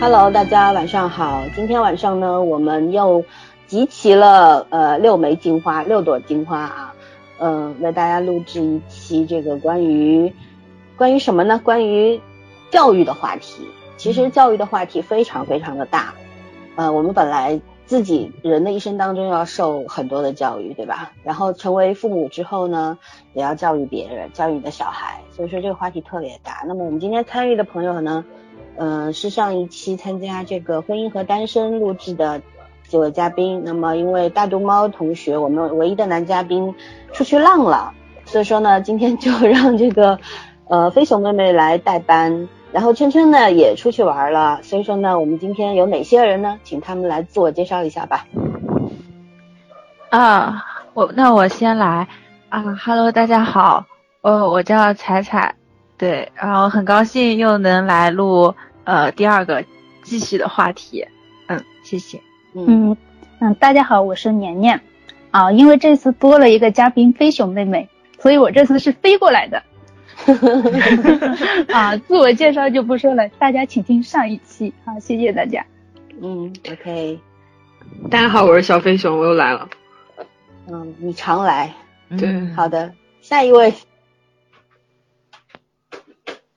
Hello，大家晚上好。今天晚上呢，我们又集齐了呃六枚金花，六朵金花啊，嗯、为大家录制一期这个关于关于什么呢？关于教育的话题。其实教育的话题非常非常的大，呃，我们本来自己人的一生当中要受很多的教育，对吧？然后成为父母之后呢，也要教育别人，教育你的小孩，所以说这个话题特别大。那么我们今天参与的朋友呢？嗯，是上一期参加这个婚姻和单身录制的几位嘉宾。那么因为大肚猫同学，我们唯一的男嘉宾出去浪了，所以说呢，今天就 让这个呃飞熊妹妹来代班。然后琛琛呢也出去玩了，所以说呢，我们今天有哪些人呢？请他们来自我介绍一下吧。啊，我那我先来啊，Hello，大家好，呃，我叫彩彩，对，然后很高兴又能来录呃第二个继续的话题，嗯，谢谢。嗯嗯嗯，大家好，我是年年啊。因为这次多了一个嘉宾飞熊妹妹，所以我这次是飞过来的。啊，自我介绍就不说了，大家请听上一期啊，谢谢大家。嗯，OK，大家好，我是小飞熊，我又来了。嗯，你常来。对，嗯好的，下一位。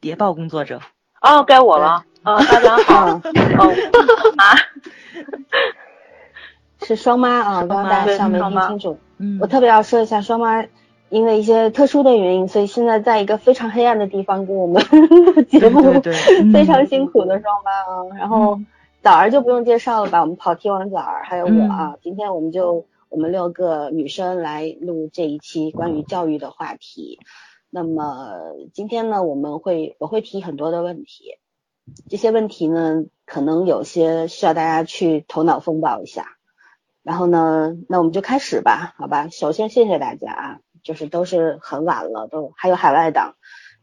谍报工作者，哦，该我了。啊，大家好。嗯，哦，啊，是双妈啊，刚刚大家上没听清楚。嗯我特别要说一下，双妈因为一些特殊的原因，所以现在在一个非常黑暗的地方跟我们录 节目，对对对 非常辛苦的双妈啊。然后枣儿就不用介绍了吧，我们跑题王枣儿还有我啊，今天我们就我们六个女生来录这一期关于教育的话题。那么今天呢，我们会我会提很多的问题，这些问题呢，可能有些需要大家去头脑风暴一下。然后呢，那我们就开始吧，好吧？首先谢谢大家啊，就是都是很晚了，都还有海外党，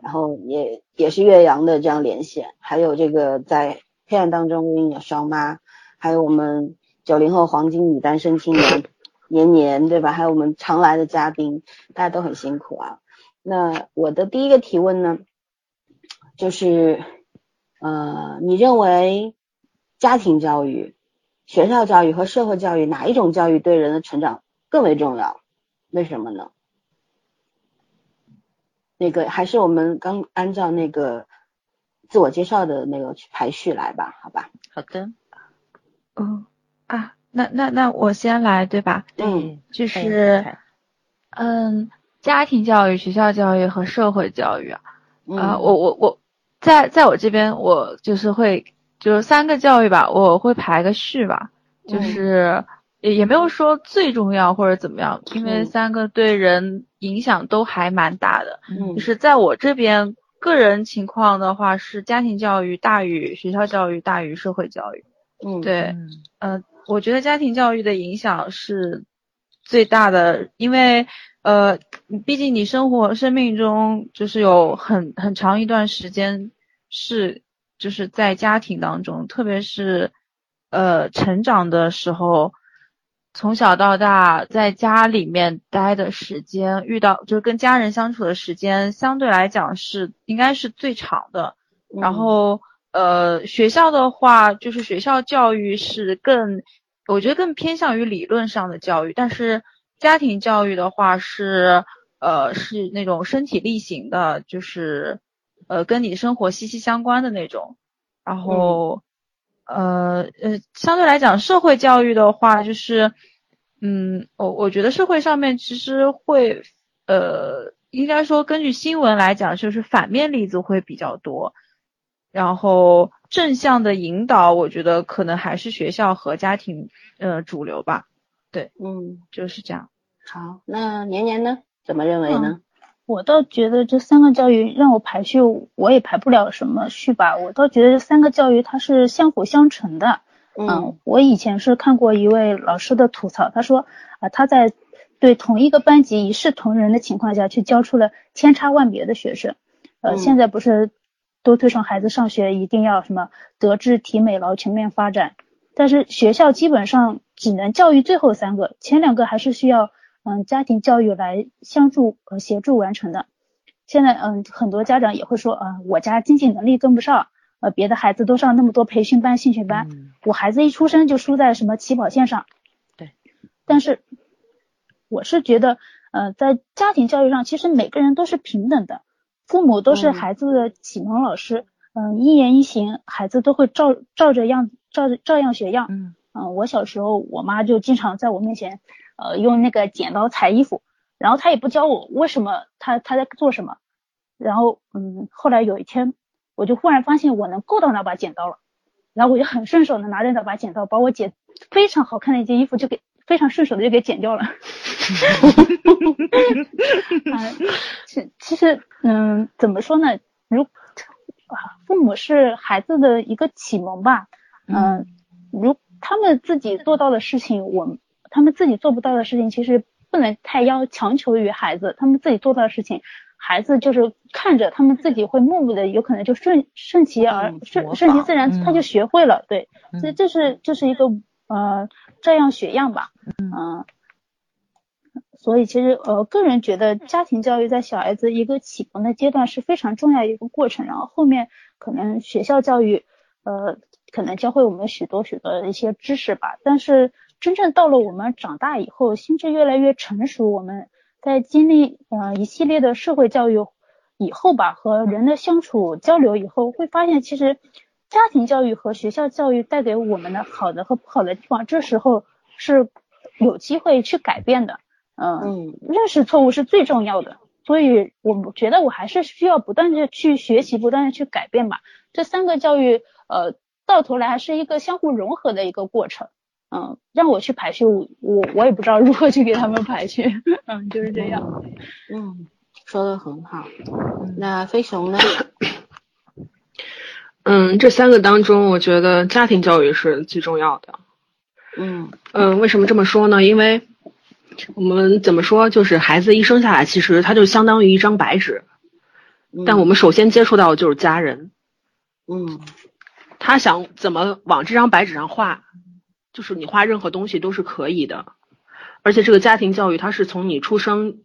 然后也也是岳阳的这样连线，还有这个在黑暗当中录音的双妈，还有我们九零后黄金女单身青年年年，对吧？还有我们常来的嘉宾，大家都很辛苦啊。那我的第一个提问呢，就是呃，你认为家庭教育？学校教育和社会教育哪一种教育对人的成长更为重要？为什么呢？那个还是我们刚按照那个自我介绍的那个去排序来吧，好吧？好的，哦啊，那那那我先来对吧？嗯，就哎是哎嗯，家庭教育、学校教育和社会教育啊。嗯啊，我我我在在我这边，我就是会就是三个教育吧，我会排个序吧，就嗯是也也没有说最重要或者怎么样，因为嗯三个对人影响都还蛮大的。嗯就是在我这边个人情况的话，是家庭教育大于学校教育大于社会教育。嗯对，嗯呃，我觉得家庭教育的影响是最大的，因为呃，毕竟你生活生命中就是有很很长一段时间是就是在家庭当中，特别是呃成长的时候，从小到大在家里面待的时间，遇到就是跟家人相处的时间，相对来讲是应该是最长的。嗯然后呃，学校的话，就是学校教育是更，我觉得更偏向于理论上的教育，但是家庭教育的话是呃是那种身体力行的，就是呃跟你生活息息相关的那种。然后、呃呃，相对来讲，社会教育的话，就是嗯，我我觉得社会上面其实会呃，应该说根据新闻来讲，就是反面例子会比较多。然后正向的引导，我觉得可能还是学校和家庭呃主流吧，嗯，就是这样。好，那年年呢？怎么认为呢？我倒觉得这三个教育让我排序，我也排不了什么序吧。我倒觉得这三个教育它是相辅相成的。嗯，我以前是看过一位老师的吐槽，他说啊，他在对同一个班级一视同仁的情况下，去教出了千差万别的学生。呃，嗯现在不是都推崇孩子上学一定要什么德智体美劳全面发展，但是学校基本上只能教育最后三个，前两个还是需要嗯家庭教育来相助和协助完成的。现在嗯很多家长也会说啊、我家经济能力跟不上呃，别的孩子都上那么多培训班、兴趣班，我孩子一出生就输在什么起跑线上。对，但是我是觉得，呃，在家庭教育上，其实每个人都是平等的，父母都是孩子的启蒙老师，嗯，一言一行，孩子都会照照着样，照着照样学样。嗯，嗯，我小时候，我妈就经常在我面前，呃，用那个剪刀裁衣服，然后她也不教我为什么她她在做什么，然后，嗯，后来有一天。我就忽然发现我能够到那把剪刀了，然后我就很顺手的拿着那把剪刀，把我剪非常好看的一件衣服就给非常顺手的就给剪掉了。其其实，嗯，怎么说呢？如啊，父母是孩子的一个启蒙吧。嗯，如他们自己做到的事情，我他们自己做不到的事情，其实不能太要强求于孩子。他们自己做到的事情。孩子就是看着他们自己会默默的，有可能就顺顺其而顺顺其自然，他就学会了。对，所以这是这是一个呃这样学样吧。嗯，所以其实呃个人觉得家庭教育在小孩子一个启蒙的阶段是非常重要一个过程，然后后面可能学校教育呃可能教会我们许多许多的一些知识吧。但是真正到了我们长大以后，心智越来越成熟，我们。在经历呃一系列的社会教育以后吧，和人的相处交流以后，会发现其实家庭教育和学校教育带给我们的好的和不好的地方，这时候是有机会去改变的。嗯，认识错误是最重要的，所以我觉得我还是需要不断的去学习，不断的去改变吧。这三个教育呃到头来还是一个相互融合的一个过程。嗯，让我去排序，我我也不知道如何去给他们排序，嗯，就是这样。嗯，说的很好。那飞熊呢？嗯，这三个当中，我觉得家庭教育是最重要的。嗯嗯，为什么这么说呢？因为我们怎么说，就是孩子一生下来，其实他就相当于一张白纸，但我们首先接触到的就是家人。嗯，他想怎么往这张白纸上画？就是你画任何东西都是可以的，而且这个家庭教育它是从你出生，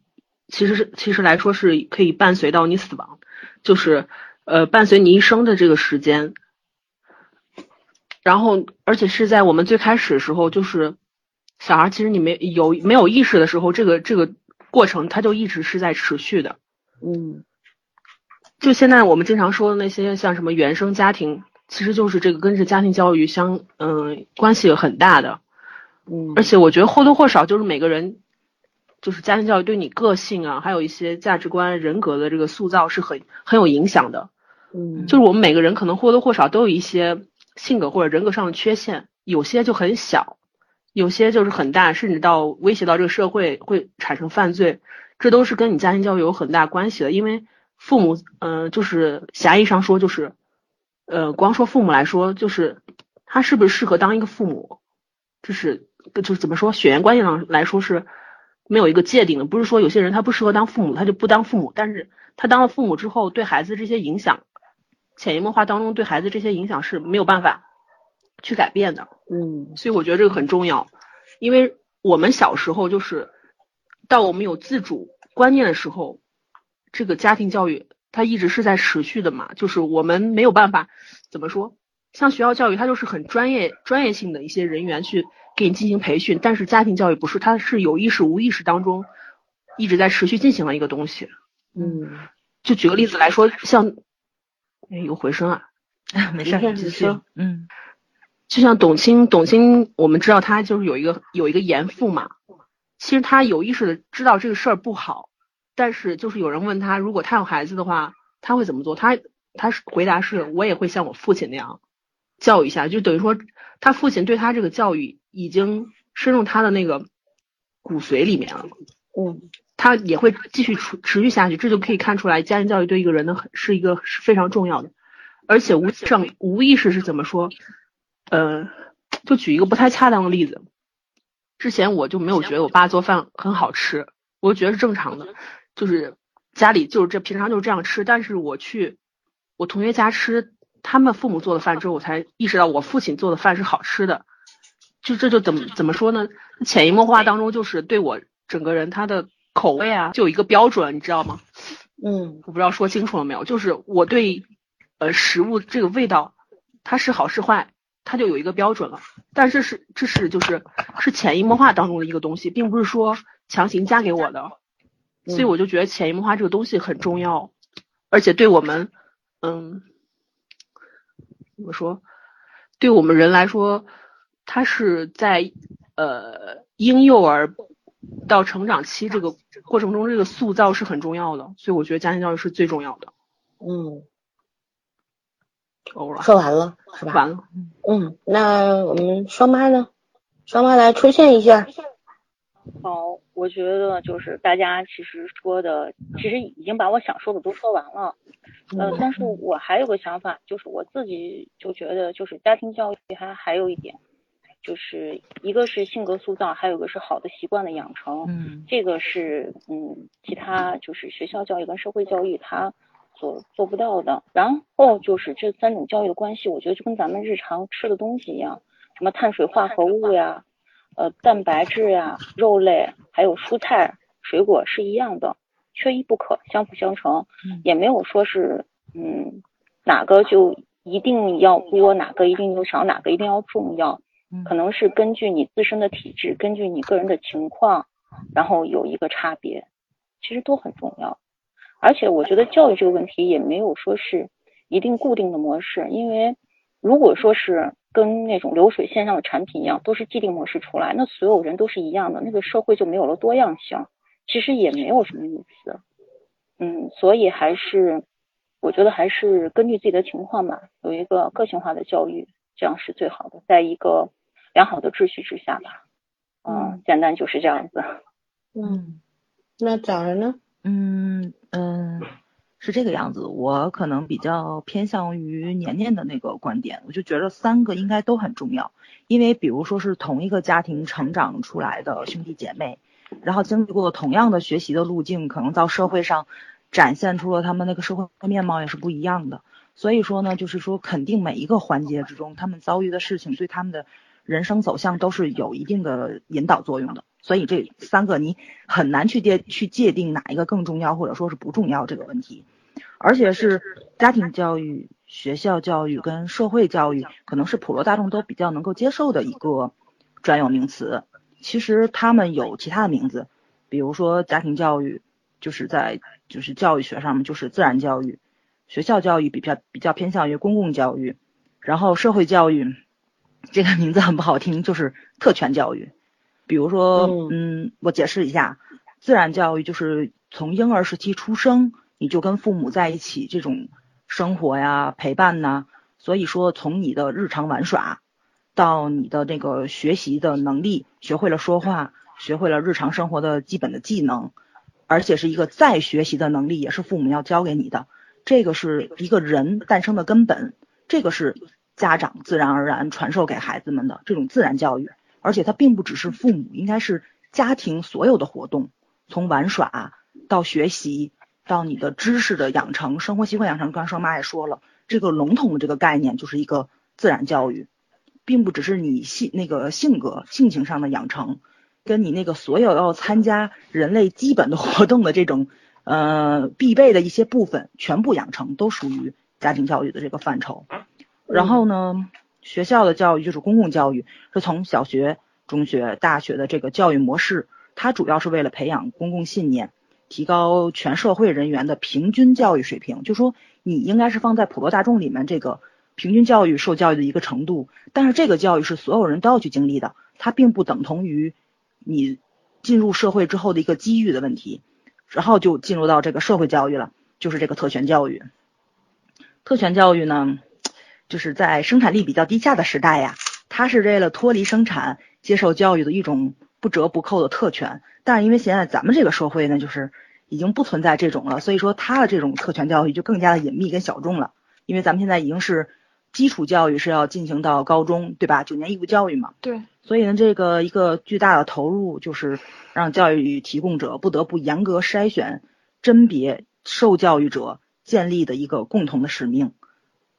其实是其实来说是可以伴随到你死亡，就是呃伴随你一生的这个时间。然后而且是在我们最开始的时候，就是小孩其实你没有没有意识的时候，这个这个过程它就一直是在持续的。嗯，就现在我们经常说的那些像什么原生家庭。其实就是这个跟这家庭教育相嗯关系很大的，嗯，而且我觉得或多或少就是每个人，就是家庭教育对你个性啊，还有一些价值观、人格的这个塑造是很很有影响的，嗯，就是我们每个人可能或多或少都有一些性格或者人格上的缺陷，有些就很小，有些就是很大，甚至到威胁到这个社会会产生犯罪，这都是跟你家庭教育有很大关系的，因为父母嗯就是狭义上说就是。呃，光说父母来说，就是他是不是适合当一个父母，就是就是怎么说，血缘关系上来说是没有一个界定的。不是说有些人他不适合当父母，他就不当父母，但是他当了父母之后，对孩子这些影响，潜移默化当中对孩子这些影响是没有办法去改变的。嗯，所以我觉得这个很重要，因为我们小时候就是到我们有自主观念的时候，这个家庭教育。它一直是在持续的嘛，就是我们没有办法怎么说，像学校教育，它就是很专业、专业性的一些人员去给你进行培训，但是家庭教育不是，它是有意识、无意识当中一直在持续进行的一个东西。嗯，就举个例子来说，像，哎，有回声啊，没事，继续。嗯，就像董卿，董卿，我们知道她就是有一个有一个严父嘛，其实她有意识的知道这个事儿不好。但是就是有人问她，如果她有孩子的话，她会怎么做？她她是回答是，我也会像我父亲那样教育一下，就等于说他父亲对他这个教育已经深入他的那个骨髓里面了。嗯，他也会继续持持续下去，这就可以看出来家庭教育对一个人的很是一个是非常重要的，而且无上无意识是怎么说？呃，就举一个不太恰当的例子，之前我就没有觉得我爸做饭很好吃，我就觉得是正常的。就是家里就是这平常就是这样吃，但是我去我同学家吃他们父母做的饭之后，我才意识到我父亲做的饭是好吃的。就这就怎么怎么说呢？潜移默化当中就是对我整个人他的口味啊，就有一个标准，你知道吗？嗯，我不知道说清楚了没有？就是我对呃食物这个味道，它是好是坏，它就有一个标准了。但是是这是就是是潜移默化当中的一个东西，并不是说强行加给我的。所以我就觉得潜移默化这个东西很重要，而且对我们，嗯，怎么说？对我们人来说，它是在呃婴幼儿到成长期这个过程中，这个塑造是很重要的。所以我觉得家庭教育是最重要的。嗯，够了，说完了是吧？完了。嗯，那我们双妈呢？双妈来出现一下。好，我觉得就是大家其实说的，其实已经把我想说的都说完了。呃，但是我还有个想法，就是我自己就觉得，就是家庭教育还还有一点，就是一个是性格塑造，还有个是好的习惯的养成。嗯，这个是嗯，其他就是学校教育跟社会教育它所做不到的。然后就是这三种教育的关系，我觉得就跟咱们日常吃的东西一样，什么碳水化合物呀。呃，蛋白质呀，肉类还有蔬菜、水果是一样的，缺一不可，相辅相成，也没有说是嗯哪个就一定要多，哪个一定要少，哪个一定要重要，可能是根据你自身的体质，根据你个人的情况，然后有一个差别，其实都很重要。而且我觉得教育这个问题也没有说是一定固定的模式，因为如果说是。跟那种流水线上的产品一样，都是既定模式出来，那所有人都是一样的，那个社会就没有了多样性，其实也没有什么意思。嗯，所以还是我觉得还是根据自己的情况吧，有一个个性化的教育，这样是最好的，在一个良好的秩序之下吧。嗯，简单就是这样子。嗯，那早上呢？嗯嗯。是这个样子，我可能比较偏向于年年的那个观点，我就觉得三个应该都很重要，因为比如说是同一个家庭成长出来的兄弟姐妹，然后经历过同样的学习的路径，可能到社会上展现出了他们那个社会面貌也是不一样的。所以说呢，就是说肯定每一个环节之中，他们遭遇的事情对他们的人生走向都是有一定的引导作用的。所以这三个你很难去界去界定哪一个更重要或者说是不重要这个问题。而且是家庭教育、学校教育跟社会教育，可能是普罗大众都比较能够接受的一个专有名词。其实他们有其他的名字，比如说家庭教育，就是在就是教育学上面就是自然教育；学校教育比较比较偏向于公共教育，然后社会教育这个名字很不好听，就是特权教育。比如说，嗯，我解释一下，自然教育就是从婴儿时期出生。你就跟父母在一起这种生活呀，陪伴呐，所以说从你的日常玩耍到你的这个学习的能力，学会了说话，学会了日常生活的基本的技能，而且是一个再学习的能力，也是父母要教给你的。这个是一个人诞生的根本，这个是家长自然而然传授给孩子们的这种自然教育，而且它并不只是父母，应该是家庭所有的活动，从玩耍到学习。到你的知识的养成、生活习惯养成，刚才双妈也说了，这个笼统的这个概念就是一个自然教育，并不只是你性那个性格性情上的养成，跟你那个所有要参加人类基本的活动的这种呃必备的一些部分全部养成，都属于家庭教育的这个范畴。然后呢，学校的教育就是公共教育，是从小学、中学、大学的这个教育模式，它主要是为了培养公共信念。提高全社会人员的平均教育水平，就说你应该是放在普罗大众里面这个平均教育受教育的一个程度，但是这个教育是所有人都要去经历的，它并不等同于你进入社会之后的一个机遇的问题，然后就进入到这个社会教育了，就是这个特权教育。特权教育呢，就是在生产力比较低下的时代呀，它是为了脱离生产接受教育的一种不折不扣的特权。但是因为现在咱们这个社会呢，就是已经不存在这种了，所以说它的这种特权教育就更加的隐秘跟小众了。因为咱们现在已经是基础教育是要进行到高中，对吧？九年义务教育嘛。对。所以呢，这个一个巨大的投入就是让教育提供者不得不严格筛选、甄别受教育者建立的一个共同的使命。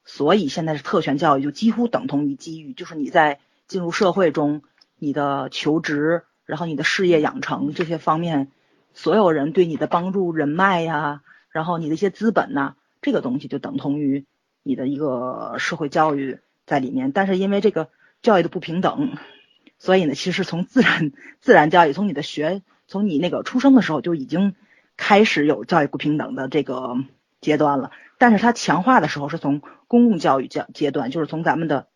所以现在是特权教育就几乎等同于机遇，就是你在进入社会中，你的求职。然后你的事业养成这些方面，所有人对你的帮助、人脉呀，然后你的一些资本呐，这个东西就等同于你的一个社会教育在里面。但是因为这个教育的不平等，所以呢，其实从自然自然教育，从你的学，从你那个出生的时候就已经开始有教育不平等的这个阶段了。但是它强化的时候是从公共教育阶阶段，就是从咱们的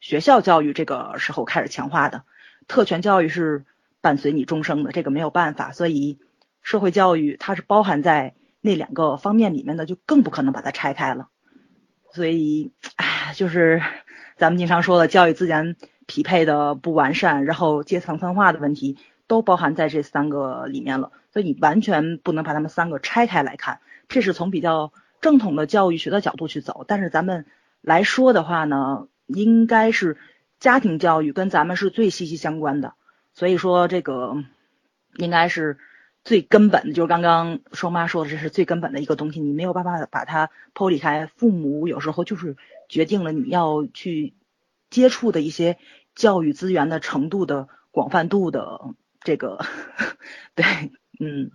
学校教育这个时候开始强化的。特权教育是伴随你终生的，这个没有办法。所以社会教育它是包含在那两个方面里面的，就更不可能把它拆开了。所以，唉，就是咱们经常说的教育资源匹配的不完善，然后阶层分化的问题，都包含在这三个里面了。所以你完全不能把他们三个拆开来看。这是从比较正统的教育学的角度去走，但是咱们来说的话呢，应该是。家庭教育跟咱们是最息息相关的，所以说这个应该是最根本的，就是刚刚双妈说的，这是最根本的一个东西，你没有办法把它剖离开。父母有时候就是决定了你要去接触的一些教育资源的程度的广泛度的这个，对，嗯，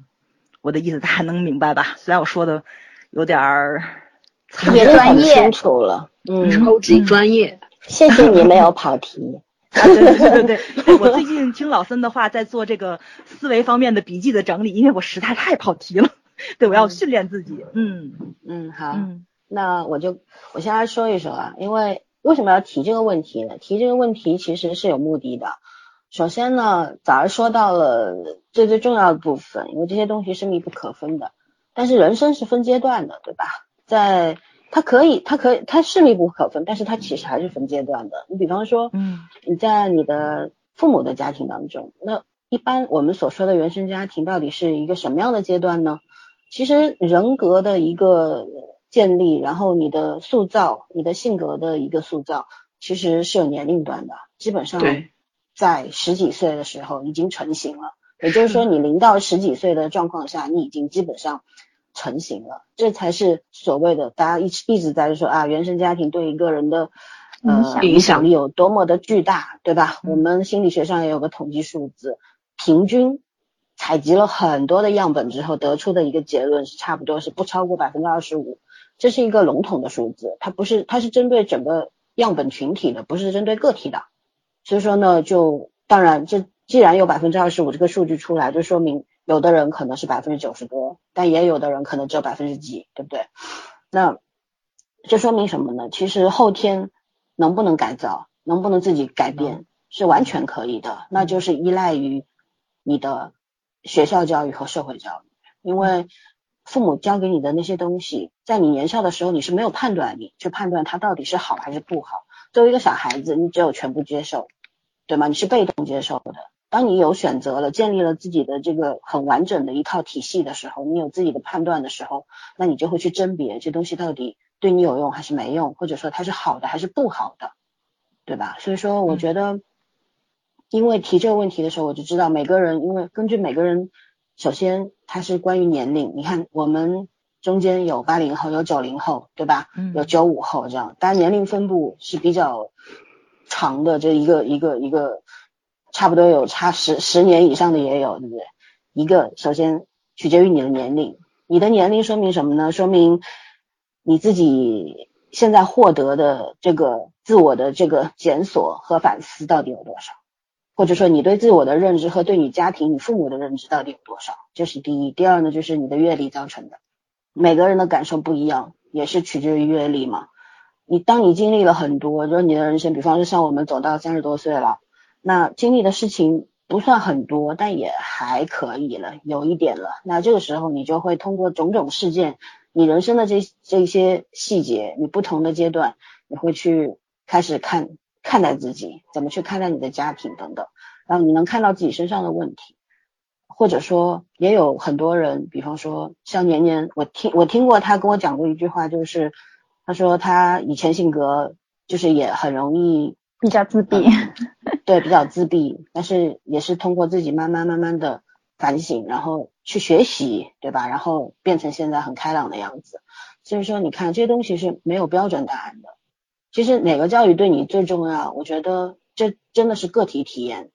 我的意思大家能明白吧？虽然我说的有点儿特别专业，清楚了，嗯，超级专业。谢谢你没有跑题。对对对对，我最近听老森的话，在做这个思维方面的笔记的整理，因为我实在太跑题了。对，我要训练自己。嗯嗯，好，那我就我先来说一说啊，因为为什么要提这个问题呢？提这个问题其实是有目的的。首先呢，早上说到了最最重要的部分，因为这些东西是密不可分的。但是人生是分阶段的，对吧？在它可以，它可以，它是密不可分，但是它其实还是分阶段的。你比方说，嗯，你在你的父母的家庭当中，那一般我们所说的原生家庭到底是一个什么样的阶段呢？其实人格的一个建立，然后你的塑造，你的性格的一个塑造，其实是有年龄段的。基本上在十几岁的时候已经成型了，也就是说，你 零到十几岁的状况下，你已经基本上。成型了，这才是所谓的大家一直一直在说啊，原生家庭对一个人的呃影响力有多么的巨大，对吧？我们心理学上也有个统计数字，平均采集了很多的样本之后得出的一个结论是差不多是不超过百分之二十五，这是一个笼统的数字，它不是它是针对整个样本群体的，不是针对个体的，所以说呢，就当然这既然有百分之二十五这个数据出来，就说明。有的人可能是百分之九十多，但也有的人可能只有百分之几，对不对？那这说明什么呢？其实后天能不能改造，能不能自己改变，是完全可以的。那就是依赖于你的学校教育和社会教育，因为父母教给你的那些东西，在你年少的时候你是没有判断力去判断它到底是好还是不好。作为一个小孩子，你只有全部接受，对吗？你是被动接受的。当你有选择了，建立了自己的这个很完整的一套体系的时候，你有自己的判断的时候，那你就会去甄别这东西到底对你有用还是没用，或者说它是好的还是不好的，对吧？所以说，我觉得，因为提这个问题的时候，我就知道每个人，因为根据每个人，首先它是关于年龄，你看我们中间有八零后，有九零后，对吧？嗯。有九五后这样，当然年龄分布是比较长的，这一个一个一个。差不多有差十十年以上的也有，对不对？一个首先取决于你的年龄，你的年龄说明什么呢？说明你自己现在获得的这个自我的这个检索和反思到底有多少，或者说你对自我的认知和对你家庭、你父母的认知到底有多少，这是第一。第二呢，就是你的阅历造成的，每个人的感受不一样，也是取决于阅历嘛。你当你经历了很多，就是你的人生，比方说像我们走到三十多岁了。那经历的事情不算很多，但也还可以了，有一点了。那这个时候，你就会通过种种事件，你人生的这这些细节，你不同的阶段，你会去开始看看待自己，怎么去看待你的家庭等等，然后你能看到自己身上的问题，或者说也有很多人，比方说像年年，我听我听过他跟我讲过一句话，就是他说他以前性格就是也很容易。比较自闭，对，比较自闭，但是也是通过自己慢慢慢慢的反省，然后去学习，对吧？然后变成现在很开朗的样子。所以说，你看这些东西是没有标准答案的。其实哪个教育对你最重要？我觉得这真的是个体体验，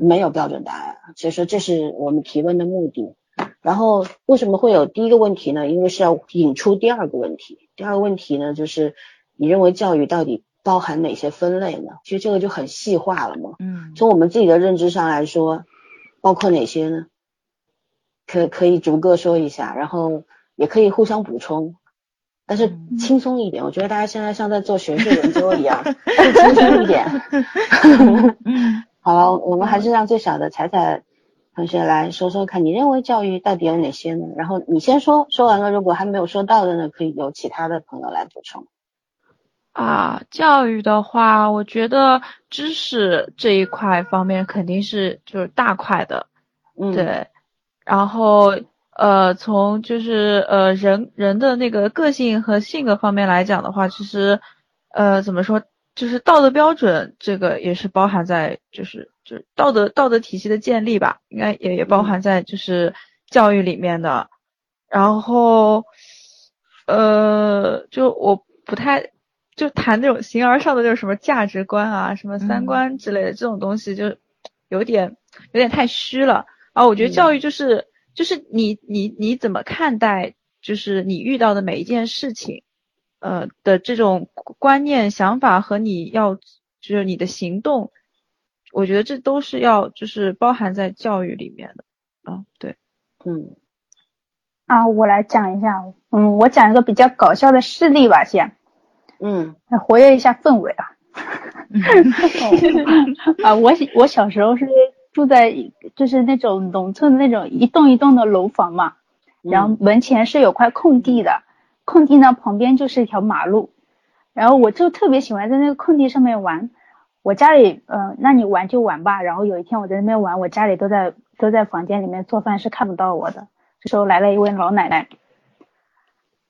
没有标准答案。所以说，这是我们提问的目的。然后为什么会有第一个问题呢？因为是要引出第二个问题。第二个问题呢，就是你认为教育到底包含哪些分类呢？其实这个就很细化了嘛。嗯，从我们自己的认知上来说，包括哪些呢？可可以逐个说一下，然后也可以互相补充，但是轻松一点。我觉得大家现在像在做学术研究一样，轻松一点。好了，我们还是让最小的彩彩。同学来说说看，你认为教育到底有哪些呢？然后你先说，说完了，如果还没有说到的呢，可以有其他的朋友来补充。啊，教育的话，我觉得知识这一块方面肯定是就是大块的，嗯，对。然后呃，从就是呃人人的那个个性和性格方面来讲的话，其实呃怎么说，就是道德标准这个也是包含在就是。就是道德道德体系的建立吧，应该也也包含在就是教育里面的。然后，呃，就我不太就谈那种形而上的，就是什么价值观啊、什么三观之类的这种东西，就有点有点太虚了。啊，我觉得教育就是就是你你你怎么看待，就是你遇到的每一件事情，呃的这种观念想法和你要就是你的行动。我觉得这都是要就是包含在教育里面的，啊，对，嗯，啊，我来讲一下，嗯，我讲一个比较搞笑的事例吧，先，嗯，来活跃一下氛围啊，啊，我我小时候是住在就是那种农村的那种一栋一栋的楼房嘛，然后门前是有块空地的，空地呢旁边就是一条马路，然后我就特别喜欢在那个空地上面玩。我家里，嗯，那你玩就玩吧。然后有一天我在那边玩，我家里都在都在房间里面做饭，是看不到我的。这时候来了一位老奶奶，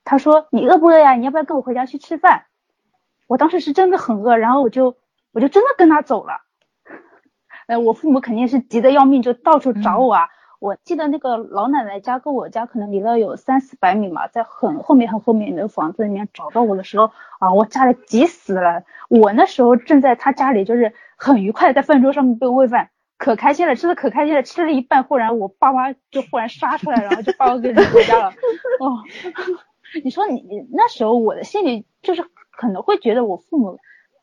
她说：“你饿不饿呀？你要不要跟我回家去吃饭？”我当时是真的很饿，然后我就我就真的跟他走了。呃，我父母肯定是急得要命，就到处找我啊。我记得那个老奶奶家跟我家可能离了有三四百米嘛，在很后面很后面的房子里面找到我的时候啊，我家里急死了。我那时候正在他家里，就是很愉快在饭桌上面被喂饭，可开心了，吃的可开心了。吃了一半，忽然我爸妈就忽然杀出来，然后就把我给领回家了。哦，你说你你那时候我的心里就是可能会觉得我父母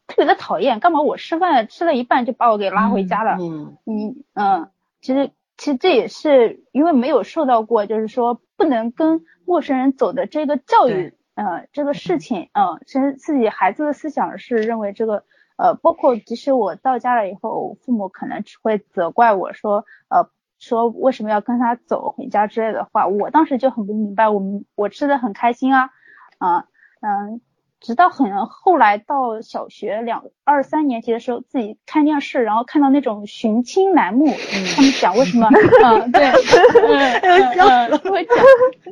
特别的讨厌，干嘛我吃饭吃了一半就把我给拉回家了？嗯嗯嗯，其实。其实这也是因为没有受到过，就是说不能跟陌生人走的这个教育，呃，这个事情，嗯，其实自己孩子的思想是认为这个，呃，包括即使我到家了以后，父母可能只会责怪我说，呃，说为什么要跟他走回家之类的话，我当时就很不明白，我们我吃的很开心啊，啊，嗯。直到很后来到小学两二三年级的时候，自己看电视，然后看到那种寻亲栏目，他们讲为什么，嗯，对，嗯，会讲，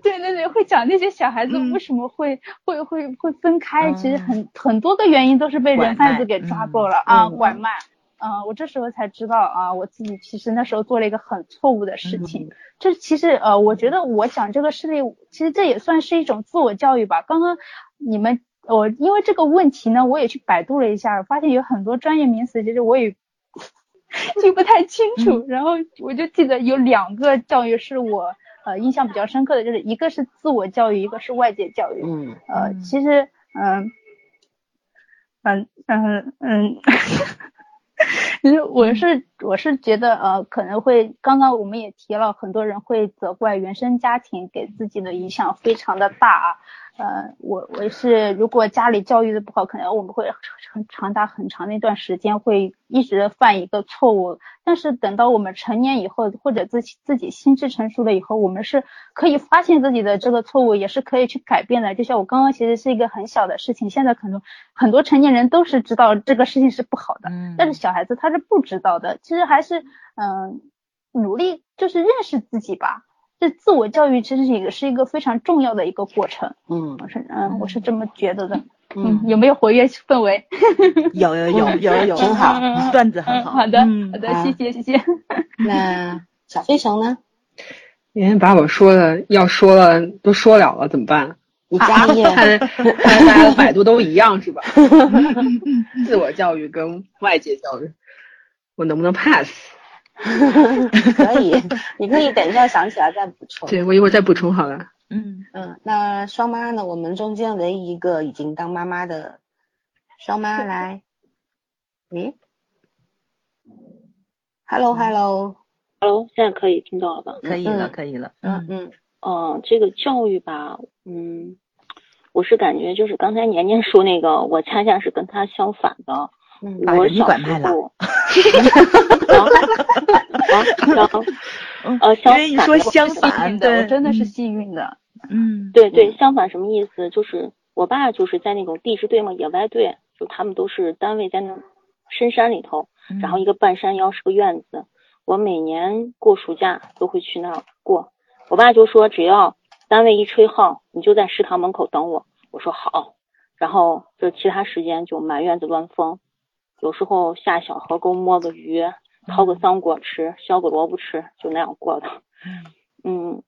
对对对，会讲那些小孩子为什么会会会会分开，其实很很多个原因都是被人贩子给抓走了啊，拐卖，嗯，我这时候才知道啊，我自己其实那时候做了一个很错误的事情，这其实呃，我觉得我讲这个事例，其实这也算是一种自我教育吧，刚刚你们。我因为这个问题呢，我也去百度了一下，发现有很多专业名词，其实我也 记不太清楚。然后我就记得有两个教育是我呃印象比较深刻的，就是一个是自我教育，一个是外界教育。嗯。呃，其实嗯嗯嗯嗯，其实我是我是觉得呃可能会刚刚我们也提了，很多人会责怪原生家庭给自己的影响非常的大啊。呃，我我是如果家里教育的不好，可能我们会很长达很长的一段时间会一直犯一个错误。但是等到我们成年以后，或者自己自己心智成熟了以后，我们是可以发现自己的这个错误，也是可以去改变的。就像我刚刚其实是一个很小的事情，现在可能很多成年人都是知道这个事情是不好的，但是小孩子他是不知道的。其实还是嗯，努力就是认识自己吧。这自我教育其实也是一个非常重要的一个过程，嗯，我是嗯我是这么觉得的，嗯，有没有活跃氛围？有有有有有，很好，段子很好，好的好的，谢谢谢谢。那小飞熊呢？今天把我说的要说了都说了了，怎么办？你加 一，看看大家的百度都一样是吧？自我教育跟外界教育，我能不能 pass？可以，你可以等一下想起来再补充。对，我一会儿再补充好了。嗯嗯，那双妈呢？我们中间唯一一个已经当妈妈的双妈来，诶，Hello Hello Hello，现在可以听到了吧？可以了，可以了。嗯嗯哦，这个教育吧，嗯，我是感觉就是刚才年年说那个，我恰恰是跟他相反的。嗯，我小时候，然后，呃，相反，说相反的，我真的是幸运的。嗯，对对，相反什么意思？就是我爸就是在那种地质队嘛，野外队，就他们都是单位在那深山里头，然后一个半山腰是个院子。我每年过暑假都会去那儿过。我爸就说，只要单位一吹号，你就在食堂门口等我。我说好。然后就其他时间就满院子乱疯。有时候下小河沟摸个鱼，掏个桑果吃，削个萝卜吃，就那样过的。嗯，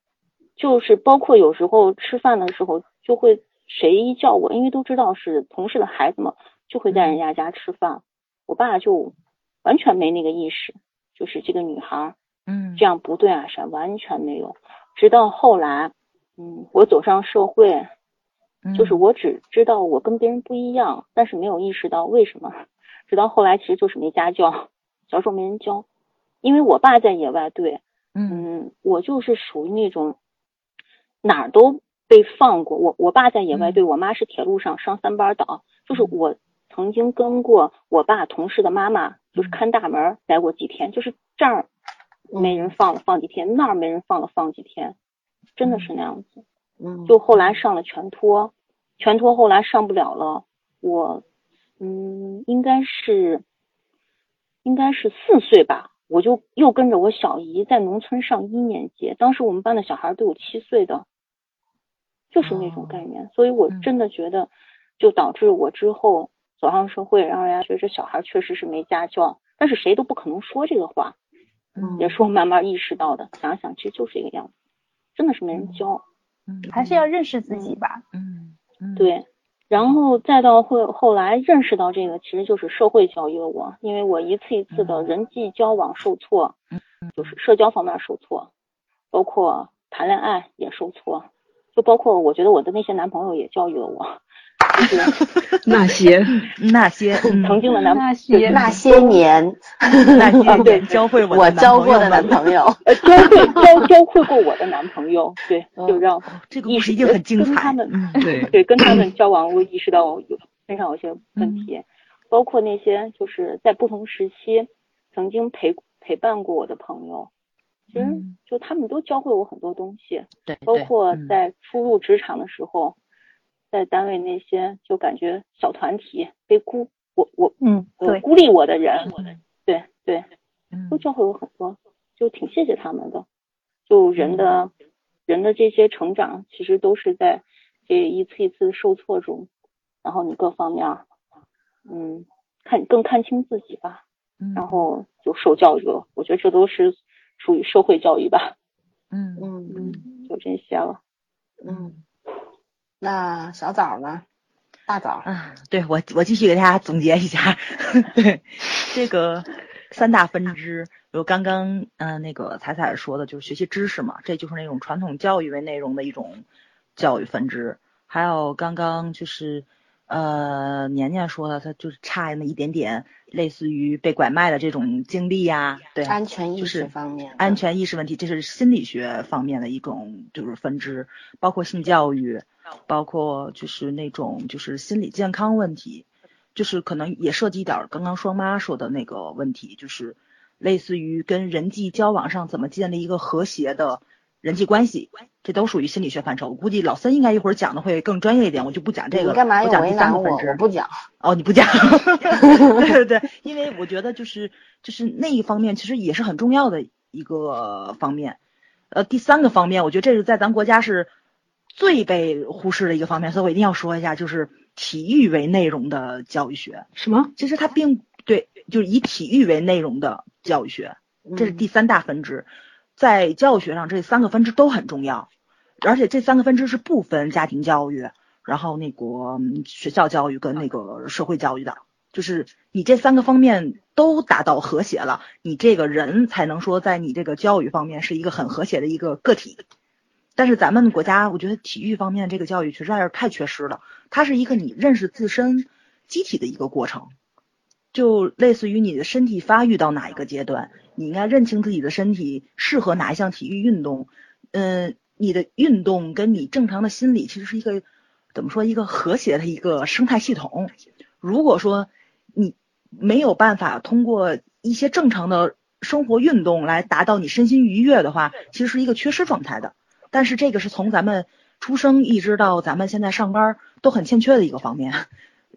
就是包括有时候吃饭的时候，就会谁一叫我，因为都知道是同事的孩子嘛，就会在人家家吃饭。我爸就完全没那个意识，就是这个女孩，嗯，这样不对啊啥，完全没有。直到后来，嗯，我走上社会，就是我只知道我跟别人不一样，但是没有意识到为什么。直到后来，其实就是没家教，小时候没人教，因为我爸在野外队，嗯，我就是属于那种哪儿都被放过。我我爸在野外队，我妈是铁路上上三班倒，就是我曾经跟过我爸同事的妈妈，就是看大门待过几天，就是这儿没人放了放几天，那儿没人放了放几天，真的是那样子。嗯，就后来上了全托，全托后来上不了了，我。嗯，应该是，应该是四岁吧，我就又跟着我小姨在农村上一年级。当时我们班的小孩都有七岁的，就是那种概念。所以我真的觉得，就导致我之后走上社会，让人家觉得这小孩确实是没家教。但是谁都不可能说这个话，嗯也是我慢慢意识到的。想想其实就是这个样子，真的是没人教。嗯，还是要认识自己吧。嗯嗯，对。然后再到后后来认识到这个，其实就是社会教育了我，因为我一次一次的人际交往受挫，就是社交方面受挫，包括谈恋爱也受挫，就包括我觉得我的那些男朋友也教育了我。那些那些曾经的男那些那些年。那些年教会我交过的男朋友，呃，教会教教会过我的男朋友，对，就让这个故事一定很精彩。他们 对。对跟他们交往，我意识到有身上有些问题，包括那些就是在不同时期曾经陪陪伴过我的朋友，其实就他们都教会我很多东西，对，包括在初入职场的时候。在单位那些就感觉小团体被孤，我我嗯对孤立我的人，对对，都教会我很多，就挺谢谢他们的。就人的，人的这些成长，其实都是在这一次一次受挫中，然后你各方面，嗯，看更看清自己吧，然后就受教育了。我觉得这都是属于社会教育吧。嗯嗯嗯，就这些了。嗯。那小枣呢？大枣。嗯，对我我继续给大家总结一下，对这个三大分支，有刚刚嗯那个彩彩说的，就是学习知识嘛，这就是那种传统教育为内容的一种教育分支，还有刚刚就是呃年年说的，他就是差那么一点点，类似于被拐卖的这种经历呀，对，安全意识方面，安全意识问题，这是心理学方面的一种就是分支，包括性教育。包括就是那种就是心理健康问题，就是可能也涉及一点刚刚双妈说的那个问题，就是类似于跟人际交往上怎么建立一个和谐的人际关系，这都属于心理学范畴。我估计老三应该一会儿讲的会更专业一点，我就不讲这个，干嘛讲第三个分支？我不讲。哦，你不讲？对 对 对，因为我觉得就是就是那一方面其实也是很重要的一个方面。呃，第三个方面，我觉得这是在咱国家是。最被忽视的一个方面，所以我一定要说一下，就是体育为内容的教育学。什么？其实它并对，就是以体育为内容的教育学，这是第三大分支。在教学上，这三个分支都很重要，而且这三个分支是不分家庭教育，然后那个学校教育跟那个社会教育的。就是你这三个方面都达到和谐了，你这个人才能说在你这个教育方面是一个很和谐的一个个体。但是咱们国家，我觉得体育方面这个教育实在是太缺失了。它是一个你认识自身机体的一个过程，就类似于你的身体发育到哪一个阶段，你应该认清自己的身体适合哪一项体育运动。嗯，你的运动跟你正常的心理其实是一个怎么说一个和谐的一个生态系统。如果说你没有办法通过一些正常的生活运动来达到你身心愉悦的话，其实是一个缺失状态的。但是这个是从咱们出生一直到咱们现在上班都很欠缺的一个方面。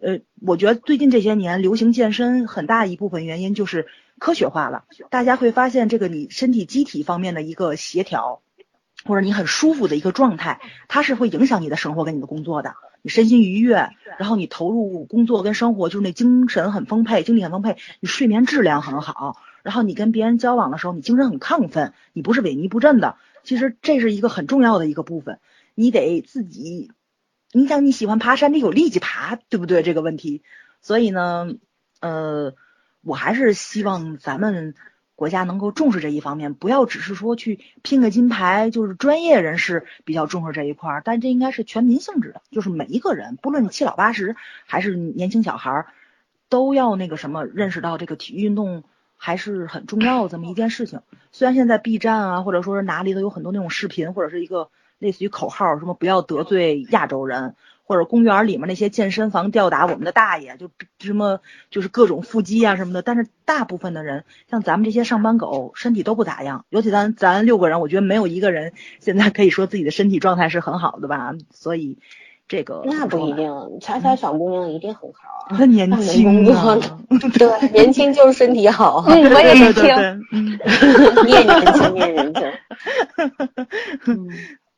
呃，我觉得最近这些年流行健身，很大一部分原因就是科学化了。大家会发现，这个你身体机体方面的一个协调，或者你很舒服的一个状态，它是会影响你的生活跟你的工作的。你身心愉悦，然后你投入工作跟生活，就是那精神很丰沛，精力很丰沛，你睡眠质量很好，然后你跟别人交往的时候，你精神很亢奋，你不是萎靡不振的。其实这是一个很重要的一个部分，你得自己，你想你喜欢爬山，得有力气爬，对不对？这个问题，所以呢，呃，我还是希望咱们国家能够重视这一方面，不要只是说去拼个金牌，就是专业人士比较重视这一块儿，但这应该是全民性质的，就是每一个人，不论你七老八十还是年轻小孩儿，都要那个什么认识到这个体育运动。还是很重要的这么一件事情。虽然现在 B 站啊，或者说是哪里都有很多那种视频，或者是一个类似于口号，什么不要得罪亚洲人，或者公园里面那些健身房吊打我们的大爷，就什么就是各种腹肌啊什么的。但是大部分的人，像咱们这些上班狗，身体都不咋样。尤其咱咱六个人，我觉得没有一个人现在可以说自己的身体状态是很好的吧。所以。这个那不一定，彩彩小姑娘一定很好。她年轻啊，对，年轻就是身体好。嗯，我也年轻，你也年轻，你也年轻。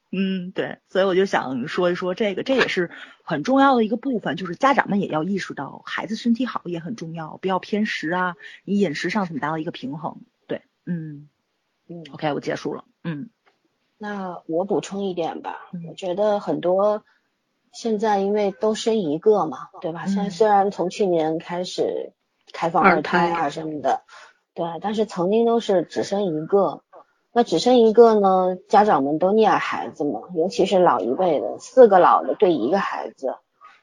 嗯，对，所以我就想说一说这个，这也是很重要的一个部分，就是家长们也要意识到，孩子身体好也很重要，不要偏食啊，你饮食上怎么达到一个平衡？对，嗯嗯，OK，我结束了。嗯，那我补充一点吧，我觉得很多。现在因为都生一个嘛，对吧？现在虽然从去年开始开放二胎啊什么的，对，但是曾经都是只生一个。那只剩一个呢，家长们都溺爱孩子嘛，尤其是老一辈的，四个老的对一个孩子，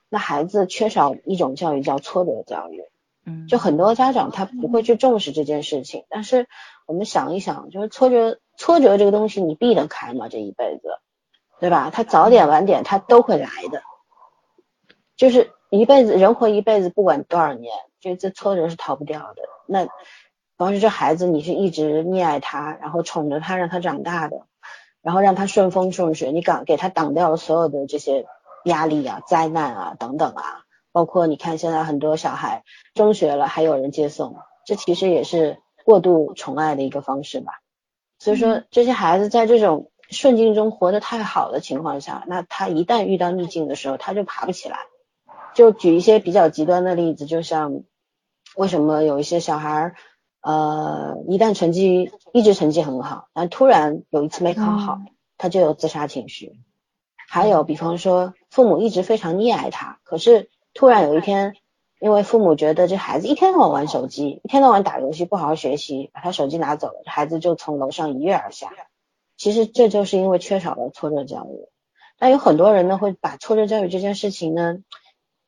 那孩子缺少一种教育叫挫折教育。嗯，就很多家长他不会去重视这件事情。但是我们想一想，就是挫折，挫折这个东西你避得开吗？这一辈子？对吧？他早点晚点他都会来的，就是一辈子人活一辈子，不管多少年，就这挫折是逃不掉的。那，比方说这孩子你是一直溺爱他，然后宠着他，让他长大的，然后让他顺风顺水，你挡给他挡掉了所有的这些压力啊、灾难啊等等啊，包括你看现在很多小孩中学了还有人接送，这其实也是过度宠爱的一个方式吧。所以说这些孩子在这种。顺境中活得太好的情况下，那他一旦遇到逆境的时候，他就爬不起来。就举一些比较极端的例子，就像为什么有一些小孩儿，呃，一旦成绩一直成绩很好，但突然有一次没考好，他就有自杀情绪。还有比方说，父母一直非常溺爱他，可是突然有一天，因为父母觉得这孩子一天到晚玩手机，一天到晚打游戏，不好好学习，把他手机拿走了，孩子就从楼上一跃而下。其实这就是因为缺少了挫折教育，但有很多人呢会把挫折教育这件事情呢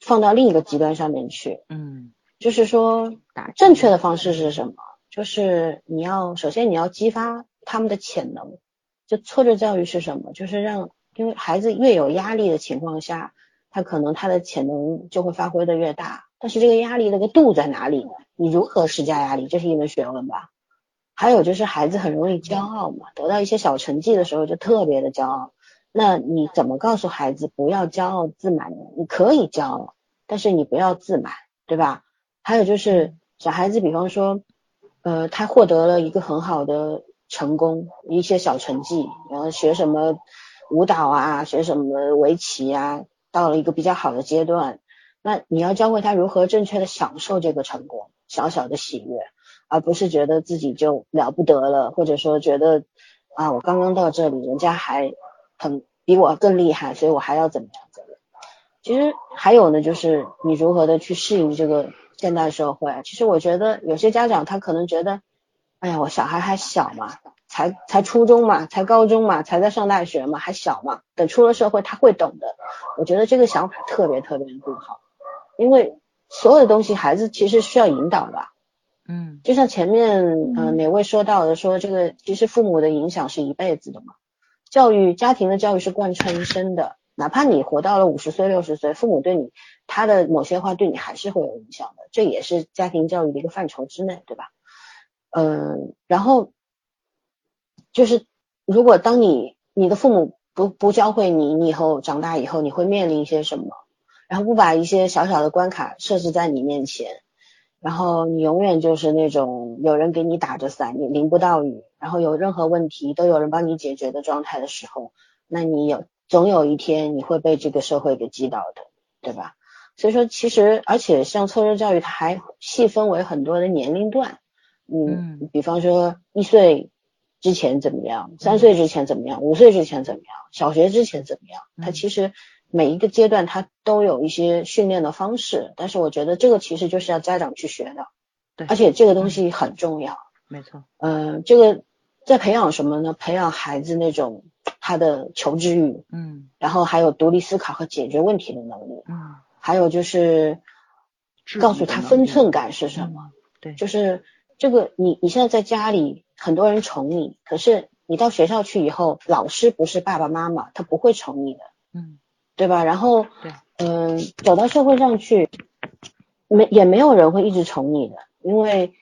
放到另一个极端上面去，嗯，就是说正确的方式是什么？就是你要首先你要激发他们的潜能，就挫折教育是什么？就是让因为孩子越有压力的情况下，他可能他的潜能就会发挥的越大，但是这个压力那个度在哪里呢？你如何施加压力？这是一门学问吧。还有就是孩子很容易骄傲嘛，得到一些小成绩的时候就特别的骄傲。那你怎么告诉孩子不要骄傲自满呢？你可以骄傲，但是你不要自满，对吧？还有就是小孩子，比方说，呃，他获得了一个很好的成功，一些小成绩，然后学什么舞蹈啊，学什么围棋啊，到了一个比较好的阶段，那你要教会他如何正确的享受这个成功，小小的喜悦。而不是觉得自己就了不得了，或者说觉得啊，我刚刚到这里，人家还很比我更厉害，所以我还要怎么样怎么样。其实还有呢，就是你如何的去适应这个现代社会，其实我觉得有些家长他可能觉得，哎呀，我小孩还小嘛，才才初中嘛，才高中嘛，才在上大学嘛，还小嘛，等出了社会他会懂的。我觉得这个想法特别特别的不好，因为所有的东西孩子其实需要引导的。嗯，就像前面嗯哪位说到的，说这个其实父母的影响是一辈子的嘛，教育家庭的教育是贯穿一生的。哪怕你活到了五十岁、六十岁，父母对你他的某些话对你还是会有影响的，这也是家庭教育的一个范畴之内，对吧？嗯，然后就是如果当你你的父母不不教会你，你以后长大以后你会面临一些什么？然后不把一些小小的关卡设置在你面前，然后你永远就是那种有人给你打着伞，你淋不到雨，然后有任何问题都有人帮你解决的状态的时候，那你有。总有一天你会被这个社会给击倒的，对吧？所以说，其实而且像挫折教育，它还细分为很多的年龄段，嗯，比方说一岁之前怎么样，三岁之前怎么样，五岁之前怎么样，小学之前怎么样？它其实每一个阶段它都有一些训练的方式，但是我觉得这个其实就是要家长去学的，对，而且这个东西很重要，没错，嗯，这个在培养什么呢？培养孩子那种。他的求知欲，嗯，然后还有独立思考和解决问题的能力，嗯，还有就是告诉他分寸感是什么，对，就是这个你你现在在家里很多人宠你，可是你到学校去以后，老师不是爸爸妈妈，他不会宠你的，嗯，对吧？然后，对，嗯，走到社会上去，没也没有人会一直宠你的，因为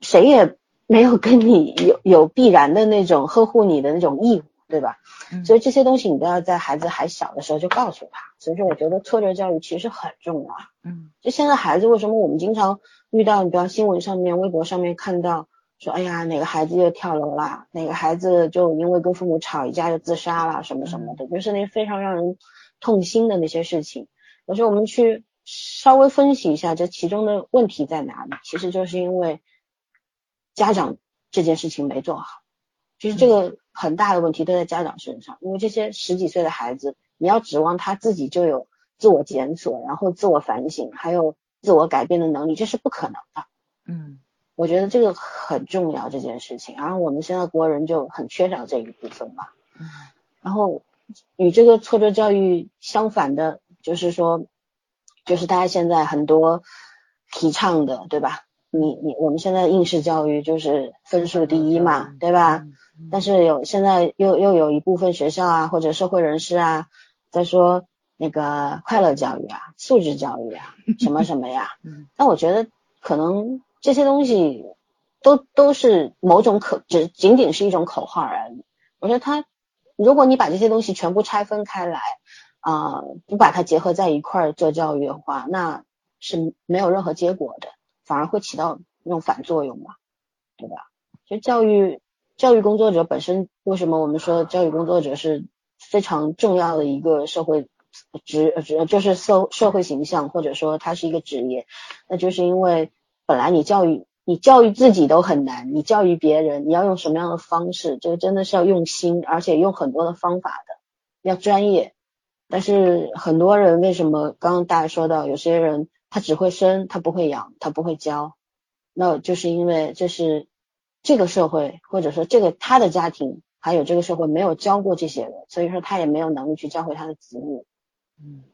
谁也没有跟你有有必然的那种呵护你的那种义务。对吧？所以这些东西你都要在孩子还小的时候就告诉他。所以说，我觉得挫折教育其实很重要。嗯，就现在孩子为什么我们经常遇到，你比方新闻上面、微博上面看到说，哎呀，哪个孩子又跳楼啦，哪个孩子就因为跟父母吵一架就自杀啦，什么什么的，就是那非常让人痛心的那些事情。有时候我们去稍微分析一下这其中的问题在哪里，其实就是因为家长这件事情没做好。其实这个。很大的问题都在家长身上，因为这些十几岁的孩子，你要指望他自己就有自我检索，然后自我反省，还有自我改变的能力，这是不可能的。嗯，我觉得这个很重要这件事情，然后我们现在国人就很缺少这一部分嘛。嗯，然后与这个挫折教育相反的，就是说，就是大家现在很多提倡的，对吧？你你我们现在应试教育就是分数第一嘛，对吧？但是有现在又又有一部分学校啊或者社会人士啊在说那个快乐教育啊素质教育啊什么什么呀，那我觉得可能这些东西都都是某种口只仅仅是一种口号而已。我觉得他如果你把这些东西全部拆分开来啊不把它结合在一块儿做教育的话，那是没有任何结果的，反而会起到那种反作用嘛，对吧？就教育。教育工作者本身，为什么我们说教育工作者是非常重要的一个社会职职，就是社社会形象，或者说它是一个职业，那就是因为本来你教育你教育自己都很难，你教育别人，你要用什么样的方式，这个真的是要用心，而且用很多的方法的，要专业。但是很多人为什么刚刚大家说到，有些人他只会生，他不会养，他不会教，那就是因为这是。这个社会，或者说这个他的家庭，还有这个社会没有教过这些人，所以说他也没有能力去教会他的子女。嗯，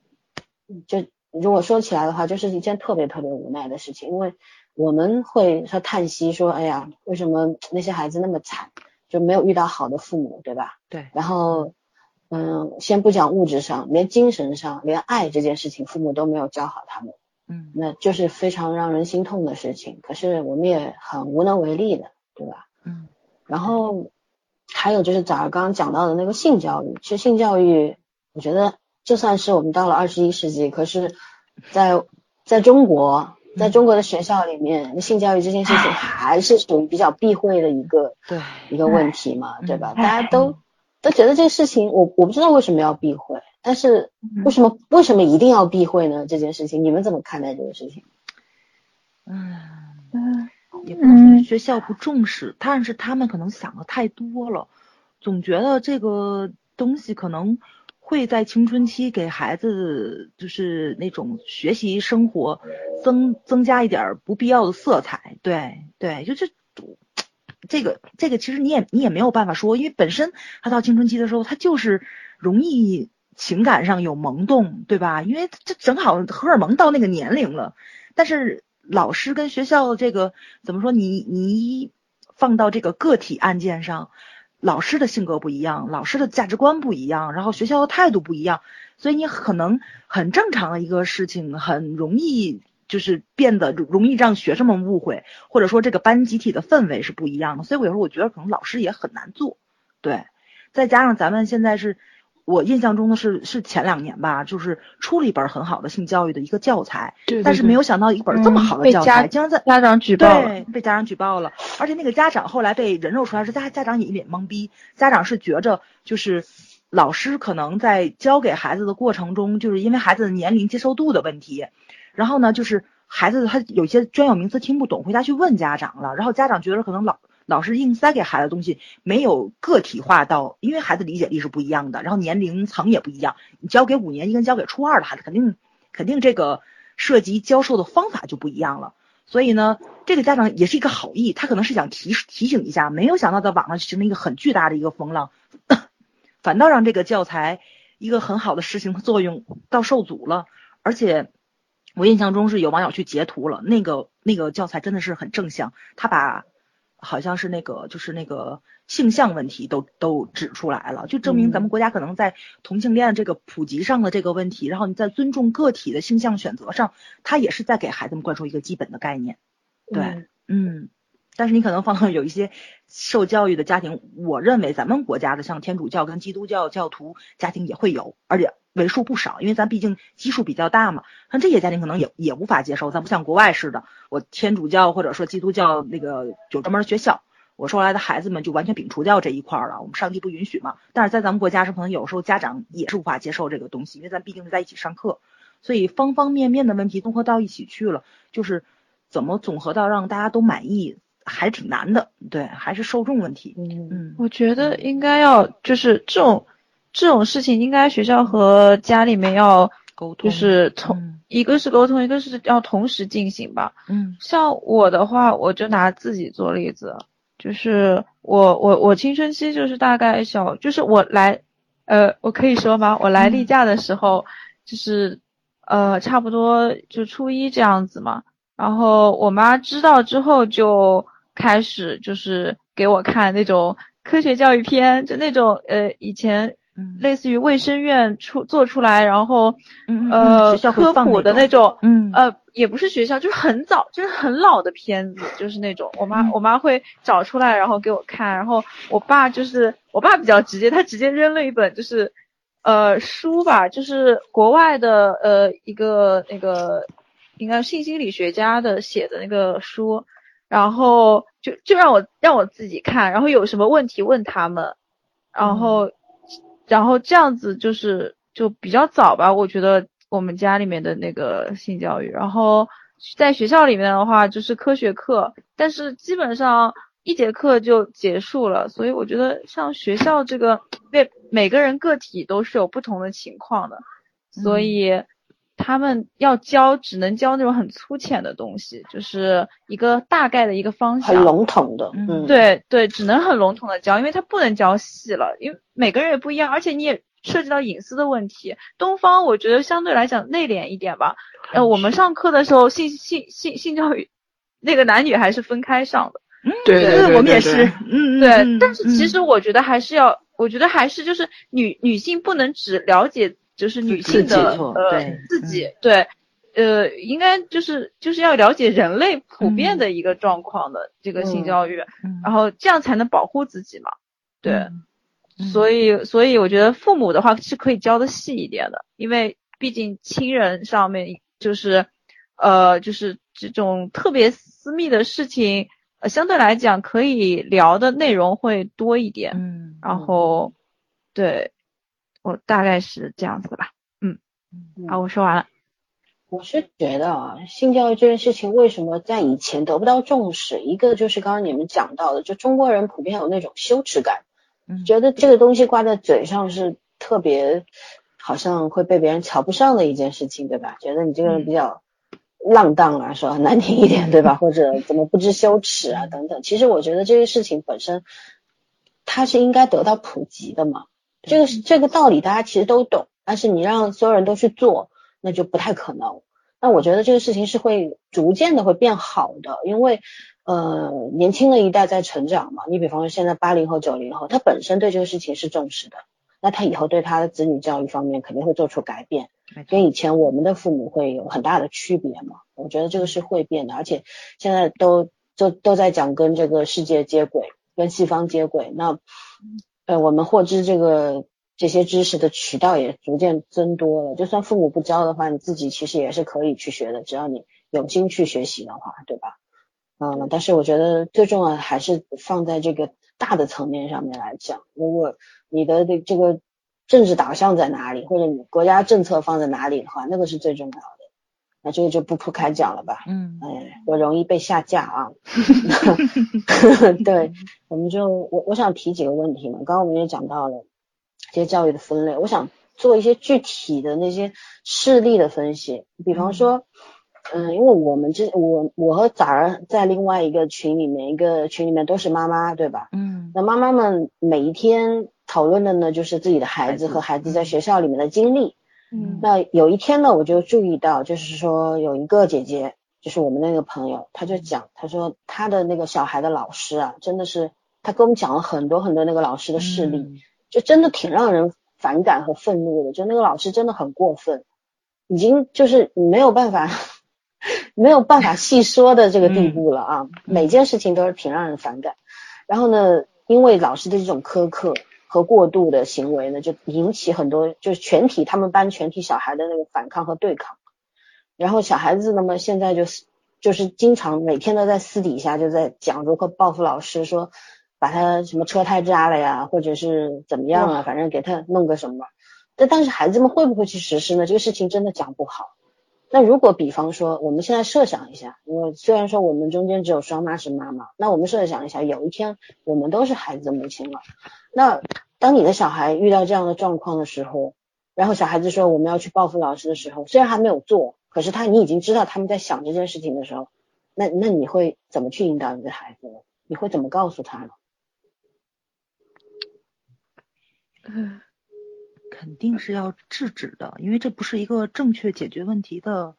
就如果说起来的话，就是一件特别特别无奈的事情，因为我们会说叹息说，哎呀，为什么那些孩子那么惨，就没有遇到好的父母，对吧？对。然后，嗯，先不讲物质上，连精神上，连爱这件事情，父母都没有教好他们。嗯，那就是非常让人心痛的事情。可是我们也很无能为力的。对吧？嗯，然后还有就是早上刚刚讲到的那个性教育，其实性教育，我觉得就算是我们到了二十一世纪，可是在在中国，在中国的学校里面，性教育这件事情还是属于比较避讳的一个对一个问题嘛，对吧？大家都都觉得这个事情，我我不知道为什么要避讳，但是为什么为什么一定要避讳呢？这件事情，你们怎么看待这个事情？嗯嗯。也不是学校不重视，但是他们可能想的太多了，总觉得这个东西可能会在青春期给孩子就是那种学习生活增增加一点不必要的色彩，对对，就这这个这个其实你也你也没有办法说，因为本身他到青春期的时候，他就是容易情感上有萌动，对吧？因为这正好荷尔蒙到那个年龄了。但是老师跟学校这个怎么说？你你放到这个个体案件上，老师的性格不一样，老师的价值观不一样，然后学校的态度不一样，所以你可能很正常的一个事情，很容易。就是变得容易让学生们误会，或者说这个班集体的氛围是不一样的，所以我有时候我觉得可能老师也很难做，对，再加上咱们现在是，我印象中的是是前两年吧，就是出了一本很好的性教育的一个教材，但是没有想到一本这么好的教材竟然在家长举报了，被家长举报了，而且那个家长后来被人肉出来是家家长也一脸懵逼，家长是觉着就是老师可能在教给孩子的过程中，就是因为孩子的年龄接受度的问题。然后呢，就是孩子他有些专有名词听不懂，回家去问家长了。然后家长觉得可能老老师硬塞给孩子东西没有个体化到，因为孩子理解力是不一样的，然后年龄层也不一样。你教给五年级跟教给初二的孩子，肯定肯定这个涉及教授的方法就不一样了。所以呢，这个家长也是一个好意，他可能是想提提醒一下，没有想到在网上形成一个很巨大的一个风浪，反倒让这个教材一个很好的实行的作用到受阻了，而且。我印象中是有网友去截图了，那个那个教材真的是很正向，他把好像是那个就是那个性向问题都都指出来了，就证明咱们国家可能在同性恋这个普及上的这个问题，然后你在尊重个体的性向选择上，他也是在给孩子们灌输一个基本的概念。对，嗯，但是你可能放到有一些受教育的家庭，我认为咱们国家的像天主教跟基督教教徒家庭也会有，而且。为数不少，因为咱毕竟基数比较大嘛，像这些家庭可能也也无法接受。咱不像国外似的，我天主教或者说基督教那个有专门学校，我收来的孩子们就完全摒除掉这一块了。我们上帝不允许嘛。但是在咱们国家是可能有时候家长也是无法接受这个东西，因为咱毕竟是在一起上课，所以方方面面的问题综合到一起去了，就是怎么总合到让大家都满意，还是挺难的。对，还是受众问题。嗯嗯，我觉得应该要就是这种。这种事情应该学校和家里面要沟通，就是同一个是沟通，一个是要同时进行吧。嗯，像我的话，我就拿自己做例子，就是我我我青春期就是大概小，就是我来，呃，我可以说吗？我来例假的时候，就是呃，差不多就初一这样子嘛。然后我妈知道之后，就开始就是给我看那种科学教育片，就那种呃以前。类似于卫生院出做出来，然后呃科普的那种，嗯。呃也不是学校，就是很早，就是很老的片子，就是那种。我妈我妈会找出来，然后给我看，然后我爸就是我爸比较直接，他直接扔了一本就是呃书吧，就是国外的呃一个那个应该性心理学家的写的那个书，然后就就让我让我自己看，然后有什么问题问他们，然后。然后这样子就是就比较早吧，我觉得我们家里面的那个性教育，然后在学校里面的话就是科学课，但是基本上一节课就结束了，所以我觉得像学校这个，对每个人个体都是有不同的情况的，所以。他们要教，只能教那种很粗浅的东西，就是一个大概的一个方向，很笼统的。嗯，对对，只能很笼统的教，因为他不能教细了，因为每个人也不一样，而且你也涉及到隐私的问题。东方我觉得相对来讲内敛一点吧。呃，我们上课的时候性性性性教育，那个男女还是分开上的。嗯，对对对，我们也是。嗯嗯。对，但是其实我觉得还是要，我觉得还是就是女女性不能只了解。就是女性的呃自己对，呃应该就是就是要了解人类普遍的一个状况的这个性教育，然后这样才能保护自己嘛，对，所以所以我觉得父母的话是可以教的细一点的，因为毕竟亲人上面就是呃就是这种特别私密的事情，呃相对来讲可以聊的内容会多一点，嗯，然后对。我大概是这样子吧，嗯，好，我说完了。我是觉得啊，性教育这件事情为什么在以前得不到重视？一个就是刚刚你们讲到的，就中国人普遍有那种羞耻感，觉得这个东西挂在嘴上是特别好像会被别人瞧不上的一件事情，对吧？觉得你这个人比较浪荡啊，说 难听一点，对吧？或者怎么不知羞耻啊等等。其实我觉得这些事情本身它是应该得到普及的嘛。这个是这个道理，大家其实都懂，但是你让所有人都去做，那就不太可能。那我觉得这个事情是会逐渐的会变好的，因为呃年轻的一代在成长嘛。你比方说现在八零后、九零后，他本身对这个事情是重视的，那他以后对他的子女教育方面肯定会做出改变，跟以前我们的父母会有很大的区别嘛。我觉得这个是会变的，而且现在都都都在讲跟这个世界接轨，跟西方接轨，那。呃，我们获知这个这些知识的渠道也逐渐增多了。就算父母不教的话，你自己其实也是可以去学的，只要你有心去学习的话，对吧？嗯，但是我觉得最重要的还是放在这个大的层面上面来讲。如果你的这这个政治导向在哪里，或者你国家政策放在哪里的话，那个是最重要的。那这个就不铺开讲了吧，嗯，哎，我容易被下架啊 对，我们就我我想提几个问题嘛，刚刚我们也讲到了这些教育的分类，我想做一些具体的那些事例的分析，比方说，嗯，因为我们这我我和崽儿在另外一个群里面，一个群里面都是妈妈，对吧？嗯，那妈妈们每一天讨论的呢，就是自己的孩子和孩子在学校里面的经历。嗯，那有一天呢，我就注意到，就是说有一个姐姐，就是我们那个朋友，她就讲，她说她的那个小孩的老师啊，真的是，她跟我们讲了很多很多那个老师的事例，就真的挺让人反感和愤怒的，就那个老师真的很过分，已经就是没有办法，没有办法细说的这个地步了啊，每件事情都是挺让人反感。然后呢，因为老师的这种苛刻。和过度的行为呢，就引起很多，就是全体他们班全体小孩的那个反抗和对抗。然后小孩子那么现在就是就是经常每天都在私底下就在讲如何报复老师，说把他什么车胎扎了呀，或者是怎么样啊，反正给他弄个什么。但但是孩子们会不会去实施呢？这个事情真的讲不好。那如果比方说我们现在设想一下，因为虽然说我们中间只有双妈是妈妈，那我们设想一下，有一天我们都是孩子的母亲了，那当你的小孩遇到这样的状况的时候，然后小孩子说我们要去报复老师的时候，虽然还没有做，可是他你已经知道他们在想这件事情的时候，那那你会怎么去引导你的孩子呢？你会怎么告诉他呢？嗯。肯定是要制止的，因为这不是一个正确解决问题的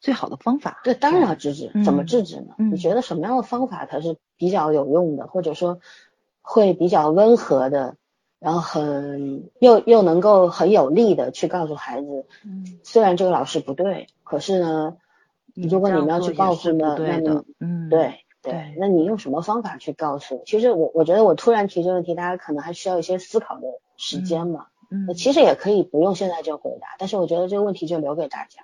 最好的方法。对，当然要制止。怎么制止呢？你觉得什么样的方法才是比较有用的，或者说会比较温和的，然后很又又能够很有力的去告诉孩子，嗯虽然这个老师不对，可是呢，如果你们要去告诉呢，那你，嗯，对对，那你用什么方法去告诉？其实我我觉得我突然提这个问题，大家可能还需要一些思考的时间嘛。嗯，其实也可以不用现在就回答，但是我觉得这个问题就留给大家，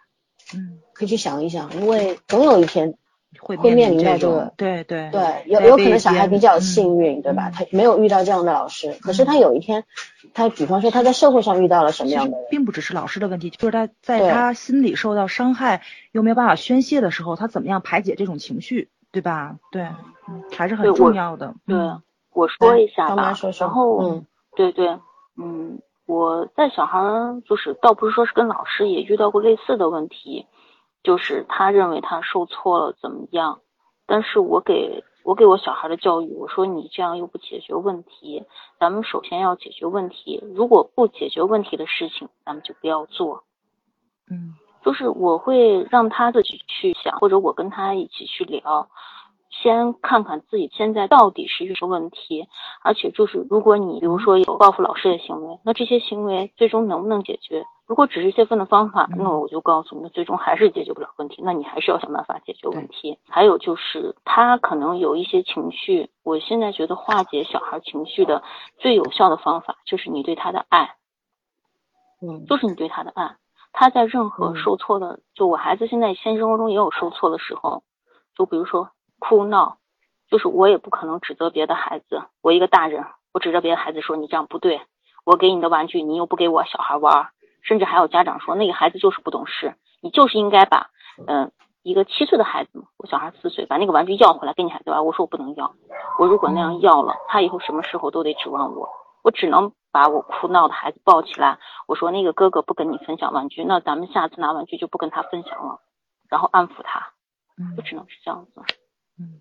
嗯，可以去想一想，因为总有一天会会面临到这个，对对对，有有可能小孩比较幸运，对吧？他没有遇到这样的老师，可是他有一天，他比方说他在社会上遇到了什么样的，并不只是老师的问题，就是他在他心里受到伤害又没有办法宣泄的时候，他怎么样排解这种情绪，对吧？对，还是很重要的。对，我说一下吧，然后，嗯，对对，嗯。我在小孩就是倒不是说是跟老师也遇到过类似的问题，就是他认为他受挫了怎么样，但是我给我给我小孩的教育，我说你这样又不解决问题，咱们首先要解决问题，如果不解决问题的事情，咱们就不要做。嗯，就是我会让他自己去想，或者我跟他一起去聊。先看看自己现在到底是遇什么问题，而且就是如果你比如说有报复老师的行为，那这些行为最终能不能解决？如果只是泄愤的方法，那我就告诉你，最终还是解决不了问题。那你还是要想办法解决问题。还有就是他可能有一些情绪，我现在觉得化解小孩情绪的最有效的方法就是你对他的爱，嗯，就是你对他的爱。他在任何受挫的，就我孩子现在现实生活中也有受挫的时候，就比如说。哭闹，就是我也不可能指责别的孩子。我一个大人，我指着别的孩子说你这样不对。我给你的玩具你又不给我小孩玩，甚至还有家长说那个孩子就是不懂事，你就是应该把嗯一个七岁的孩子，我小孩四岁，把那个玩具要回来给你孩子玩。我说我不能要，我如果那样要了，他以后什么时候都得指望我，我只能把我哭闹的孩子抱起来，我说那个哥哥不跟你分享玩具，那咱们下次拿玩具就不跟他分享了，然后安抚他，就只能是这样子。嗯，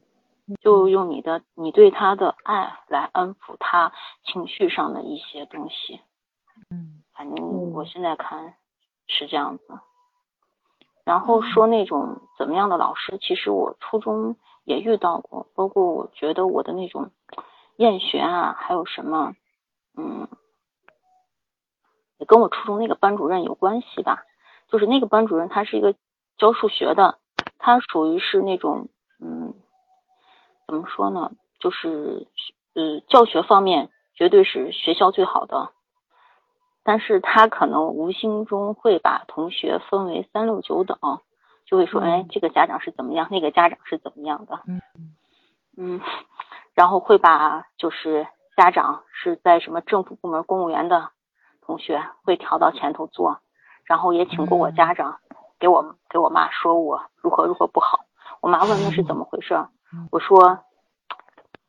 就用你的你对他的爱来安抚他情绪上的一些东西。嗯，反正我现在看是这样子。然后说那种怎么样的老师，其实我初中也遇到过，包括我觉得我的那种厌学啊，还有什么，嗯，也跟我初中那个班主任有关系吧。就是那个班主任他是一个教数学的，他属于是那种，嗯，怎么说呢？就是呃，教学方面绝对是学校最好的。但是他可能无形中会把同学分为三六九等，就会说，哎，这个家长是怎么样，那个家长是怎么样的，嗯。嗯，然后会把就是家长是在什么政府部门公务员的同学会调到前头坐，然后也请过我家长给我给我妈说我如何如何不好，我妈问那是怎么回事，我说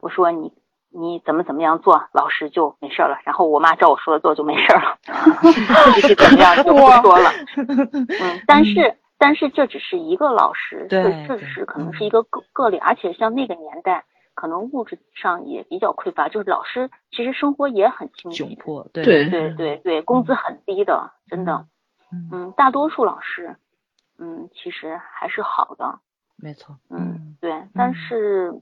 我说你。你怎么怎么样做，老师就没事了。然后我妈照我说的做，就没事了。是怎么样就不说了。嗯，但是但是这只是一个老师，对，这只是可能是一个个个例。而且像那个年代，可能物质上也比较匮乏，就是老师其实生活也很清窘迫，对对对对对，工资很低的，真的。嗯，大多数老师，嗯，其实还是好的。没错。嗯，对，但是。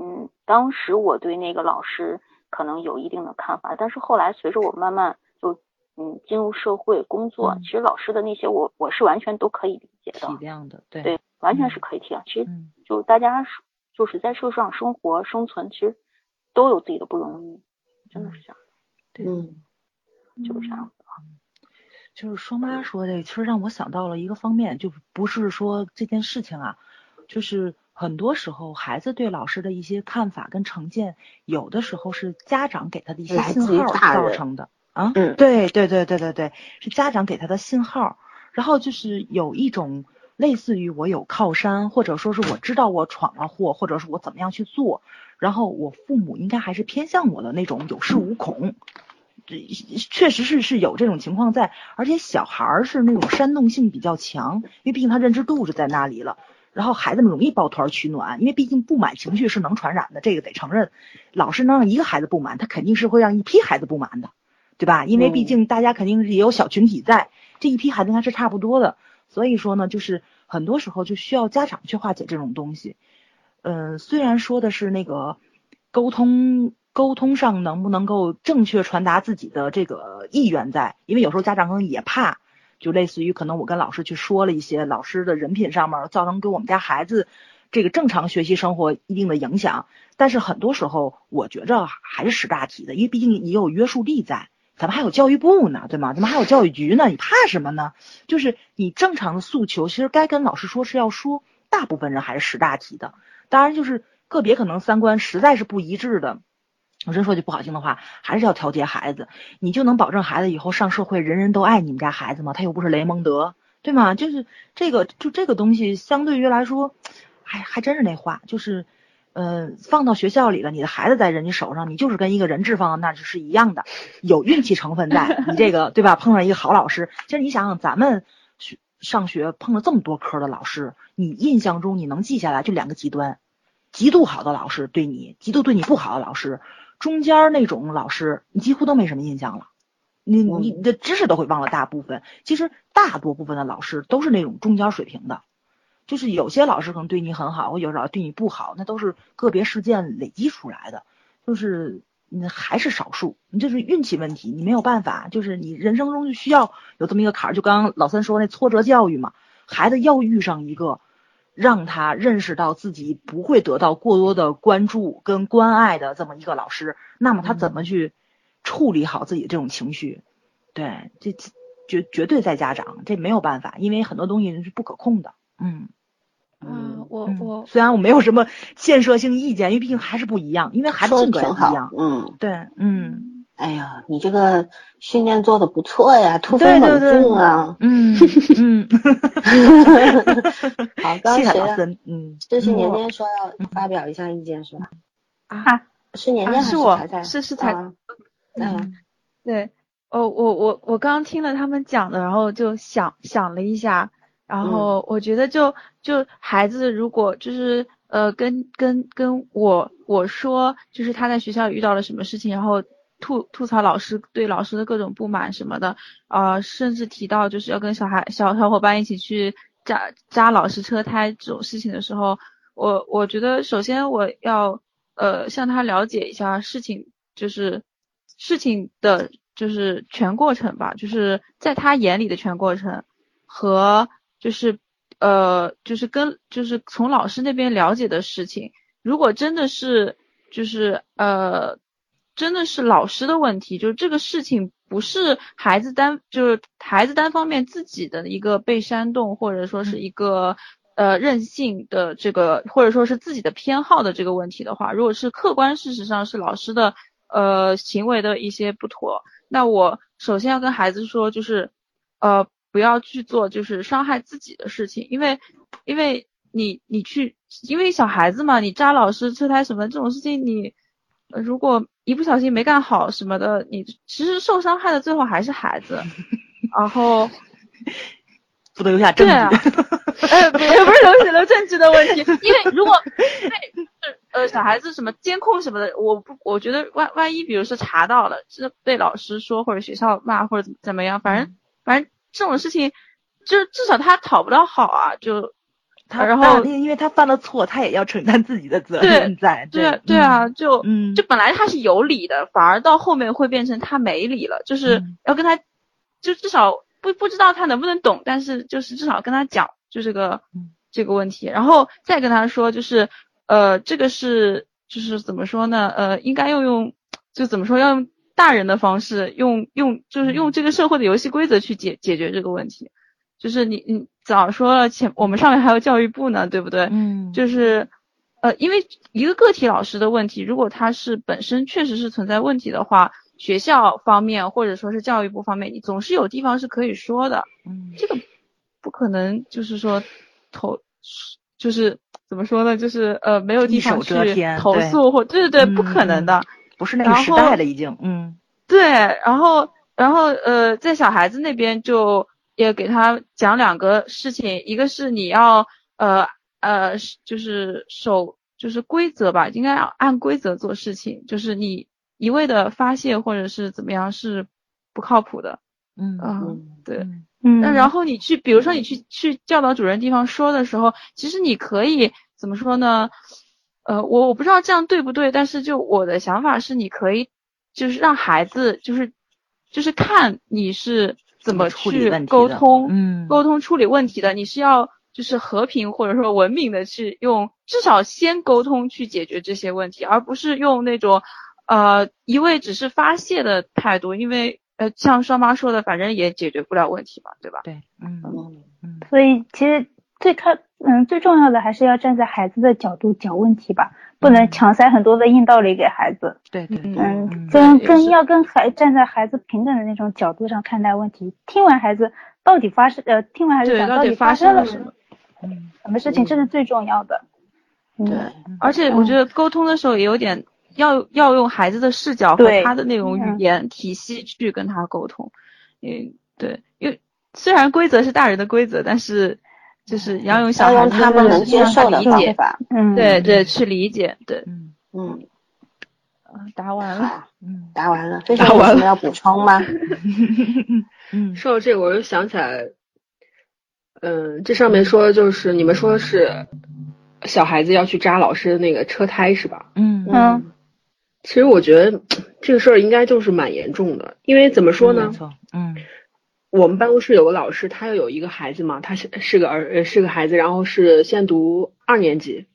嗯，当时我对那个老师可能有一定的看法，但是后来随着我慢慢就嗯进入社会工作，其实老师的那些我我是完全都可以理解的，体谅的，对对，完全是可以体谅。其实就大家就是在社会上生活生存，其实都有自己的不容易，真的是这样。对，就是这样子啊。就是双妈说的，其实让我想到了一个方面，就不是说这件事情啊，就是。很多时候，孩子对老师的一些看法跟成见，有的时候是家长给他的一些信号造成的啊。对对对对对对，是家长给他的信号。然后就是有一种类似于我有靠山，或者说是我知道我闯了祸，或者是我怎么样去做，然后我父母应该还是偏向我的那种有恃无恐。确实是是有这种情况在，而且小孩儿是那种煽动性比较强，因为毕竟他认知度是在那里了。然后孩子们容易抱团取暖，因为毕竟不满情绪是能传染的，这个得承认。老师能让一个孩子不满，他肯定是会让一批孩子不满的，对吧？因为毕竟大家肯定是也有小群体在，这一批孩子应该是差不多的。所以说呢，就是很多时候就需要家长去化解这种东西。嗯，虽然说的是那个沟通沟通上能不能够正确传达自己的这个意愿在，因为有时候家长可能也怕。就类似于可能我跟老师去说了一些老师的人品上面造成给我们家孩子这个正常学习生活一定的影响，但是很多时候我觉着还是识大体的，因为毕竟你有约束力在，咱们还有教育部呢，对吗？咱们还有教育局呢，你怕什么呢？就是你正常的诉求，其实该跟老师说是要说，大部分人还是识大体的，当然就是个别可能三观实在是不一致的。我真说句不好听的话，还是要调节孩子，你就能保证孩子以后上社会人人都爱你们家孩子吗？他又不是雷蒙德，对吗？就是这个，就这个东西，相对于来说，还还真是那话，就是，呃，放到学校里了，你的孩子在人家手上，你就是跟一个人质放到那是一样的，有运气成分在，你这个对吧？碰上一个好老师，其实你想想，咱们学上学碰了这么多科的老师，你印象中你能记下来就两个极端，极度好的老师对你，极度对你不好的老师。中间那种老师，你几乎都没什么印象了，你你的知识都会忘了大部分。其实大多部分的老师都是那种中间水平的，就是有些老师可能对你很好，或有老师对你不好，那都是个别事件累积出来的，就是你还是少数，你就是运气问题，你没有办法，就是你人生中就需要有这么一个坎儿。就刚刚老三说那挫折教育嘛，孩子要遇上一个。让他认识到自己不会得到过多的关注跟关爱的这么一个老师，那么他怎么去处理好自己这种情绪？对，这绝绝对在家长，这没有办法，因为很多东西是不可控的。嗯嗯，我我虽然我没有什么建设性意见，因为毕竟还是不一样，因为孩子性格不一样。嗯，对，嗯。哎呀，你这个训练做的不错呀，突飞猛进啊！嗯嗯，好，刚才嗯，这是年年说要发表一下意见是吧？啊，是年年还是我？是是才？嗯，对，哦，我我我刚听了他们讲的，然后就想想了一下，然后我觉得就就孩子如果就是呃跟跟跟我我说，就是他在学校遇到了什么事情，然后吐吐槽老师对老师的各种不满什么的，呃，甚至提到就是要跟小孩小小伙伴一起去扎扎老师车胎这种事情的时候，我我觉得首先我要呃向他了解一下事情，就是事情的就是全过程吧，就是在他眼里的全过程和就是呃就是跟就是从老师那边了解的事情，如果真的是就是呃真的是老师的问题，就是这个事情不是孩子单就是孩子单方面自己的一个被煽动或者说是一个呃任性的这个或者说是自己的偏好的这个问题的话，如果是客观事实上是老师的呃行为的一些不妥，那我首先要跟孩子说就是呃不要去做就是伤害自己的事情，因为因为你你去因为小孩子嘛，你扎老师车胎什么这种事情你。呃，如果一不小心没干好什么的，你其实受伤害的最后还是孩子，然后 不能留下证据。对啊，呃，不是留下了证据的问题，因为如果因为呃小孩子什么监控什么的，我不我觉得万万一比如说查到了，是被老师说或者学校骂或者怎怎么样，反正反正这种事情，就至少他讨不到好啊，就。他然后因为他犯了错，他也要承担自己的责任在。对对对啊，就嗯就本来他是有理的，反而到后面会变成他没理了，就是要跟他，就至少不不知道他能不能懂，但是就是至少跟他讲就这个这个问题，然后再跟他说就是呃这个是就是怎么说呢呃应该要用就怎么说要用大人的方式用用就是用这个社会的游戏规则去解解决这个问题。就是你你早说了前我们上面还有教育部呢，对不对？嗯，就是呃，因为一个个体老师的问题，如果他是本身确实是存在问题的话，学校方面或者说是教育部方面，你总是有地方是可以说的。嗯，这个不可能就是说投就是怎么说呢？就是呃没有地方去投诉或对对对，不可能的，不是那个时代了已经。嗯，对，然后然后呃在小孩子那边就。也给他讲两个事情，一个是你要呃呃就是守就是规则吧，应该要按规则做事情，就是你一味的发泄或者是怎么样是不靠谱的。嗯嗯，对，嗯，那然后你去，比如说你去去教导主任地方说的时候，其实你可以怎么说呢？呃，我我不知道这样对不对，但是就我的想法是，你可以就是让孩子就是就是看你是。怎么去沟通？嗯，沟通处理问题的，你是要就是和平或者说文明的去用，至少先沟通去解决这些问题，而不是用那种呃一味只是发泄的态度，因为呃像双方说的，反正也解决不了问题嘛，对吧？对，嗯嗯，所以其实最开嗯最重要的还是要站在孩子的角度讲问题吧。不能强塞很多的硬道理给孩子。对对，嗯，跟跟要跟孩站在孩子平等的那种角度上看待问题。听完孩子到底发生呃，听完孩子讲到底发生了什么，嗯，什么事情这是最重要的。对，而且我觉得沟通的时候也有点要要用孩子的视角和他的那种语言体系去跟他沟通。嗯，对，因为虽然规则是大人的规则，但是。就是要用小孩他们能接受的方法，嗯，对对，去理解，对，嗯。嗯，答完了，嗯，答完了，非常有什么要补充吗？嗯，说到这个，我又想起来，嗯，这上面说就是你们说是小孩子要去扎老师的那个车胎是吧？嗯。嗯，其实我觉得这个事儿应该就是蛮严重的，因为怎么说呢？嗯。我们办公室有个老师，他有一个孩子嘛，他是是个儿，是个孩子，然后是现读二年级。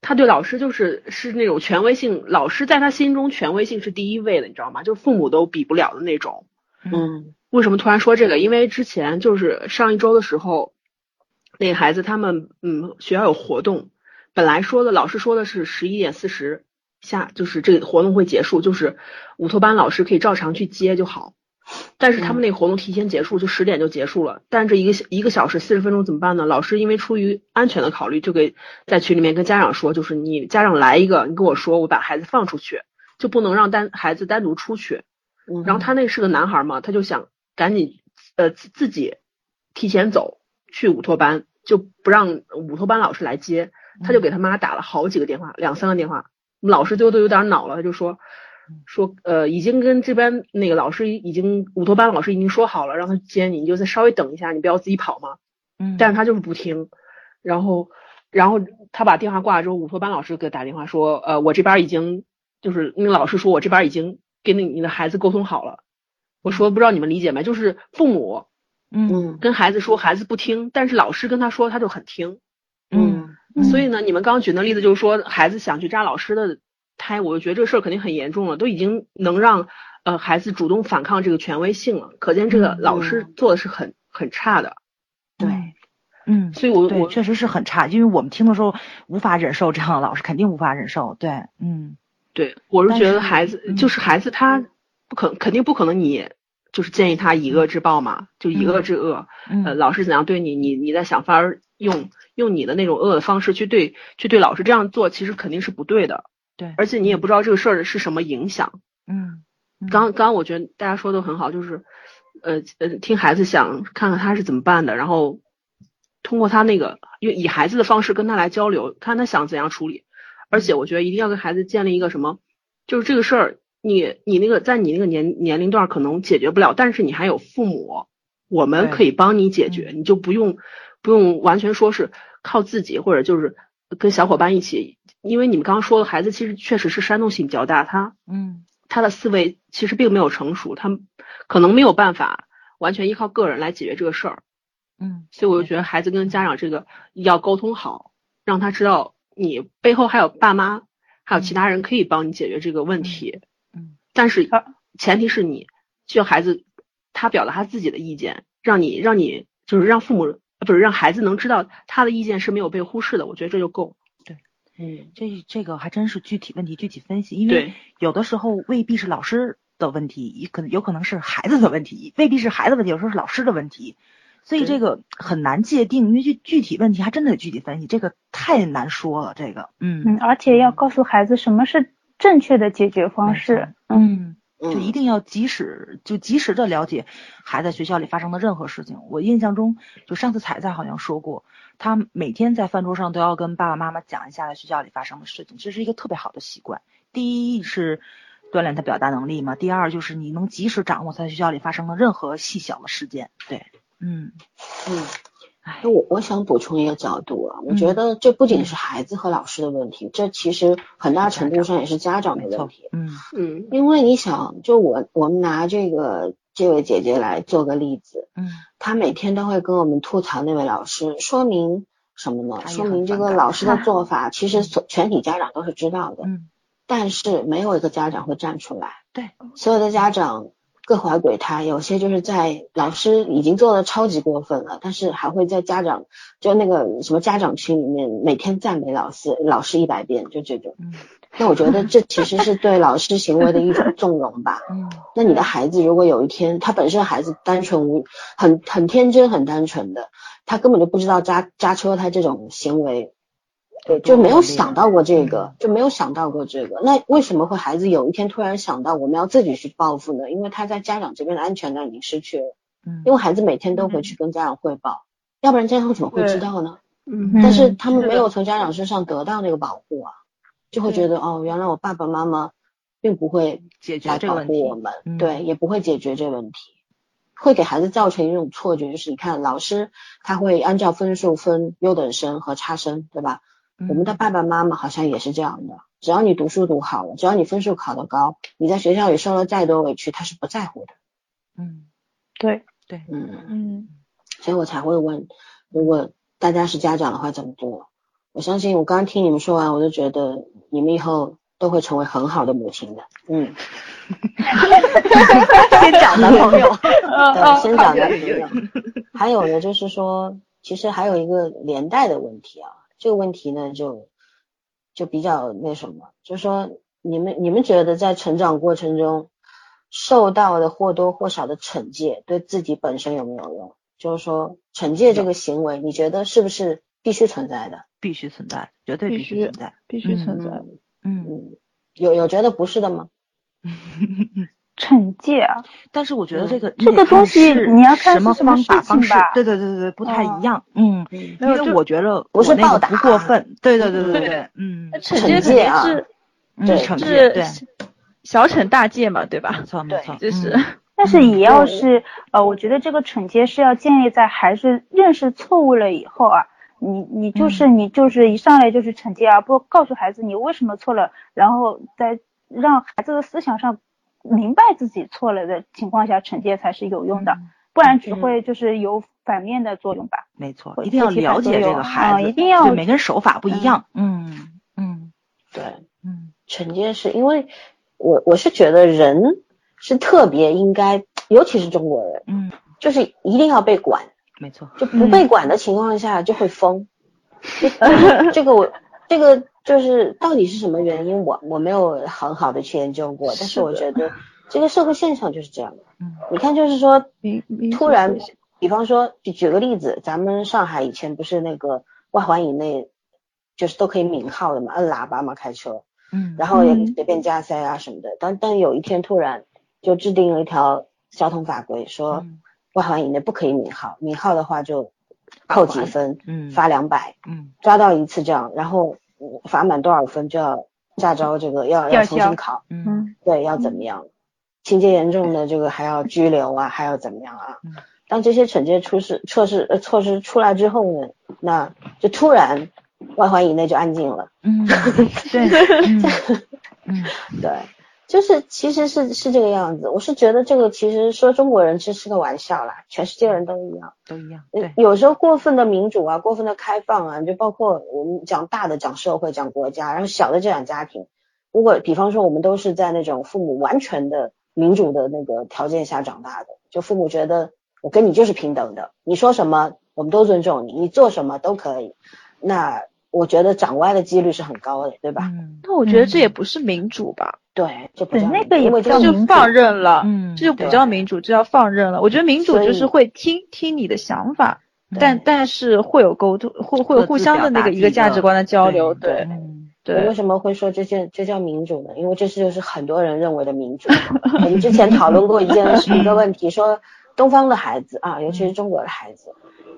他对老师就是是那种权威性，老师在他心中权威性是第一位的，你知道吗？就是父母都比不了的那种。嗯。为什么突然说这个？因为之前就是上一周的时候，那个孩子他们嗯学校有活动，本来说的老师说的是十一点四十下，就是这个活动会结束，就是午托班老师可以照常去接就好。但是他们那个活动提前结束，就十点就结束了。但是这一个一个小时四十分钟怎么办呢？老师因为出于安全的考虑，就给在群里面跟家长说，就是你家长来一个，你跟我说，我把孩子放出去，就不能让单孩子单独出去。然后他那是个男孩嘛，他就想赶紧呃自己提前走去午托班，就不让午托班老师来接，他就给他妈打了好几个电话，两三个电话，老师最后都有点恼了，他就说说呃已经跟这边那个老师已经午托班老师已经说好了，让他接你，你就再稍微等一下，你不要自己跑嘛。嗯，但是他就是不听，然后然后他把电话挂了之后，午托班老师给他打电话说呃我这边已经就是那个老师说我这边已经。跟你你的孩子沟通好了，我说不知道你们理解没？就是父母，嗯，跟孩子说孩子不听，但是老师跟他说他就很听，嗯，所以呢，你们刚刚举那例子就是说孩子想去扎老师的胎，我就觉得这个事儿肯定很严重了，都已经能让呃孩子主动反抗这个权威性了，可见这个老师做的是很很差的，对，嗯，所以我我确实是很差，因为我们听的时候无法忍受这样的老师，肯定无法忍受，对，嗯。对，我是觉得孩子就是孩子，他不可肯定不可能，你就是建议他以恶制暴嘛，就以恶制恶。呃，老师怎样对你，你你在想法儿用用你的那种恶的方式去对去对老师这样做，其实肯定是不对的。对，而且你也不知道这个事儿是什么影响。嗯，刚刚我觉得大家说的很好，就是呃呃听孩子想看看他是怎么办的，然后通过他那个用以孩子的方式跟他来交流，看他想怎样处理。而且我觉得一定要跟孩子建立一个什么，就是这个事儿，你你那个在你那个年年龄段可能解决不了，但是你还有父母，我们可以帮你解决，你就不用不用完全说是靠自己，或者就是跟小伙伴一起，因为你们刚刚说的孩子其实确实是煽动性比较大，他嗯他的思维其实并没有成熟，他可能没有办法完全依靠个人来解决这个事儿，嗯，所以我就觉得孩子跟家长这个要沟通好，让他知道。你背后还有爸妈，还有其他人可以帮你解决这个问题。嗯，但是前提是你需要孩子他表达他自己的意见，让你让你就是让父母不是让孩子能知道他的意见是没有被忽视的。我觉得这就够。对，嗯，这这个还真是具体问题具体分析，因为有的时候未必是老师的问题，也可能有可能是孩子的问题，未必是孩子问题，有时候是老师的问题。所以这个很难界定，因为具具体问题还真的得具体分析，这个太难说了。这个，嗯嗯，而且要告诉孩子什么是正确的解决方式，嗯，就一定要及时就及时的了解孩子学校里发生的任何事情。我印象中，就上次彩彩好像说过，他每天在饭桌上都要跟爸爸妈妈讲一下在学校里发生的事情，这是一个特别好的习惯。第一是锻炼他表达能力嘛，第二就是你能及时掌握在学校里发生的任何细小的事件，对。嗯嗯，哎，我我想补充一个角度啊，我觉得这不仅是孩子和老师的问题，这其实很大程度上也是家长的问题。嗯嗯，因为你想，就我我们拿这个这位姐姐来做个例子，嗯，她每天都会跟我们吐槽那位老师，说明什么呢？说明这个老师的 做法其实所全体家长都是知道的，嗯，但是没有一个家长会站出来，对，所有的家长。各怀鬼胎，有些就是在老师已经做的超级过分了，但是还会在家长就那个什么家长群里面每天赞美老师，老师一百遍，就这种。那我觉得这其实是对老师行为的一种纵容吧。嗯。那你的孩子如果有一天他本身孩子单纯无很很天真很单纯的，他根本就不知道扎扎车胎这种行为。对，就没有想到过这个，就没有想到过这个。那为什么会孩子有一天突然想到我们要自己去报复呢？因为他在家长这边的安全感已经失去了。嗯。因为孩子每天都会去跟家长汇报，要不然家长怎么会知道呢？嗯。但是他们没有从家长身上得到那个保护啊，就会觉得哦，原来我爸爸妈妈并不会解决这个问题，我们对也不会解决这个问题，会给孩子造成一种错觉，就是你看老师他会按照分数分优等生和差生，对吧？我们的爸爸妈妈好像也是这样的，只要你读书读好了，只要你分数考得高，你在学校里受了再多委屈，他是不在乎的。嗯，对对，嗯嗯，所以我才会问，如果大家是家长的话怎么做？我相信我刚刚听你们说完，我就觉得你们以后都会成为很好的母亲的。嗯，先找男朋友，对，先找男朋友。还有呢，就是说，其实还有一个连带的问题啊。这个问题呢，就就比较那什么，就是说，你们你们觉得在成长过程中受到的或多或少的惩戒，对自己本身有没有用？就是说，惩戒这个行为，你觉得是不是必须存在的？必须存在，绝对必须存在，必须存在。嗯，有有觉得不是的吗？惩戒啊，但是我觉得这个这个东西你要看什么是什么方法方式对对对对对，不太嗯一样，嗯，嗯因为我觉得我那个暴打不过分，对对对对对对，嗯，惩戒肯惩戒啊定是嗯对惩戒，对，是小惩大戒嘛，对吧没？错没错，就是嗯。但是也要对是呃，我觉得这个惩戒是要建立在孩子认识错误了以后啊，你你就是你就是一上来就是惩戒，而不告诉孩子你为什么错了，然后再让孩子的思想上明白自己错了的情况下，惩戒才是有用的，嗯。不然只会就是有反面的作用吧。没错，一定要了解这个孩子，啊一定要对每个人手法不一样，嗯。嗯对，嗯。惩戒是因为我我是觉得人是特别应该，尤其是中国人，嗯，就是一定要被管，没错，就。不被管的情况下就会疯。就 这个我这个就是到底是什么原因，我我没有很好的去研究过，但是我觉得这个社会现象就是这样的。嗯你看，就是说突然，比方说，举举个例子，咱们上海以前不是那个外环以内，就是都可以鸣号的嘛，摁喇叭嘛，开车，嗯，然后也嗯随便加塞啊什么的。但但有一天突然就制定了一条交通法规，说嗯外环以内不可以鸣号，鸣号的话就扣几分，嗯罚两百，嗯抓到一次这样，然后嗯罚满多少分就要驾照这个要要重新考，嗯。嗯。对，要怎么样？情节严重的这个还要拘留啊，还要怎么样啊？嗯？当这些惩戒出施措施呃措施出来之后呢，那就突然外环以内就安静了。嗯，对，嗯。嗯。对，就是其实是是这个样子。我是觉得这个其实说中国人其实是个玩笑啦，全世界人都一样。都一样，呃对，有时候过分的民主啊，过分的开放啊，就包括我们讲大的讲社会、讲国家，然后小的就讲家庭。如果比方说我们都是在那种父母完全的民主的那个条件下长大的，就父母觉得我跟你就是平等的，你说什么我们都尊重你，你做什么都可以，那我觉得长歪的几率是很高的，对吧？嗯那我觉得这也不是民主吧，对，就不对叫那个也为这就放任了，嗯，这就不叫民主，这叫放任了。我觉得民主就是会听听你的想法，但但是会有沟通，会会有互相的那个一个价值观的交流，对对为。什么会说这件这叫民主呢？因为这是就是很多人认为的民主。我们之前讨论过一件 一个问题，说东方的孩子啊，尤其是中国的孩子，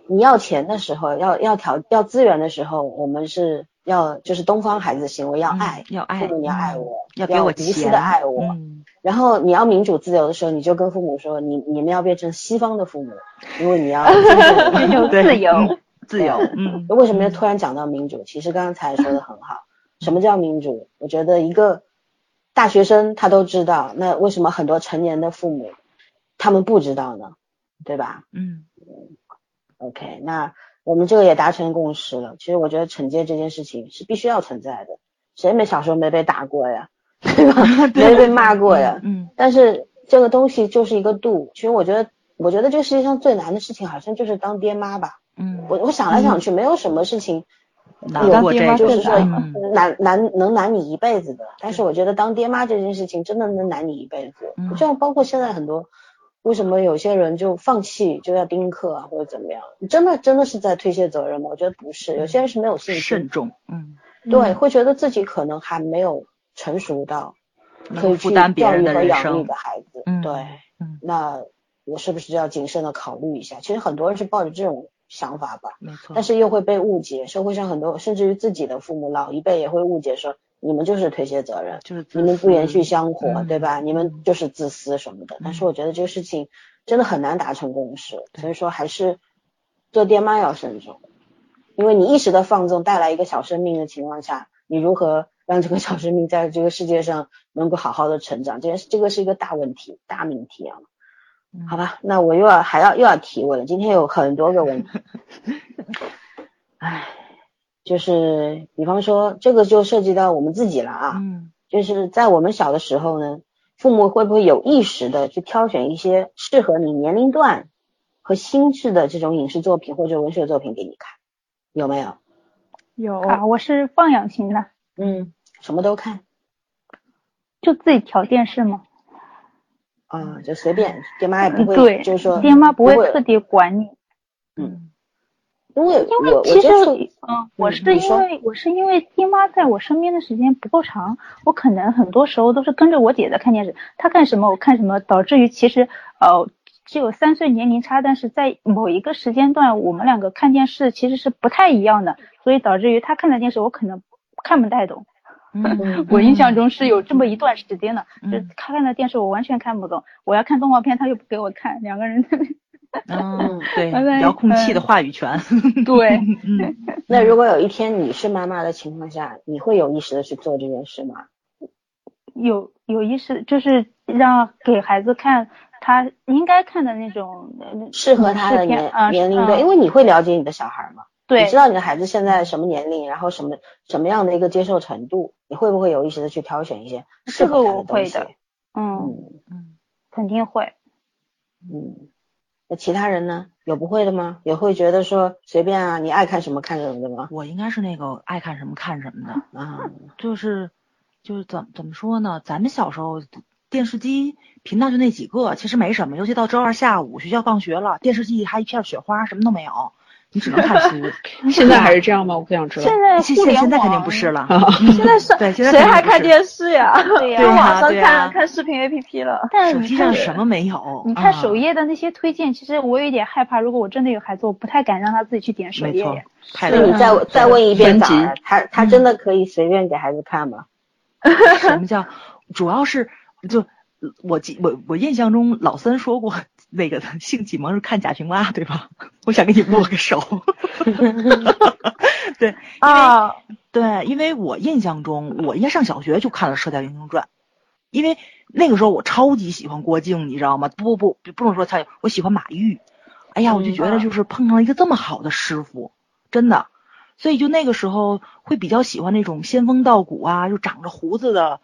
你要钱的时候，要要条要资源的时候，我们是要就是东方孩子的行为要爱，嗯要爱父母你要爱我，要给我无私的爱我。嗯然后你要民主自由的时候，你就跟父母说，你你们要变成西方的父母，因为你要 尊重追求对自由。嗯自由，嗯为什么要突然讲到民主？其实刚才说的很好，什么叫民主？我觉得一个大学生他都知道，那为什么很多成年的父母他们不知道呢？对吧嗯？OK，那我们这个也达成共识了。其实我觉得惩戒这件事情是必须要存在的，谁没小时候没被打过呀？对吧？没被骂过呀？嗯但是这个东西就是一个度。其实我觉得，我觉得这个世界上最难的事情好像就是当爹妈吧。嗯，我我想来想去，没有什么事情难过这个，就是说嗯难难能难你一辈子的。但是我觉得当爹妈这件事情真的能难你一辈子。嗯就像包括现在很多，为什么有些人就放弃就要丁克啊或者怎么样？真的真的是在推卸责任吗？我觉得不是，有些人是没有信心慎，重，嗯，对，会觉得自己可能还没有成熟到可以去教育和养育生的孩子。嗯对，嗯，那我是不是要谨慎的考虑一下？其实很多人是抱着这种想法吧。没错，但是又会被误解，社会上很多甚至于自己的父母老一辈也会误解说你们就是推卸责任，就是你们不延续香火，嗯对吧？你们就是自私什么的。但是我觉得这个事情真的很难达成共识，所以说还是做爹妈要慎重，因为你一时的放纵带来一个小生命的情况下，你如何让这个小生命在这个世界上能够好好的成长？这这个是一个大问题、大命题啊。嗯好吧，那我又要还要又要提问了。今天有很多个问题，唉，就是比方说这个就涉及到我们自己了啊，嗯就是在我们小的时候呢，父母会不会有意识的去挑选一些适合你年龄段和心智的这种影视作品或者文学作品给你看？有没有？有啊，我是放养型的，嗯，什么都看就自己调电视吗。啊，就随便，爹妈也不会，对，就是说爹妈不不会特地管你。嗯因为其实嗯，我是因为我是因为爹妈在我身边的时间不够长，我可能很多时候都是跟着我姐在看电视，她干什么我看什么，导致于其实呃只有三岁年龄差，但是在某一个时间段我们两个看电视其实是不太一样的，所以导致于她看的电视我可能看不太懂。我印象中是有这么一段时间的，就他看的电视我完全看不懂，我要看动画片他又不给我看，两个人。嗯，对，遥控器的话语权。对，嗯。那如果有一天你是妈妈的情况下，你会有意识的去做这件事吗？有有意识，就是让给孩子看他应该看的那种适合他的年年龄段，因为你会了解你的小孩嘛？对，你知道你的孩子现在什么年龄，然后什么什么样的一个接受程度，你会不会有意识的去挑选一些适合他的东西？嗯嗯，肯定会。嗯，那其他人呢？有不会的吗？也会觉得说随便啊，你爱看什么看什么的吗？我应该是那个爱看什么看什么的啊，就是就是怎怎么说呢？咱们小时候电视机频道就那几个，其实没什么，尤其到周二下午学校放学了，电视机还一片雪花，什么都没有。你只能看书，现在还是这样吗？我不想知道。现在现现在肯定不是了。现在是对，谁还看电视呀？对呀，网上看看视频 APP 了。但手机上什么没有？你看首页的那些推荐，其实我有一点害怕。如果我真的有孩子，我不太敢让他自己去点首页。没错。那你再再问一遍，他他真的可以随便给孩子看吗？什么叫？主要是就我记我我印象中老三说过。那个 性启蒙是看贾平凹，对吧？我想跟你握个手。对，啊，对，因为我印象中，我应该上小学就看了《射雕英雄传》，因为那个时候我超级喜欢郭靖，你知道吗？不不不，不能说他，我喜欢马玉。哎呀，我就觉得就是碰上了一个这么好的师傅，真的，所以就那个时候会比较喜欢那种仙风道骨啊，就长着胡子的。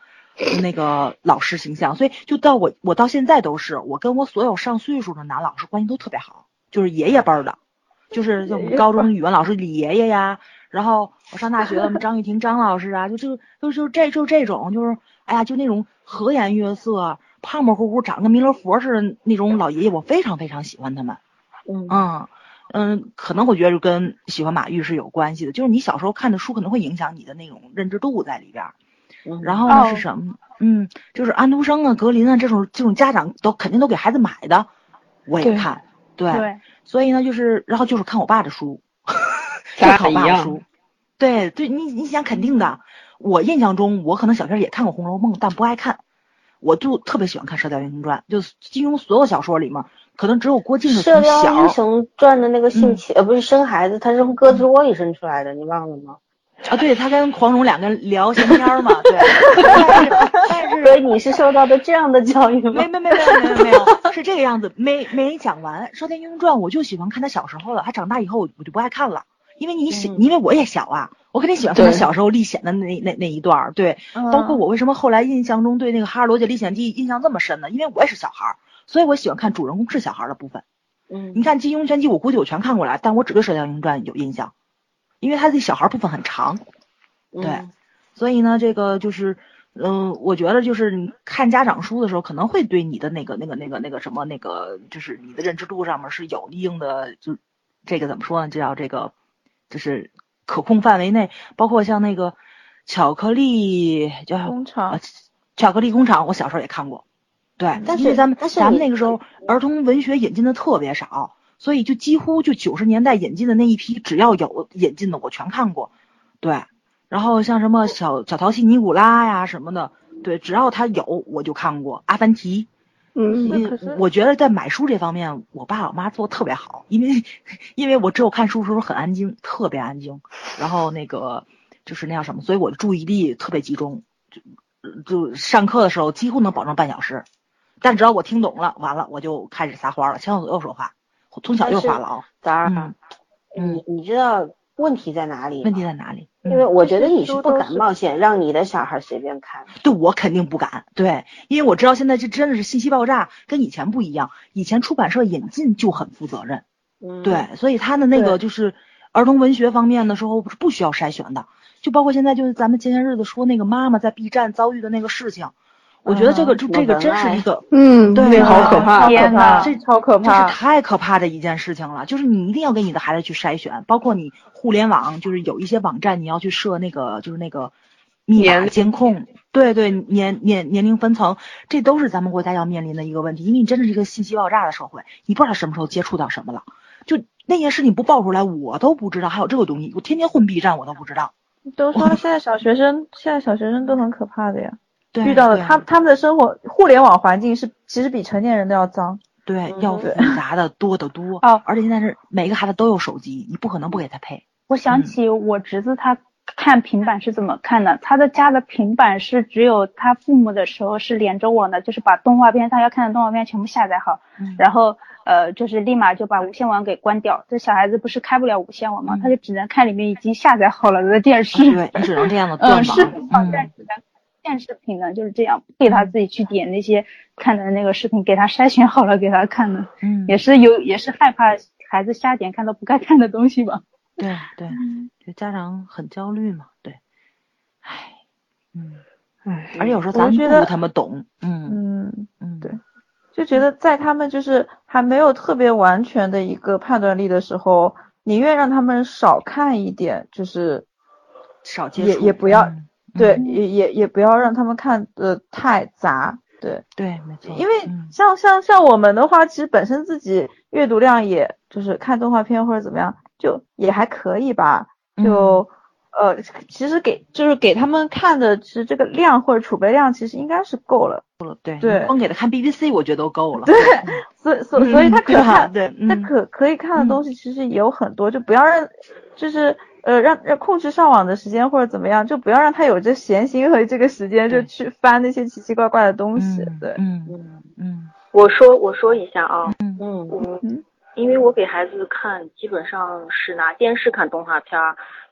那个老师形象，所以就到我我到现在都是，我跟我所有上岁数的男老师关系都特别好，就是爷爷辈儿的，就是就我们高中语文老师李爷爷呀，然后我上大学我们张玉婷张老师啊，就就就就这就这种，就是哎呀就那种和颜悦色、胖胖乎乎、长跟弥勒佛似的那种老爷爷，我非常非常喜欢他们。嗯嗯嗯，可能我觉得就跟喜欢马玉是有关系的，就是你小时候看的书可能会影响你的那种认知度在里边。然后呢是什么？嗯，就是安徒生啊、格林啊这种这种家长都肯定都给孩子买的，我也看，对，所以呢就是然后就是看我爸的书，看我爸的书，对对，你你想肯定的，我印象中我可能小时候也看过《红楼梦》，但不爱看，我就特别喜欢看《射雕英雄传》，就金庸所有小说里面，可能只有郭靖是从小。射雕英雄传的那个性情呃不是生孩子，他是从胳肢窝里生出来的，你忘了吗？啊，对他跟黄蓉两个人聊闲天嘛，对。但是，所以你是受到的这样的教育吗？没没没没没没没有，是这个样子，没没讲完。《射雕英雄传》我就喜欢看他小时候的，他长大以后我我就不爱看了，因为你小，因为我也小啊，我肯定喜欢看他小时候历险的那那那一段。对，包括我为什么后来印象中对那个《哈尔罗杰历险记》印象这么深呢？因为我也是小孩儿，所以我喜欢看主人公是小孩的部分。嗯，你看《金庸全集》，我估计我全看过来，但我只对《射雕英雄传》有印象。因为他的小孩部分很长，对，所以呢，这个就是，嗯，我觉得就是你看家长书的时候，可能会对你的那个、那个、那个、那个什么、那个，就是你的认知度上面是有一定的，就这个怎么说呢？就叫这个，就是可控范围内。包括像那个巧克力叫工厂，巧克力工厂，我小时候也看过，对，但是咱们咱们那个时候儿童文学引进的特别少。所以就几乎就九十年代引进的那一批，只要有引进的我全看过，对。然后像什么小小淘气尼古拉呀什么的，对，只要他有我就看过。阿凡提，嗯，我觉得在买书这方面，我爸我妈做的特别好，因为因为我只有看书的时候很安静，特别安静，然后那个就是那样什么，所以我的注意力特别集中，就就上课的时候几乎能保证半小时，但只要我听懂了，完了我就开始撒欢了，前后左右说话。从小就话痨，早儿，你你知道问题在哪里？问题在哪里？因为我觉得你是不敢冒险让你的小孩随便看。对，我肯定不敢。对，因为我知道现在这真的是信息爆炸，跟以前不一样。以前出版社引进就很负责任，对，所以他的那个就是儿童文学方面的时候是不需要筛选的。就包括现在就是咱们前些日子说那个妈妈在 B 站遭遇的那个事情，我觉得这个这这个真是一个，嗯，对，好可怕，天呐，这超可怕，这是太可怕的一件事情了。就是你一定要给你的孩子去筛选，包括你互联网，就是有一些网站你要去设那个，就是那个密码监控，对对，年年年龄分层，这都是咱们国家要面临的一个问题。因为你真的是一个信息爆炸的社会，你不知道什么时候接触到什么了。就那件事情不爆出来，我都不知道还有这个东西。我天天混 B 站，我都不知道。都说，现在小学生，现在小学生都很可怕的呀。对，遇到的他他们的生活互联网环境是其实比成年人都要脏，对，要复杂的多得多。哦，而且现在是每个孩子都有手机，你不可能不给他配。我想起我侄子他看平板是怎么看的，他的家的平板是只有他父母的时候是连着网的，就是把动画片他要看的动画片全部下载好，然后呃就是立马就把无线网给关掉。这小孩子不是开不了无线网吗？他就只能看里面已经下载好了的电视，对，你只能这样的断网。嗯，视频网站只能。电视频呢就是这样，给他自己去点那些看的那个视频，给他筛选好了给他看的，嗯，也是有也是害怕孩子瞎点看到不该看的东西吧。对 对，就家长很焦虑嘛，对，唉，嗯，唉，而且有时候咱们不如他们懂，嗯嗯嗯，对，就觉得在他们就是还没有特别完全的一个判断力的时候，宁愿让他们少看一点，就是少接触，也也不要。对，也也也不要让他们看的太杂，对对，没错。因为像像像我们的话，其实本身自己阅读量也就是看动画片或者怎么样，就也还可以吧。就呃，其实给就是给他们看的，其实这个量或者储备量其实应该是够了。够了，对对，光给他看 BBC 我觉得都够了。对，所以所所以他可看，对，他可可以看的东西其实也有很多，就不要让就是。呃，让让控制上网的时间或者怎么样，就不要让他有这闲心和这个时间就去翻那些奇奇怪怪的东西。对，嗯嗯嗯。我说我说一下啊，嗯嗯嗯，因为我给孩子看基本上是拿电视看动画片，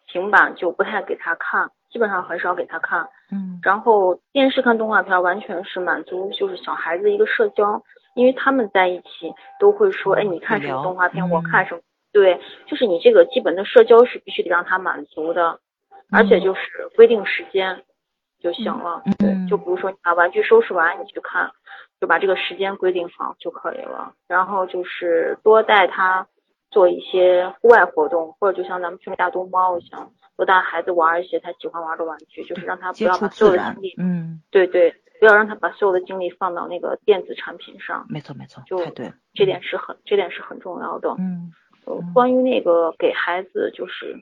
平板就不太给他看，基本上很少给他看。嗯。然后电视看动画片完全是满足就是小孩子一个社交，因为他们在一起都会说，哎，你看什么动画片，我看什么。对，就是你这个基本的社交是必须得让他满足的，而且就是规定时间就行了。对，就比如说你把玩具收拾完，你去看，就把这个时间规定好就可以了。然后就是多带他做一些户外活动，或者就像咱们去大东猫一样，多带孩子玩一些他喜欢玩的玩具，就是让他不要把所有的精力，嗯，对对，不要让他把所有的精力放到那个电子产品上。没错没错，就对，这点是很这点是很重要的。嗯。关于那个给孩子就是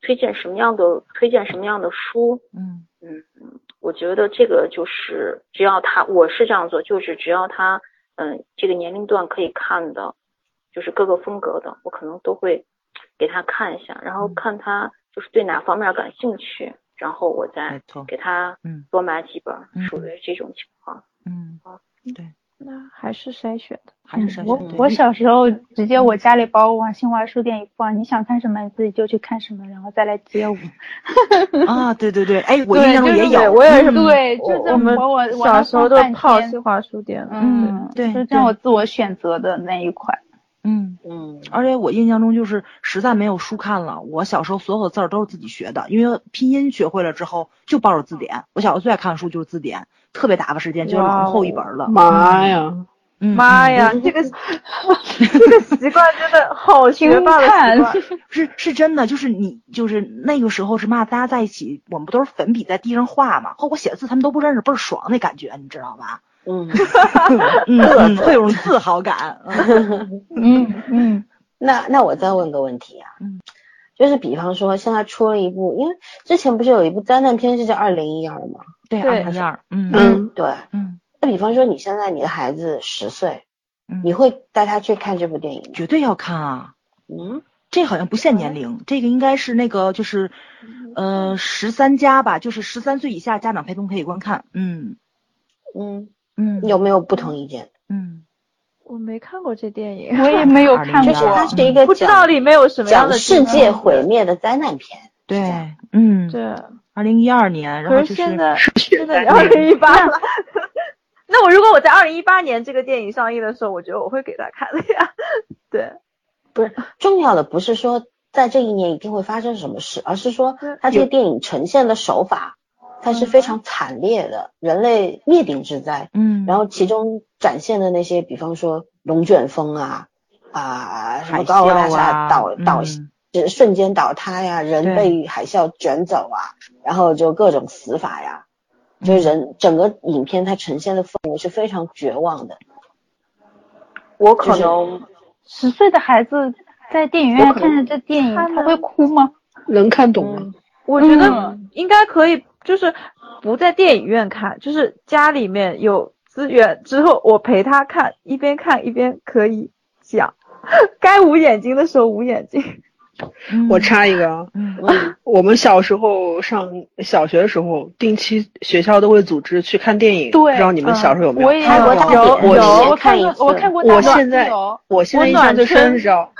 推荐什么样的推荐什么样的书，嗯。嗯嗯，我觉得这个就是只要他我是这样做，就是只要他嗯这个年龄段可以看的，就是各个风格的，我可能都会给他看一下，然后看他就是对哪方面感兴趣，然后我再给他嗯。多买几本，属于这种情况。嗯，对。那还是筛选的，还是筛选。我我小时候直接我家里把我往新华书店一放，你想看什么你自己就去看什么，然后再来接我。啊，对对对，哎，我印象中也有，我也是，对，就我们我小时候都泡新华书店，嗯，对，就让我自我选择的那一块。嗯嗯，而且我印象中就是实在没有书看了，我小时候所有的字儿都是自己学的，因为拼音学会了之后就抱着字典。我小时候最爱看的书就是字典，特别打发时间，就是老厚一本了。妈呀，妈呀，这个这个习惯真的好学霸的习惯，是是真的，就是你就是那个时候是嘛，大家在一起，我们不都是粉笔在地上画嘛，后我写的字他们都不认识，倍儿爽那感觉，你知道吧？嗯，嗯，会有种自豪感。嗯嗯，那那我再问个问题啊，嗯，就是比方说现在出了一部，因为之前不是有一部灾难片是叫《二零一二》吗？对，二零一二。嗯嗯，对，嗯。那比方说你现在你的孩子十岁，你会带他去看这部电影吗？绝对要看啊。嗯，这好像不限年龄，这个应该是那个就是呃十三加吧，就是十三岁以下家长陪同可以观看。嗯嗯。嗯，有没有不同意见？嗯，我没看过这电影，我也没有看过。就是它是一个不知道里面有什么样的世界毁灭的灾难片。对，嗯，对。二零一二年，然后就是现在现在二零一八了。那我如果我在二零一八年这个电影上映的时候，我觉得我会给他看的呀。对，不是重要的，不是说在这一年一定会发生什么事，而是说他这个电影呈现的手法。它是非常惨烈的，人类灭顶之灾。嗯，然后其中展现的那些，比方说龙卷风啊啊，什么高楼大厦倒倒，就是瞬间倒塌呀，人被海啸卷走啊，然后就各种死法呀，就是人整个影片它呈现的氛围是非常绝望的。我可能十岁的孩子在电影院看着这电影，他会哭吗？能看懂吗？我觉得应该可以，就是不在电影院看，就是家里面有资源之后，我陪他看，一边看一边可以讲，该捂眼睛的时候捂眼睛。我插一个，我们小时候上小学的时候，定期学校都会组织去看电影，不知道你们小时候有没有？我也有，有，我看过，我看过。我现在，我现在印象最深是知道。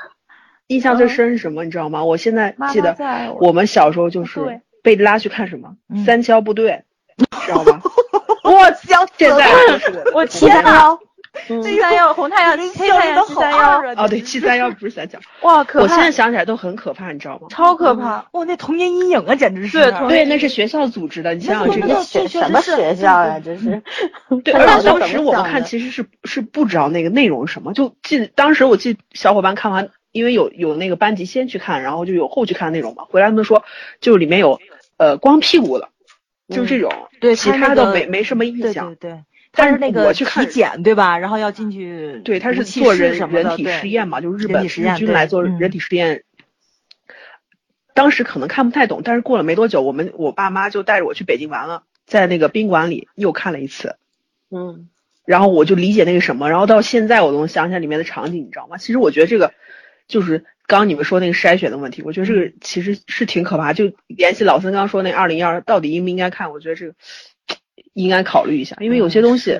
印象最深是什么？你知道吗？我现在记得我们小时候就是被拉去看什么三七部队，知道吗？我想现在我七三幺，七三幺红太阳黑太阳七三幺哦对 七三幺不是三角哇可我现在想起来都很可怕，你知道吗？超可怕哇那童年阴影啊简直是对对那是学校组织的，你想想这个学什么学校呀？这是 对，而且当时我们看其实是是不知道那个内容是什么，就记当时我记小伙伴看完。因为有有那个班级先去看，然后就有后去看那种嘛。回来他们说，就里面有呃光屁股的，就是这种，对，其他的没没什么印象。对对，他是那个体检对吧？然后要进去，对，他是做人人体实验嘛，就是日本日军来做人体实验。当时可能看不太懂，但是过了没多久，我们我爸妈就带着我去北京玩了，在那个宾馆里又看了一次。嗯，然后我就理解那个什么，然后到现在我都能想起来里面的场景，你知道吗？其实我觉得这个。就是刚你们说那个筛选的问题，我觉得这个其实是挺可怕。就联系老孙刚说那二零二到底应不应该看，我觉得这个应该考虑一下，因为有些东西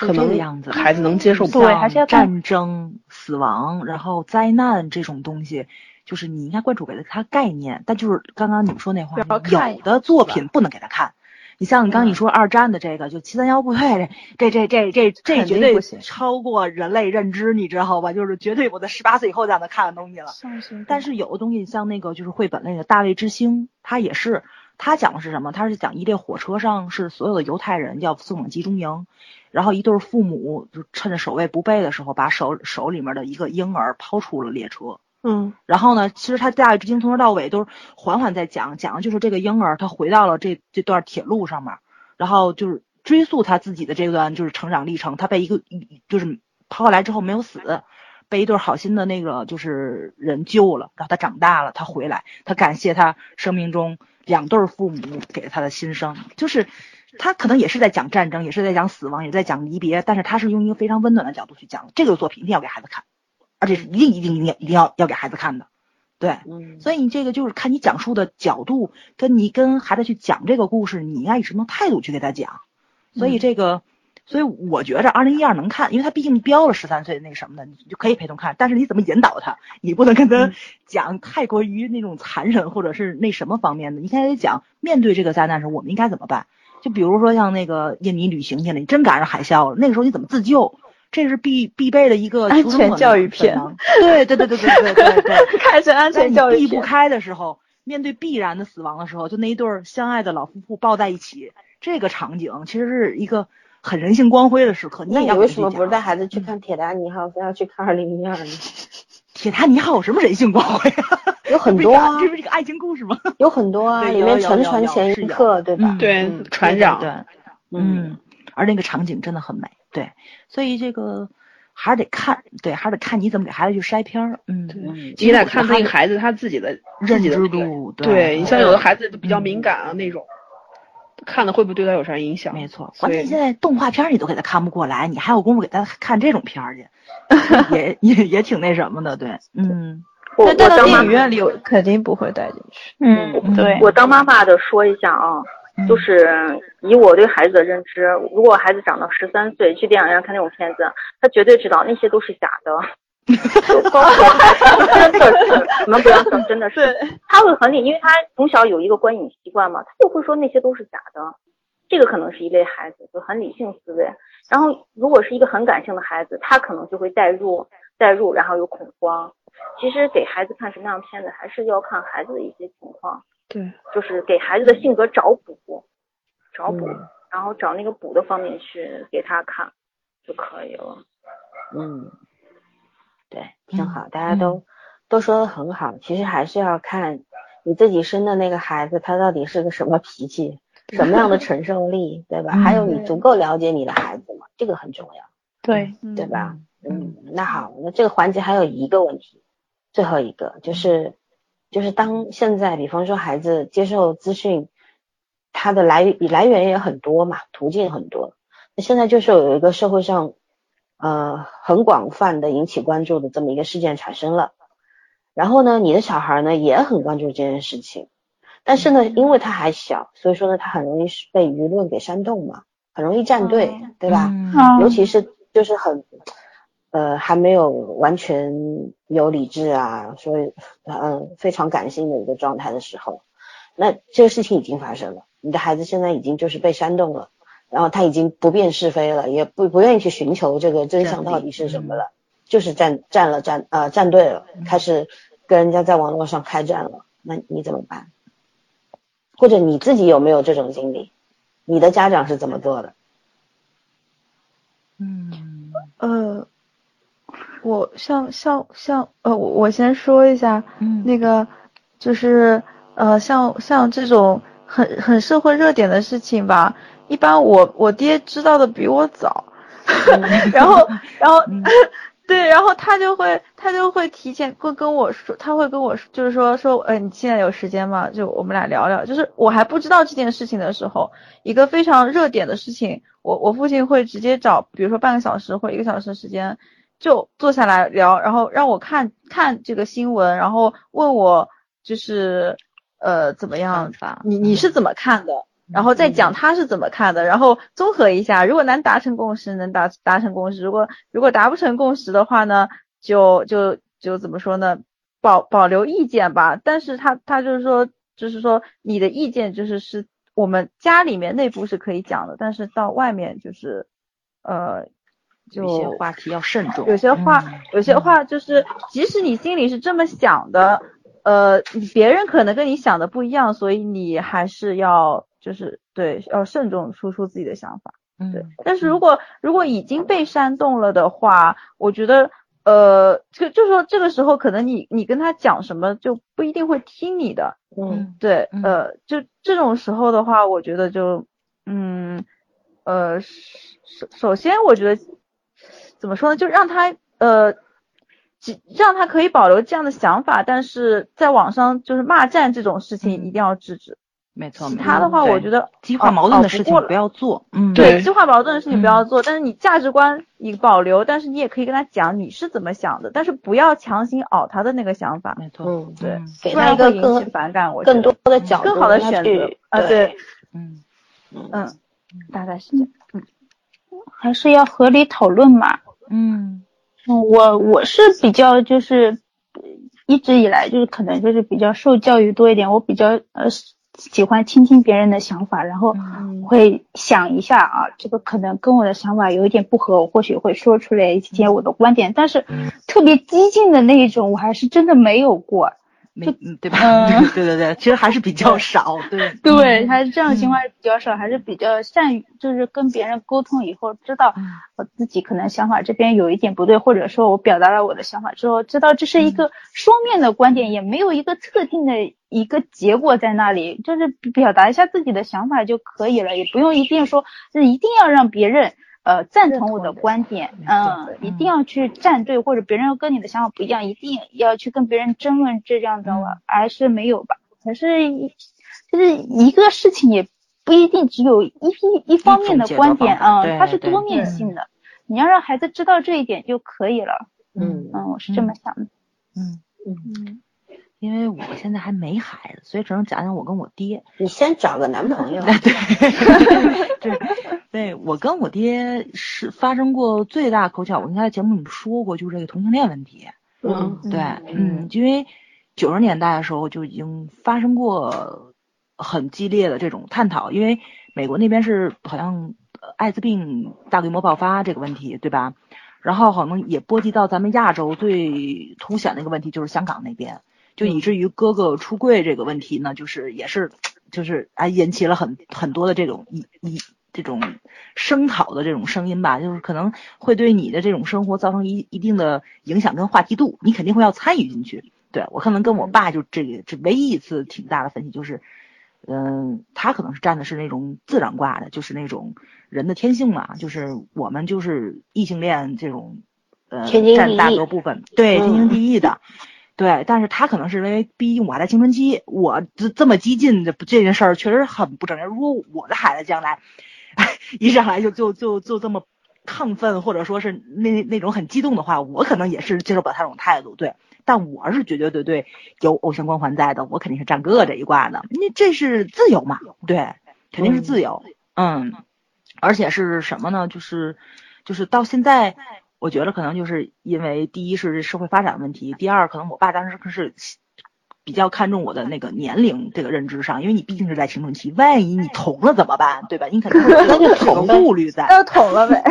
可能孩子能接受不了。对，还是要战争、死亡，然后灾难这种东西，就是你应该关注给他概念。但就是刚刚你们说那话，有的作品不能给他看。你像你刚你说二战的这个，就七三幺部队这这这这这这绝对超过人类认知，你知道吧？就是绝对我在十八岁以后才能看的东西了。但是有的东西像那个就是绘本那个《大卫之星》，它也是，它讲的是什么？它是讲一列火车上是所有的犹太人要送往集中营，然后一对父母就趁着守卫不备的时候，把手手里面的一个婴儿抛出了列车。嗯，然后呢？其实他大之星从头到尾都是缓缓在讲，讲的就是这个婴儿他回到了这这段铁路上面，然后就是追溯他自己的这段就是成长历程。他被一个就是抛下来之后没有死，被一对好心的那个就是人救了，然后他长大了，他回来，他感谢他生命中两对父母给了他的新生。就是他可能也是在讲战争，也是在讲死亡，也在讲离别，但是他是用一个非常温暖的角度去讲这个作品，一定要给孩子看。而且是一定一定一定一定要要给孩子看的，对，所以你这个就是看你讲述的角度，跟你跟孩子去讲这个故事，你应该以什么态度去给他讲。所以这个，所以我觉着二零一二能看，因为他毕竟标了十三岁那个什么的，你就可以陪同看。但是你怎么引导他？你不能跟他讲太过于那种残忍或者是那什么方面的。你现在得讲面对这个灾难时，我们应该怎么办？就比如说像那个印尼旅行去了，你真赶上海啸了，那个时候你怎么自救？这是必必备的一个安全教育片，对对对对对对对对，开始安全教育避不开的时候，面对必然的死亡的时候，就那一对相爱的老夫妇抱在一起，这个场景其实是一个很人性光辉的时刻。那你为什么不是带孩子去看《铁达尼号》，非要去看《二零一二》呢？铁达尼号有什么人性光辉？有很多啊，这不是一个爱情故事吗？有很多啊，里面沉船前一刻，对吧？对，船长，对，嗯，而那个场景真的很美。对，所以这个还是得看，对，还是得看你怎么给孩子去筛片儿，嗯，你得看那个孩子他自己的认知度，对你像有的孩子比较敏感啊那种，看的会不会对他有啥影响？没错，关键现在动画片你都给他看不过来，你还有功夫给他看这种片儿去，也也也挺那什么的，对，嗯，那带到电影院里肯定不会带进去，嗯，对，我当妈妈的说一下啊。就是以我对孩子的认知，如果孩子长到十三岁去电影院看那种片子，他绝对知道那些都是假的。包括真的是，你们不要说真的是，他会很理，因为他从小有一个观影习惯嘛，他就会说那些都是假的。这个可能是一类孩子，就很理性思维。然后如果是一个很感性的孩子，他可能就会代入，代入，然后有恐慌。其实给孩子看什么样的片子，还是要看孩子的一些情况。对，就是给孩子的性格找补。找补，然后找那个补的方面去给他看就可以了。嗯，对，挺好，大家都都说的很好。其实还是要看你自己生的那个孩子，他到底是个什么脾气，什么样的承受力，对吧？还有你足够了解你的孩子吗？这个很重要。对，对吧？嗯，那好，那这个环节还有一个问题，最后一个就是，就是当现在，比方说孩子接受资讯，它的来来源也很多嘛，途径很多。那现在就是有一个社会上，呃，很广泛的引起关注的这么一个事件产生了。然后呢，你的小孩呢也很关注这件事情，但是呢，因为他还小，所以说呢，他很容易被舆论给煽动嘛，很容易站队，对吧？尤其是就是很。呃，还没有完全有理智啊，所以嗯，非常感性的一个状态的时候，那这个事情已经发生了，你的孩子现在已经就是被煽动了，然后他已经不辨是非了，也不不愿意去寻求这个真相到底是什么了，就是站站了站呃站队了，开始跟人家在网络上开战了，那你怎么办？或者你自己有没有这种经历？你的家长是怎么做的？嗯呃。我像像像呃，我我先说一下，嗯，那个就是呃，像像这种很很社会热点的事情吧，一般我我爹知道的比我早，然后然后 对，然后他就会他就会提前会跟我说，他会跟我就是说说，呃，你现在有时间吗？就我们俩聊聊。就是我还不知道这件事情的时候，一个非常热点的事情，我我父亲会直接找，比如说半个小时或一个小时时间。就坐下来聊，然后让我看看这个新闻，然后问我就是呃怎么样吧？你你是怎么看的？然后再讲他是怎么看的，然后综合一下，如果能达成共识，能达达成共识；如果如果达不成共识的话呢，就就就怎么说呢？保保留意见吧。但是他他就是说，就是说你的意见就是是我们家里面内部是可以讲的，但是到外面就是呃。有些话题要慎重，有些话，有些话就是，即使你心里是这么想的，呃，别人可能跟你想的不一样，所以你还是要，就是对，要慎重说出自己的想法，对。但是如果如果已经被煽动了的话，我觉得，呃，就就说这个时候可能你你跟他讲什么就不一定会听你的，嗯，对，呃，就这种时候的话，我觉得就，嗯，呃，首首先我觉得。怎么说呢？就让他呃，只让他可以保留这样的想法，但是在网上就是骂战这种事情一定要制止。没错，其他的话我觉得激化矛盾的事情不要做。嗯，对，激化矛盾的事情不要做。但是你价值观你保留，但是你也可以跟他讲你是怎么想的，但是不要强行熬他的那个想法。没错，嗯，对，给他一个更反感，我更多的角度，更好的选择啊，对，嗯嗯，大概是这样。嗯，还是要合理讨论嘛。嗯，我我是比较就是一直以来就是可能就是比较受教育多一点，我比较呃喜欢倾听别人的想法，然后会想一下啊，这个可能跟我的想法有一点不合，我或许会说出来一些我的观点，但是特别激进的那一种，我还是真的没有过。没嗯对吧？嗯，对对对，其实还是比较少，对。对，还是这样情况比较少，还是比较善于就是跟别人沟通以后，知道我自己可能想法这边有一点不对，或者说我表达了我的想法之后，知道这是一个双面的观点，也没有一个特定的一个结果在那里，就是表达一下自己的想法就可以了，也不用一定说是一定要让别人。呃，赞同我的观点，嗯，一定要去站队，或者别人跟你的想法不一样，一定要去跟别人争论这样的，还是没有吧？可是一就是一个事情也不一定只有一一一方面的观点啊，它是多面性的，你要让孩子知道这一点就可以了。嗯嗯，我是这么想的。嗯嗯嗯。因为我现在还没孩子，所以只能讲讲我跟我爹。你先找个男朋友。对对对，我跟我爹是发生过最大口角，我应该在节目里说过，就是这个同性恋问题。嗯，对，嗯，因为九十年代的时候就已经发生过很激烈的这种探讨，因为美国那边是好像艾滋病大规模爆发这个问题，对吧？然后好像也波及到咱们亚洲最凸显的一个问题，就是香港那边。就以至于哥哥出柜这个问题呢，就是也是就是啊引起了很很多的这种一一这种声讨的这种声音吧，就是可能会对你的这种生活造成一一定的影响跟话题度，你肯定会要参与进去。对我可能跟我爸就这个这唯一一次挺大的分歧就是，嗯，他可能是站的是那种自然卦的，就是那种人的天性嘛，就是我们就是异性恋这种，呃，占大多部分，对，天经地义的。对，但是他可能是因为毕竟我还在青春期，我这这么激进的这件事儿确实很不正常。如果我的孩子将来一上来就就就就这么亢奋，或者说是那那种很激动的话，我可能也是接受不了他这种态度。对，但我是绝绝对对有偶像光环在的，我肯定是站哥这一挂的。那这是自由嘛？对，肯定是自由。嗯，而且是什么呢？就是就是到现在。我觉得可能就是因为第一是社会发展问题，第二可能我爸当时可是比较看重我的那个年龄这个认知上，因为你毕竟是在青春期，万一你捅了怎么办，对吧？你肯定会有这个 顾虑在。那就捅了呗。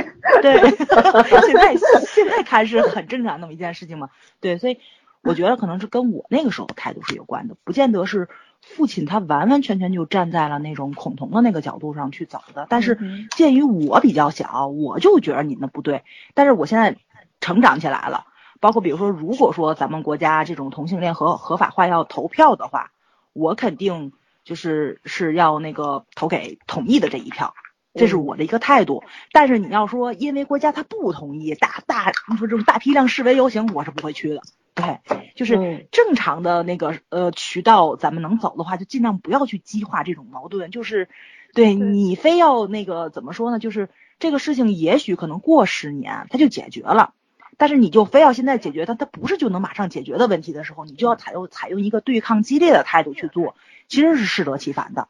对，现在现在看是很正常那么一件事情嘛。对，所以我觉得可能是跟我那个时候态度是有关的，不见得是。父亲他完完全全就站在了那种恐同的那个角度上去走的，但是鉴于我比较小，我就觉得你那不对。但是我现在成长起来了，包括比如说，如果说咱们国家这种同性恋合合法化要投票的话，我肯定就是是要那个投给同意的这一票，这是我的一个态度。但是你要说因为国家他不同意，大大你说这种大批量示威游行，我是不会去的。对，就是正常的那个呃渠道，咱们能走的话，就尽量不要去激化这种矛盾。就是，对你非要那个怎么说呢？就是这个事情也许可能过十年它就解决了，但是你就非要现在解决它，它不是就能马上解决的问题的时候，你就要采用采用一个对抗激烈的态度去做，其实是适得其反的。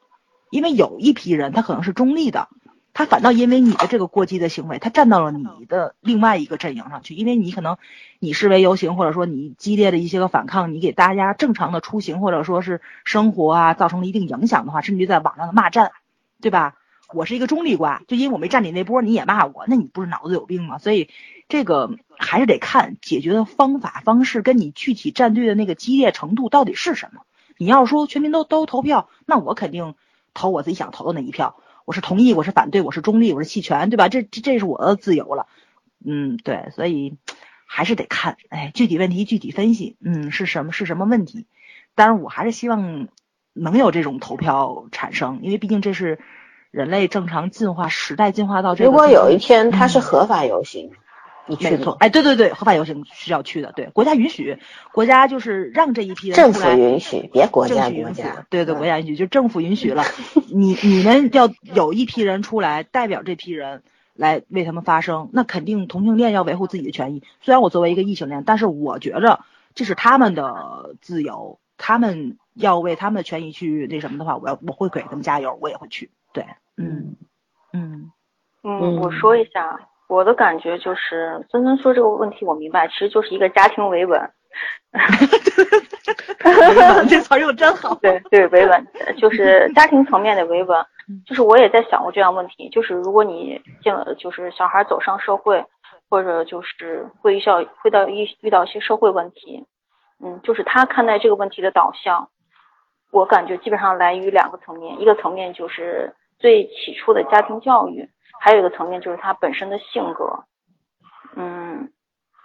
因为有一批人他可能是中立的。他反倒因为你的这个过激的行为，他站到了你的另外一个阵营上去，因为你可能你示威游行，或者说你激烈的一些个反抗，你给大家正常的出行或者说是生活啊造成了一定影响的话，甚至于在网上的骂战，对吧？我是一个中立瓜，就因为我没站你那波，你也骂我，那你不是脑子有病吗？所以这个还是得看解决的方法方式跟你具体站队的那个激烈程度到底是什么。你要说全民都都投票，那我肯定投我自己想投的那一票。我是同意，我是反对，我是中立，我是弃权，对吧？这这这是我的自由了，嗯，对，所以还是得看，哎，具体问题具体分析，嗯，是什么是什么问题？当然，我还是希望能有这种投票产生，因为毕竟这是人类正常进化时代进化到这。如果有一天它是合法游行。没错，哎，对对对，合法游行是要去的，对，国家允许，国家就是让这一批人政府允许，别国家允许，对对，国家允许，就政府允许了，你你们要有一批人出来代表这批人来为他们发声，那肯定同性恋要维护自己的权益。虽然我作为一个异性恋，但是我觉着这是他们的自由，他们要为他们的权益去那什么的话，我要我会给他们加油，我也会去。对，嗯嗯嗯，我说一下。我的感觉就是，森森说这个问题我明白，其实就是一个家庭维稳。这词用真好。对对，维稳就是 家庭层面的维稳。就是我也在想过这样问题，就是如果你进了，就是小孩走上社会，或者就是会遇到会到遇遇到一些社会问题，嗯，就是他看待这个问题的导向，我感觉基本上来于两个层面，一个层面就是最起初的家庭教育。还有一个层面就是他本身的性格，嗯，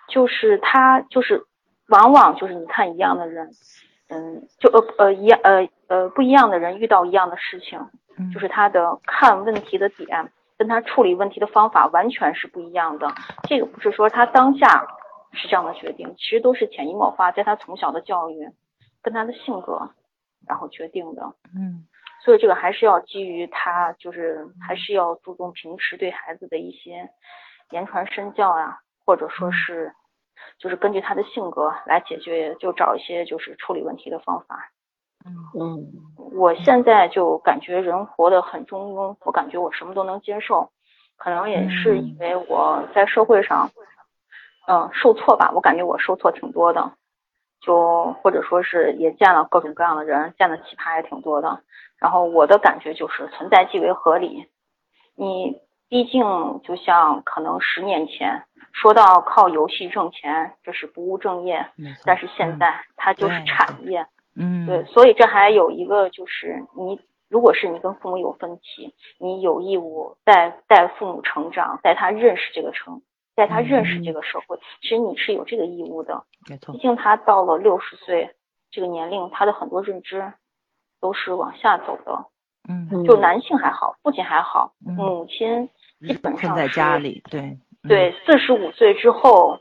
就是他就是往往就是你看一样的人，嗯，就呃呃一样呃呃不一样的人遇到一样的事情，就是他的看问题的点跟他处理问题的方法完全是不一样的。这个不是说他当下是这样的决定，其实都是潜移默化，在他从小的教育跟他的性格然后决定的。嗯。所以这个还是要基于他，就是还是要注重平时对孩子的一些言传身教啊，或者说是，就是根据他的性格来解决，就找一些就是处理问题的方法。嗯。嗯，我现在就感觉人活得很中庸，我感觉我什么都能接受，可能也是因为我在社会上，嗯，受挫吧，我感觉我受挫挺多的，就或者说是也见了各种各样的人，见的奇葩也挺多的。然后我的感觉就是存在即为合理，你毕竟就像可能十年前说到靠游戏挣钱，这是不务正业，但是现在它就是产业，嗯，对，所以这还有一个就是你如果是你跟父母有分歧，你有义务带带父母成长，带他认识这个城，带他认识这个社会。其实你是有这个义务的。没错。毕竟他到了六十岁这个年龄，他的很多认知都是往下走的。嗯。就男性还好，父亲还好，母亲基本上在家里。对。对，四十五岁之后，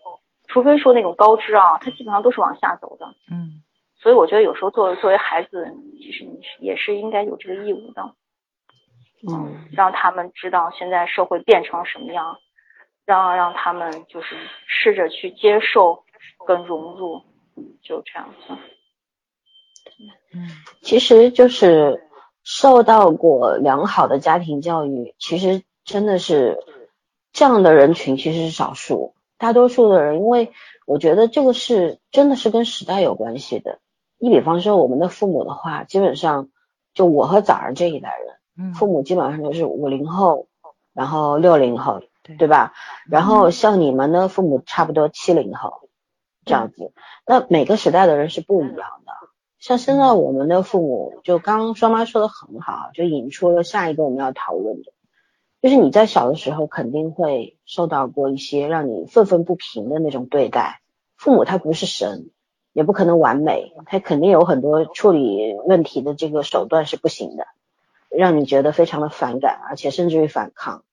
除非说那种高知啊，他基本上都是往下走的。嗯。所以我觉得有时候作为作为孩子，其实你是也是应该有这个义务的，嗯，让他们知道现在社会变成什么样，让让他们就是试着去接受跟融入，就这样子。嗯，其实就是受到过良好的家庭教育，其实真的是这样的人群其实是少数，大多数的人，因为我觉得这个是真的是跟时代有关系的。你比方说我们的父母的话，基本上就我和早儿这一代人，父母基本上都是五零后，然后六零后，对吧？然后像你们的父母差不多七零后这样子。那每个时代的人是不一样的。像现在我们的父母，就刚刚双妈说的很好，就引出了下一个我们要讨论的，就是你在小的时候肯定会受到过一些让你愤愤不平的那种对待。父母他不是神。也不可能完美，他肯定有很多处理问题的这个手段是不行的，让你觉得非常的反感，而且甚至于反抗。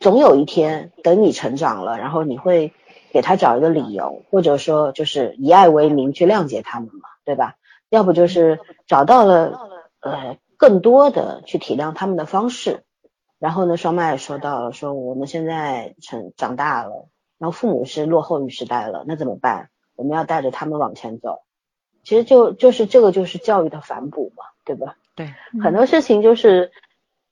那总有一天等你成长了，然后你会给他找一个理由，或者说就是以爱为名去谅解他们嘛，对吧？要不就是找到了呃更多的去体谅他们的方式。然后呢，双麦也说到了，说我们现在成长大了，然后父母是落后于时代了，那怎么办？我们要带着他们往前走，其实就就是这个就是教育的反哺嘛，对吧？对，很多事情就是，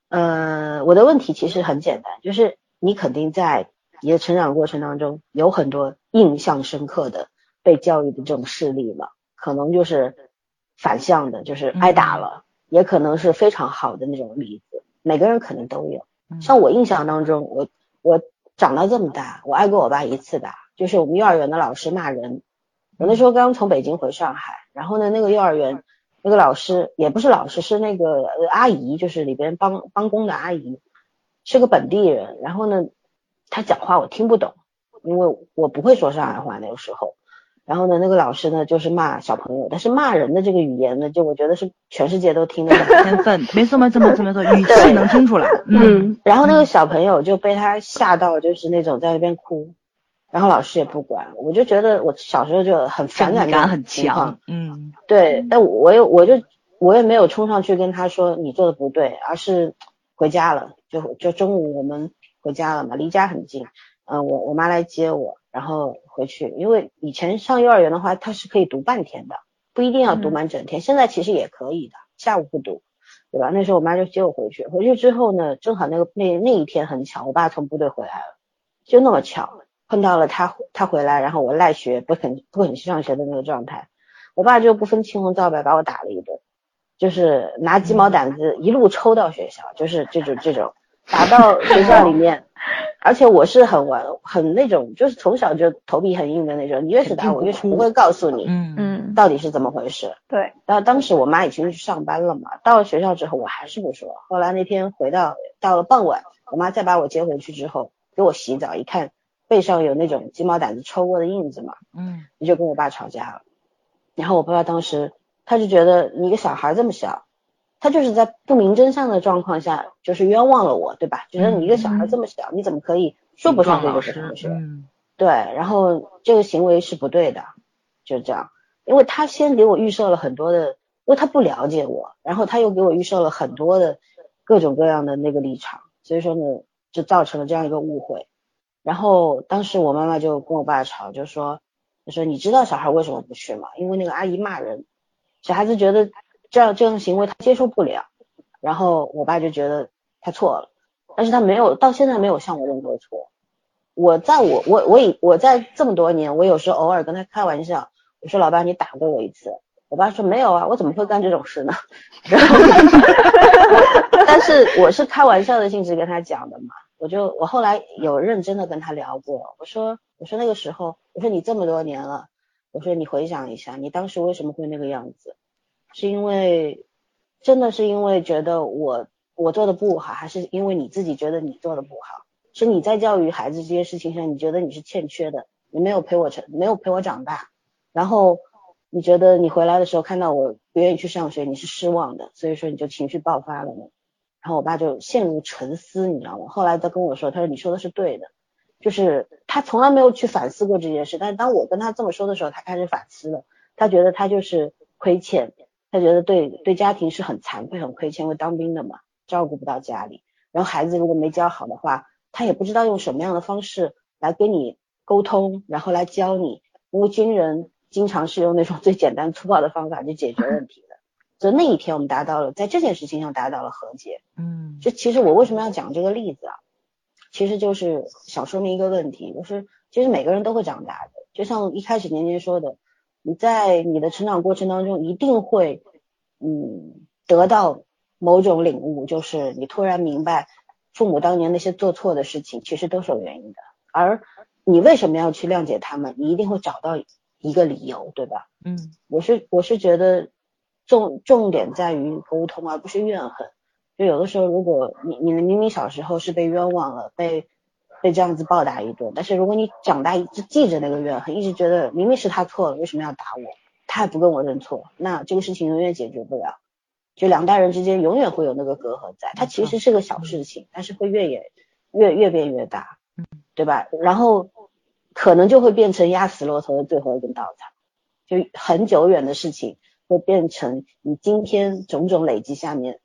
呃，我的问题其实很简单，就是你肯定在你的成长过程当中有很多印象深刻的被教育的这种事例嘛，可能就是反向的，就是挨打了，也可能是非常好的那种例子，每个人肯定都有。像我印象当中，我我长到这么大，我挨过我爸一次打，就是我们幼儿园的老师骂人。我那时候刚从北京回上海，然后呢，那个幼儿园那个老师也不是老师，是那个阿姨，就是里边帮帮工的阿姨，是个本地人。然后呢，他讲话我听不懂，因为我不会说上海话那个时候。然后呢，那个老师呢就是骂小朋友，但是骂人的这个语言呢，就我觉得是全世界都听得懂。天分，没错没错没错没错，语气能听出来。嗯。然后那个小朋友就被他吓到，就是那种在那边哭。然后老师也不管，我就觉得我小时候就很反感感很强，嗯，对，但我又我就我也没有冲上去跟他说你做的不对，而是回家了，就就中午我们回家了嘛，离家很近，嗯，我我妈来接我，然后回去，因为以前上幼儿园的话，他是可以读半天的，不一定要读满整天，现在其实也可以的，下午不读，对吧？那时候我妈就接我回去，回去之后呢，正好那个那那一天很巧，我爸从部队回来了，就那么巧。碰到了他，他回来，然后我赖学不肯不肯去上学的那个状态，我爸就不分青红皂白把我打了一顿，就是拿鸡毛掸子一路抽到学校，就是这种这种打到学校里面，而且我是很玩很那种，就是从小就头皮很硬的那种，你越是打我越是不会告诉你，嗯嗯，到底是怎么回事？对，然后当时我妈已经去上班了嘛，到了学校之后我还是不说，后来那天回到到了傍晚，我妈再把我接回去之后给我洗澡，一看。背上有那种鸡毛掸子抽过的印子嘛，嗯，你就跟我爸吵架了，然后我爸爸当时他就觉得你一个小孩这么小，他就是在不明真相的状况下，就是冤枉了我，对吧？觉得你一个小孩这么小，你怎么可以说不上这个同学？嗯，对，然后这个行为是不对的，就这样，因为他先给我预设了很多的，因为他不了解我，然后他又给我预设了很多的各种各样的那个立场，所以说呢，就造成了这样一个误会。然后当时我妈妈就跟我爸吵，就说，就说你知道小孩为什么不去吗？因为那个阿姨骂人，小孩子觉得这样这样行为他接受不了。然后我爸就觉得他错了，但是他没有到现在没有向我认过错。我在我我我以我在这么多年，我有时候偶尔跟他开玩笑，我说老爸你打过我一次，我爸说没有啊，我怎么会干这种事呢？然后，但是我是开玩笑的性质跟他讲的嘛。我就我后来有认真的跟他聊过，我说我说那个时候，我说你这么多年了，我说你回想一下，你当时为什么会那个样子？是因为真的是因为觉得我我做的不好，还是因为你自己觉得你做的不好？是你在教育孩子这件事情上，你觉得你是欠缺的，你没有陪我成，没有陪我长大，然后你觉得你回来的时候看到我不愿意去上学，你是失望的，所以说你就情绪爆发了呢。然后我爸就陷入沉思，你知道吗？后来他跟我说，他说你说的是对的，就是他从来没有去反思过这件事，但是当我跟他这么说的时候，他开始反思了。他觉得他就是亏欠，他觉得对对家庭是很惭愧、很亏欠，因为当兵的嘛，照顾不到家里，然后孩子如果没教好的话。他也不知道用什么样的方式来跟你沟通，然后来教你，因为军人经常是用那种最简单粗暴的方法去解决问题。所以那一天我们达到了，在这件事情上达到了和解。嗯，就其实我为什么要讲这个例子啊？其实就是想说明一个问题，就是其实每个人都会长大的。就像一开始年年说的，你在你的成长过程当中一定会，嗯，得到某种领悟，就是你突然明白。父母当年那些做错的事情，其实都是有原因的。而你为什么要去谅解他们？你一定会找到一个理由，对吧？嗯，我是我是觉得重重点在于沟通，而不是怨恨。就有的时候，如果你你明明小时候是被冤枉了，被被这样子暴打一顿，但是如果你长大一直记着那个怨恨，一直觉得明明是他错了，为什么要打我？他也不跟我认错，那这个事情永远解决不了。就两代人之间永远会有那个隔阂在，它其实是个小事情，但是会越演越越变越大，对吧？然后可能就会变成压死骆驼的最后一根稻草，就很久远的事情会变成你今天种种累积下面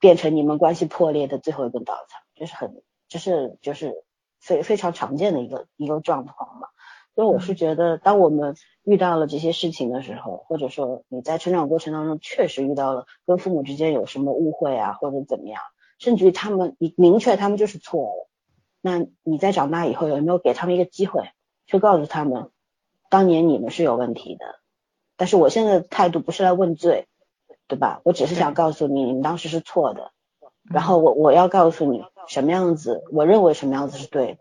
变成你们关系破裂的最后一根稻草，就是很就是就是非非常常见的一个一个状况嘛。所以我是觉得，当我们遇到了这些事情的时候，或者说你在成长过程当中确实遇到了跟父母之间有什么误会啊，或者怎么样，甚至于他们你明确他们就是错了，那你在长大以后有没有给他们一个机会，去告诉他们，当年你们是有问题的？但是我现在的态度不是来问罪，对吧？我只是想告诉你，你当时是错的，然后我我要告诉你什么样子，我认为什么样子是对的。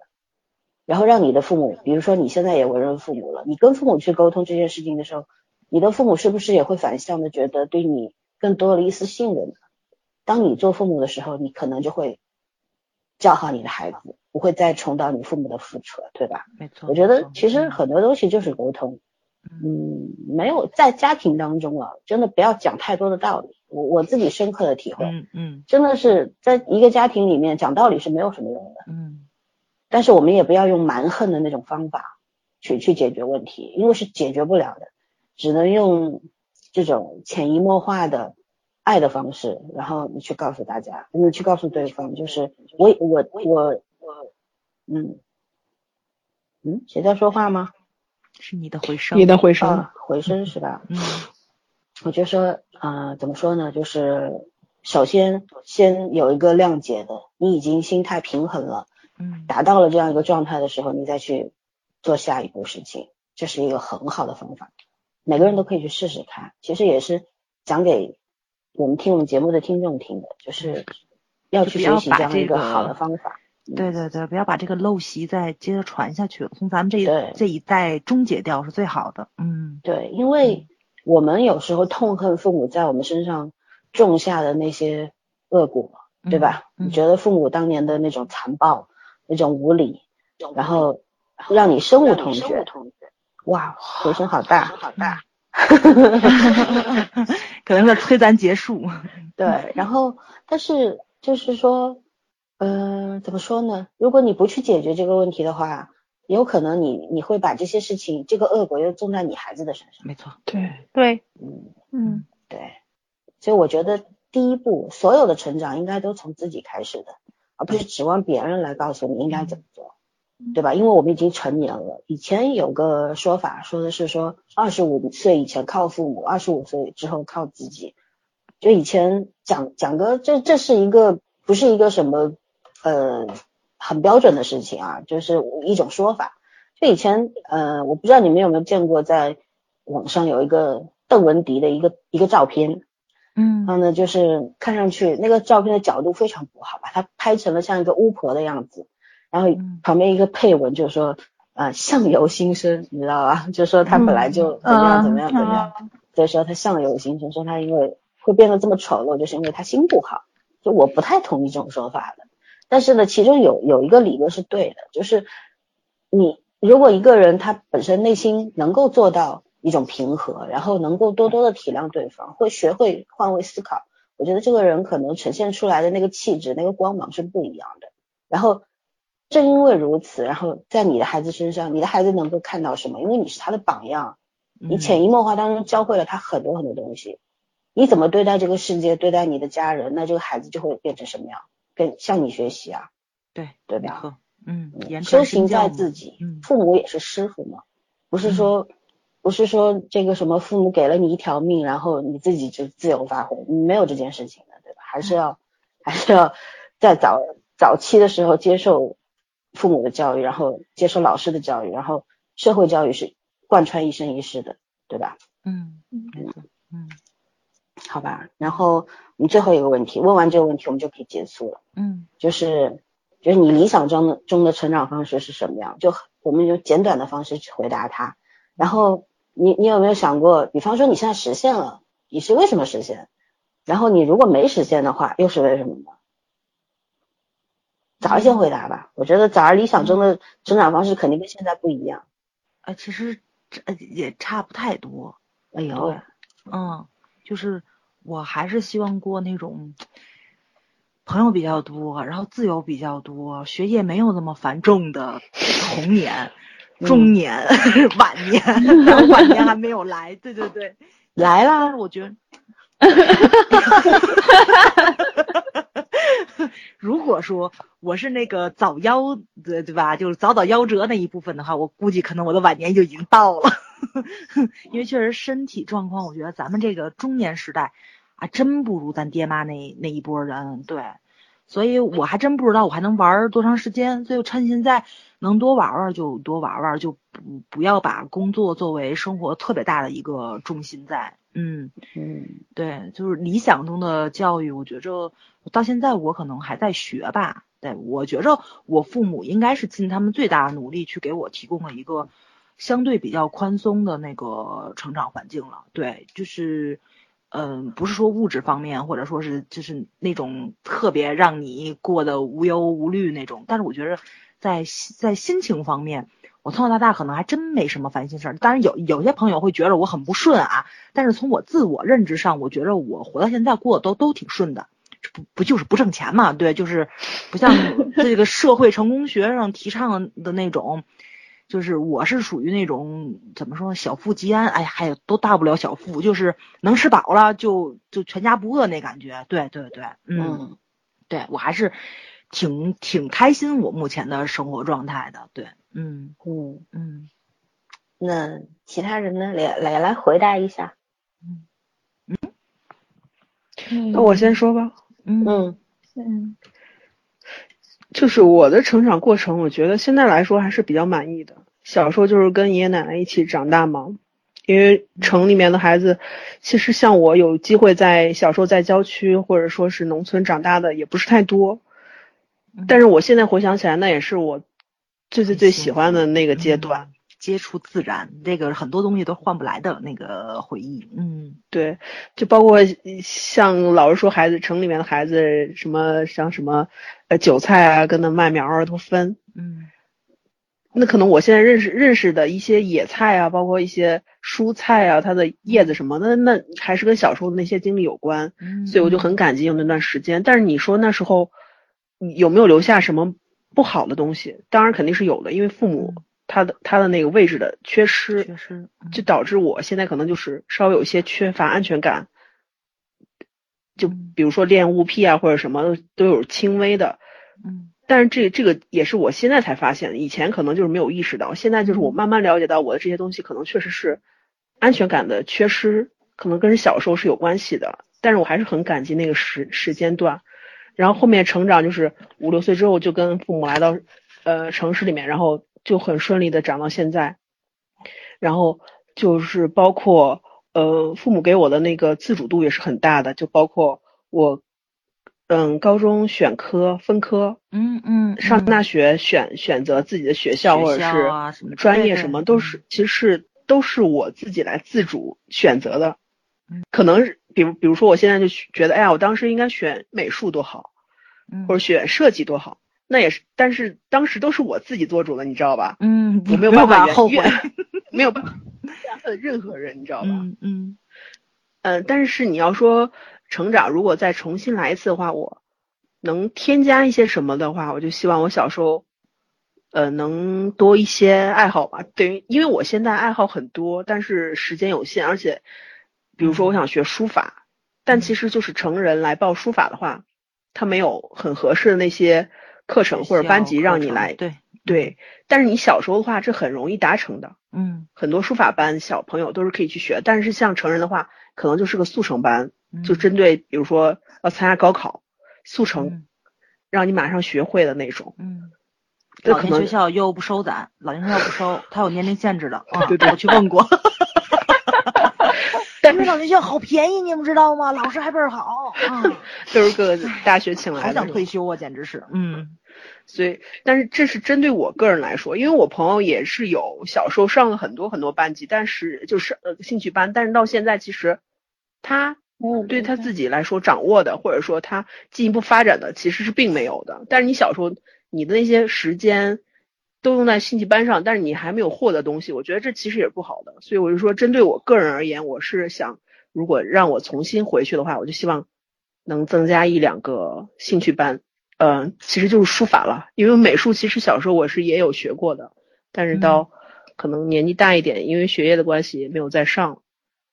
然后让你的父母，比如说你现在也为人父母了，你跟父母去沟通这件事情的时候，你的父母是不是也会反向的觉得对你更多了一丝信任呢？当你做父母的时候，你可能就会教好你的孩子，不会再重蹈你父母的覆辙，对吧？没错。我觉得其实很多东西就是沟通，嗯，没有在家庭当中啊，真的不要讲太多的道理。我我自己深刻的体会，嗯嗯，真的是在一个家庭里面讲道理是没有什么用的，嗯。但是我们也不要用蛮横的那种方法去去解决问题，因为是解决不了的，只能用这种潜移默化的爱的方式，然后你去告诉大家，你去告诉对方，就是我我我我，嗯嗯，谁在说话吗？是你的回声，你的回声，回声是吧？嗯，我就说啊，怎么说呢？就是首先先有一个谅解的，你已经心态平衡了。嗯，达到了这样一个状态的时候，你再去做下一步事情，这是一个很好的方法。每个人都可以去试试看。其实也是讲给我们听我们节目的听众听的，就是要去学习这样一个好的方法。对对对，不要把这个陋习再接着传下去，从咱们这一这一代终结掉是最好的。嗯，对，因为我们有时候痛恨父母在我们身上种下的那些恶果，对吧？你觉得父母当年的那种残暴。那种无理，然后让你深恶痛绝。哇，回声好大，好大。可能在催咱结束。对，然后但是就是说，嗯，怎么说呢？如果你不去解决这个问题的话，有可能你你会把这些事情，这个恶果又种在你孩子的身上。没错，对对，嗯嗯，对。所以我觉得第一步，所有的成长应该都从自己开始的。而不是指望别人来告诉你应该怎么做，对吧？因为我们已经成年了。以前有个说法，说的是说二十五岁以前靠父母，二十五岁之后靠自己。就以前讲讲个，这这是一个不是一个什么呃很标准的事情啊，就是一种说法。就以前呃，我不知道你们有没有见过，在网上有一个邓文迪的一个一个照片。嗯，然后呢，就是看上去那个照片的角度非常不好，把它拍成了像一个巫婆的样子。然后旁边一个配文就是说，呃，相由心生，你知道吧？就说他本来就怎么样怎么样怎么样，所以说他相由心生，说他因为会变得这么丑陋，就是因为他心不好。就我不太同意这种说法的。但是呢，其中有有一个理论是对的，就是你如果一个人他本身内心能够做到一种平和，然后能够多多的体谅对方，会学会换位思考，我觉得这个人可能呈现出来的那个气质、那个光芒是不一样的。然后正因为如此，然后在你的孩子身上，你的孩子能够看到什么？因为你是他的榜样，你潜移默化当中教会了他很多很多东西。你怎么对待这个世界，对待你的家人，那这个孩子就会变成什么样？跟向你学习啊，对对吧？嗯，修行在自己，父母也是师傅嘛，不是说不是说这个什么父母给了你一条命，然后你自己就自由发挥，没有这件事情的，对吧？还是要还是要在早早期的时候接受父母的教育，然后接受老师的教育，然后社会教育是贯穿一生一世的，对吧？嗯，没错，嗯。好吧，然后我们最后一个问题，问完这个问题我们就可以结束了。嗯，就是就是你理想中的中的成长方式是什么样？就我们用简短的方式去回答它。然后你你有没有想过，比方说你现在实现了，你是为什么实现？然后你如果没实现的话，又是为什么呢？早儿先回答吧。我觉得早儿理想中的成长方式肯定跟现在不一样。啊，其实这也差不太多。哎呦，嗯。就是我还是希望过那种朋友比较多，然后自由比较多，学业没有那么繁重的童年、中年、晚年，晚年还没有来。对对对，来啦，我觉得。如果说我是那个早夭的，对吧？就是早早夭折那一部分的话，我估计可能我的晚年就已经到了。因为确实身体状况，我觉得咱们这个中年时代啊，真不如咱爹妈那那一波人。对，所以我还真不知道我还能玩多长时间。所以趁现在能多玩玩就多玩玩，就不不要把工作作为生活特别大的一个重心在。嗯嗯，对，就是理想中的教育，我觉着到现在我可能还在学吧。对，我觉着我父母应该是尽他们最大的努力去给我提供了一个。相对比较宽松的那个成长环境了，对，就是，嗯，不是说物质方面，或者说是就是那种特别让你过得无忧无虑那种，但是我觉得在在心情方面，我从小到大可能还真没什么烦心事儿。当然有有些朋友会觉得我很不顺啊，但是从我自我认知上，我觉得我活到现在过得都都挺顺的，不不就是不挣钱嘛？对，就是不像 这个社会成功学上提倡的那种。就是我是属于那种怎么说小富即安，哎呀，还有都大不了小富，就是能吃饱了就就全家不饿那感觉。对对对，嗯，对我还是挺挺开心我目前的生活状态的。对，嗯嗯嗯，那其他人呢？来来来回答一下。嗯嗯，那我先说吧。嗯嗯。就是我的成长过程，我觉得现在来说还是比较满意的。小时候就是跟爷爷奶奶一起长大嘛，因为城里面的孩子，其实像我有机会在小时候在郊区或者说是农村长大的也不是太多。但是我现在回想起来，那也是我最最最喜欢的那个阶段。接触自然，那个很多东西都换不来的那个回忆。嗯，对，就包括像老是说孩子城里面的孩子什么像什么呃韭菜啊，跟那麦苗啊都分。嗯，那可能我现在认识认识的一些野菜啊，包括一些蔬菜啊，它的叶子什么的，那还是跟小时候的那些经历有关。嗯，所以我就很感激有那段时间。但是你说那时候有没有留下什么不好的东西？当然肯定是有的，因为父母。他的他的那个位置的缺失，缺失就导致我现在可能就是稍微有一些缺乏安全感，就比如说恋物癖啊或者什么都有轻微的，嗯，但是这这个也是我现在才发现的，以前可能就是没有意识到，现在就是我慢慢了解到我的这些东西可能确实是安全感的缺失，可能跟小时候是有关系的，但是我还是很感激那个时时间段，然后后面成长就是五六岁之后就跟父母来到呃城市里面，然后。就很顺利的长到现在，然后就是包括呃父母给我的那个自主度也是很大的，就包括我嗯高中选科分科，嗯嗯，上大学选选择自己的学校或者是专业什么都是其实是都是我自己来自主选择的，可能比如比如说我现在就觉得，哎呀，我当时应该选美术多好，或者选设计多好，那也是，但是当时都是我自己做主了，你知道吧？嗯，我没有办法后悔，没有办法任何人，你知道吧？嗯嗯嗯，但是你要说成长，如果再重新来一次的话，我能添加一些什么的话，我就希望我小时候。呃，能多一些爱好吧？等于因为我现在爱好很多，但是时间有限，而且，比如说我想学书法，但其实就是成人来报书法的话，他没有很合适的那些课程或者班级让你来。对对，但是你小时候的话，这很容易达成的。嗯，很多书法班小朋友都是可以去学，但是像成人的话，可能就是个速成班，就针对比如说要参加高考，速成，让你马上学会的那种。嗯。老年学校又不收咱，老年学校不收，他有年龄限制的 啊。对对，我去问过。但是老年学校好便宜，你们知道吗？老师还倍儿好。嗯，都是个大学请来的。好想退休啊，简直是。嗯，所以，但是这是针对我个人来说，因为我朋友也是有小时候上了很多很多班级，但是就是呃兴趣班，但是到现在其实他对他自己来说掌握的，或者说他进一步发展的，其实是并没有的。但是你小时候。你的那些时间都用在兴趣班上，但是你还没有获得东西，我觉得这其实也是不好的。所以我就说，针对我个人而言，我是想，如果让我重新回去的话，我就希望能增加一两个兴趣班，嗯，其实就是书法了。因为美术其实小时候我是也有学过的，但是到可能年纪大一点，因为学业的关系没有再上。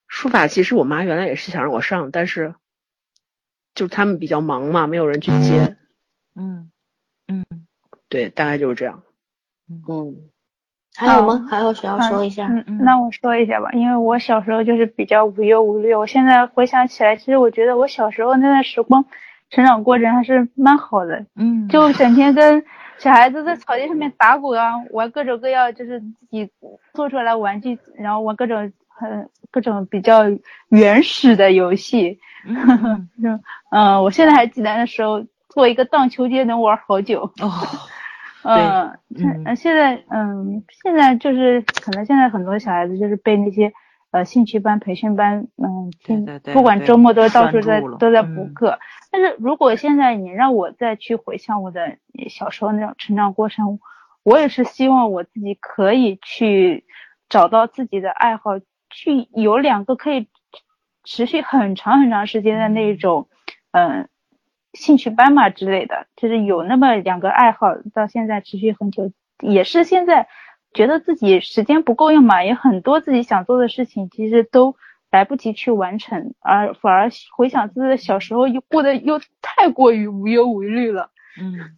书法其实我妈原来也是想让我上，但是就是他们比较忙嘛，没有人去接。嗯嗯。对，大概就是这样。嗯，还有吗？还有谁要说一下？嗯嗯，那我说一下吧，因为我小时候就是比较无忧无虑。我现在回想起来，其实我觉得我小时候那段时光，成长过程还是蛮好的。嗯，就整天跟小孩子在草地上面打滚啊，玩各种各样就是自己做出来玩具，然后玩各种很各种比较原始的游戏。嗯 嗯，我现在还记得那时候做一个荡秋千能玩好久。哦。嗯，现现在嗯，现在就是可能现在很多小孩子就是被那些呃兴趣班、培训班，嗯，不管周末都到处在都在补课。但是如果现在你让我再去回想我的小时候那种成长过程，我也是希望我自己可以去找到自己的爱好，去有两个可以持续很长很长时间的那种，嗯。兴趣班嘛之类的，就是有那么两个爱好，到现在持续很久，也是现在觉得自己时间不够用嘛，也很多自己想做的事情，其实都来不及去完成，而反而回想自己的小时候，又过得又太过于无忧无虑了。嗯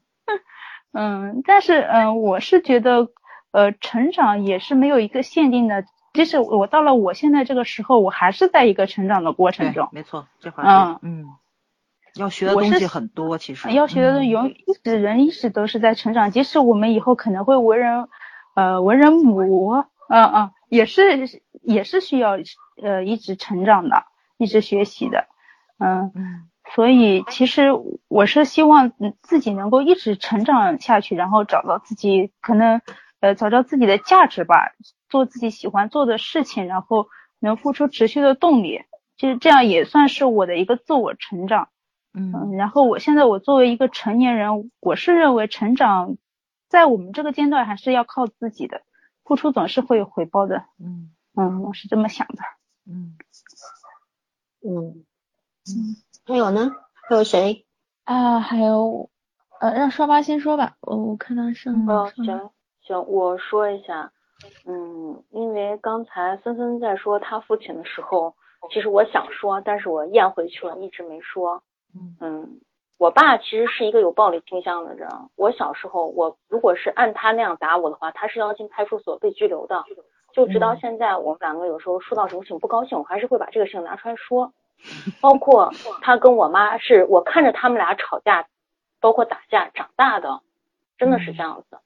嗯，但是嗯，我是觉得，呃，成长也是没有一个限定的，即使我到了我现在这个时候，我还是在一个成长的过程中。没错，这话嗯嗯。要学的东西很多，其实要学的永一直人一直都是在成长，即使我们以后可能会为人，呃，为人母，嗯嗯，也是也是需要呃一直成长的，一直学习的，嗯嗯，所以其实我是希望自己能够一直成长下去，然后找到自己可能呃找到自己的价值吧，做自己喜欢做的事情，然后能付出持续的动力，其实这样也算是我的一个自我成长。嗯，然后我现在我作为一个成年人，我是认为成长在我们这个阶段还是要靠自己的，付出总是会有回报的。嗯嗯，我是这么想的。嗯嗯嗯，还有呢？还有谁？啊，还有呃，让双八先说吧。我我看他上。哦，行行，我说一下。嗯，因为刚才森森在说他父亲的时候，其实我想说，但是我咽回去了，一直没说。嗯，我爸其实是一个有暴力倾向的人。我小时候，我如果是按他那样打我的话，他是要进派出所被拘留的。就直到现在，我们两个有时候说到什么事情不高兴，我还是会把这个事情拿出来说。包括他跟我妈，是我看着他们俩吵架，包括打架长大的，真的是这样子。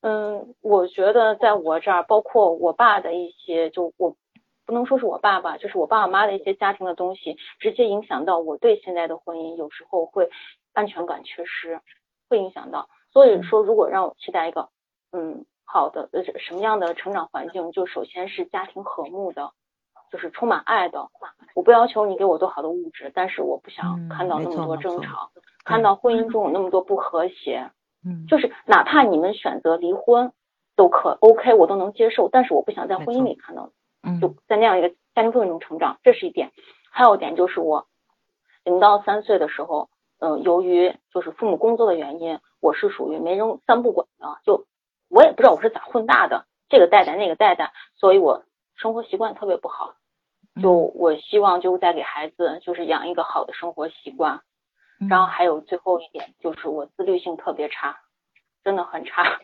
嗯，我觉得在我这儿，包括我爸的一些，就我。不能说是我爸爸，就是我爸我妈妈的一些家庭的东西，直接影响到我对现在的婚姻，有时候会安全感缺失，会影响到。所以说，如果让我期待一个，嗯，好的，呃，什么样的成长环境，就首先是家庭和睦的，就是充满爱的。我不要求你给我多好的物质，但是我不想看到那么多争吵，看到婚姻中有那么多不和谐。嗯，就是哪怕你们选择离婚，都可 OK，我都能接受。但是我不想在婚姻里看到，就在那样一个家庭氛围中成长，这是一点。还有一点就是我零到三岁的时候，嗯，由于就是父母工作的原因，我是属于没人三不管的，就我也不知道我是咋混大的，这个带带那个带带，所以我生活习惯特别不好。就我希望就再给孩子就是养一个好的生活习惯。然后还有最后一点就是我自律性特别差，真的很差，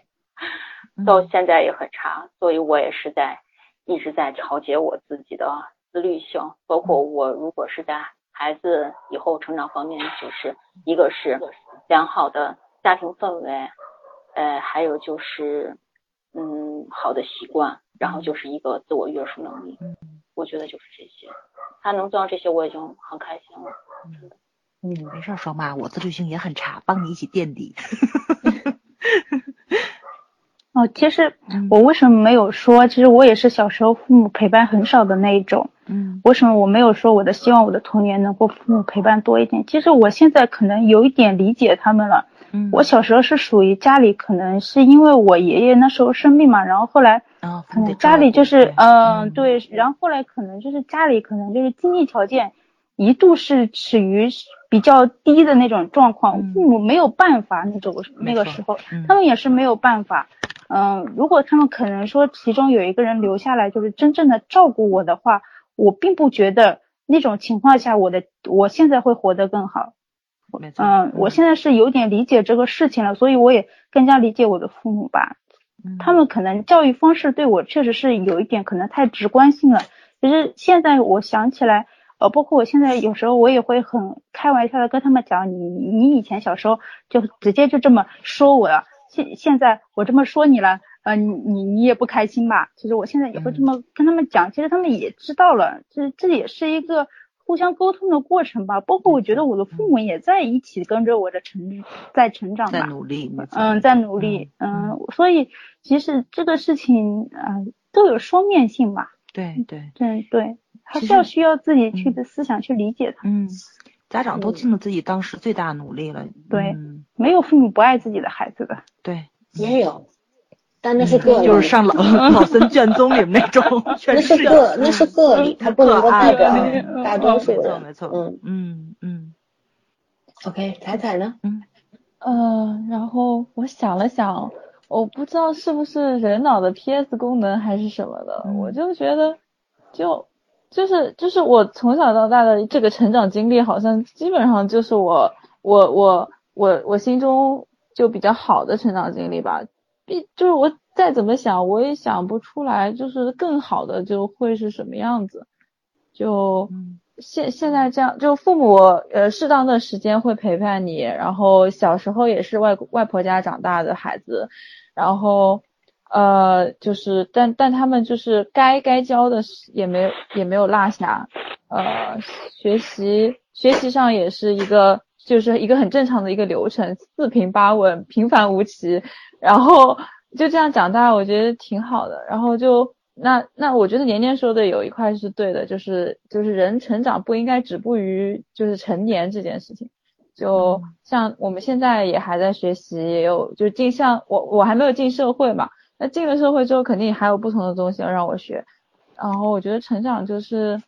到现在也很差，所以我也是在一直在调节我自己的自律性，包括我如果是在孩子以后成长方面，就是一个是良好的家庭氛围，呃，还有就是嗯好的习惯，然后就是一个自我约束能力，我觉得就是这些，他能做到这些我已经很开心了，真的。嗯，没事，双妈，我自律性也很差，帮你一起垫底。哦，其实我为什么没有说？其实我也是小时候父母陪伴很少的那一种。嗯，为什么我没有说我的希望我的童年能够父母陪伴多一点？其实我现在可能有一点理解他们了。嗯，我小时候是属于家里可能是因为我爷爷那时候生病嘛，然后后来可能家里就是嗯对，然后后来可能就是家里可能就是经济条件。一度是处于比较低的那种状况，父母没有办法那种那个时候，他们也是没有办法。嗯，如果他们可能说其中有一个人留下来，就是真正的照顾我的话，我并不觉得那种情况下我的我现在会活得更好。嗯，我现在是有点理解这个事情了，所以我也更加理解我的父母吧。他们可能教育方式对我确实是有一点可能太直观性了。其实现在我想起来。呃，包括我现在有时候我也会很开玩笑的跟他们讲，你你以前小时候就直接就这么说我了，现现在我这么说你了，呃，你你你也不开心吧？其实我现在也会这么跟他们讲，其实他们也知道了，这这也是一个互相沟通的过程吧。包括我觉得我的父母也在一起跟着我的成在成长，在努力，嗯，在努力，嗯，所以其实这个事情，嗯，都有双面性吧。对对对对。还是要需要自己去的思想去理解他。嗯，家长都尽了自己当时最大努力了。对，没有父母不爱自己的孩子的。对，也有，但那是个例，就是上老 老僧卷宗里面那种。那是个，那是个例，他不能够代表大多数人。没错，没错。嗯嗯嗯。OK，彩彩呢？嗯。呃，然后我想了想，我不知道是不是人脑的 PS 功能还是什么的，我就觉得就。就是就是我从小到大的这个成长经历，好像基本上就是我我我我我心中就比较好的成长经历吧。毕就是我再怎么想，我也想不出来，就是更好的就会是什么样子。就现现在这样，就父母呃适当的时间会陪伴你，然后小时候也是外外婆家长大的孩子，然后。呃，就是，但但他们就是该该教的也没也没有落下，呃，学习学习上也是一个就是一个很正常的一个流程，四平八稳，平凡无奇，然后就这样长大，我觉得挺好的。然后就那那我觉得年年说的有一块是对的，就是就是人成长不应该止步于就是成年这件事情，就像我们现在也还在学习，也有就进像我我还没有进社会嘛。那进了社会之后，肯定还有不同的东西要让我学，然后我觉得成长就是，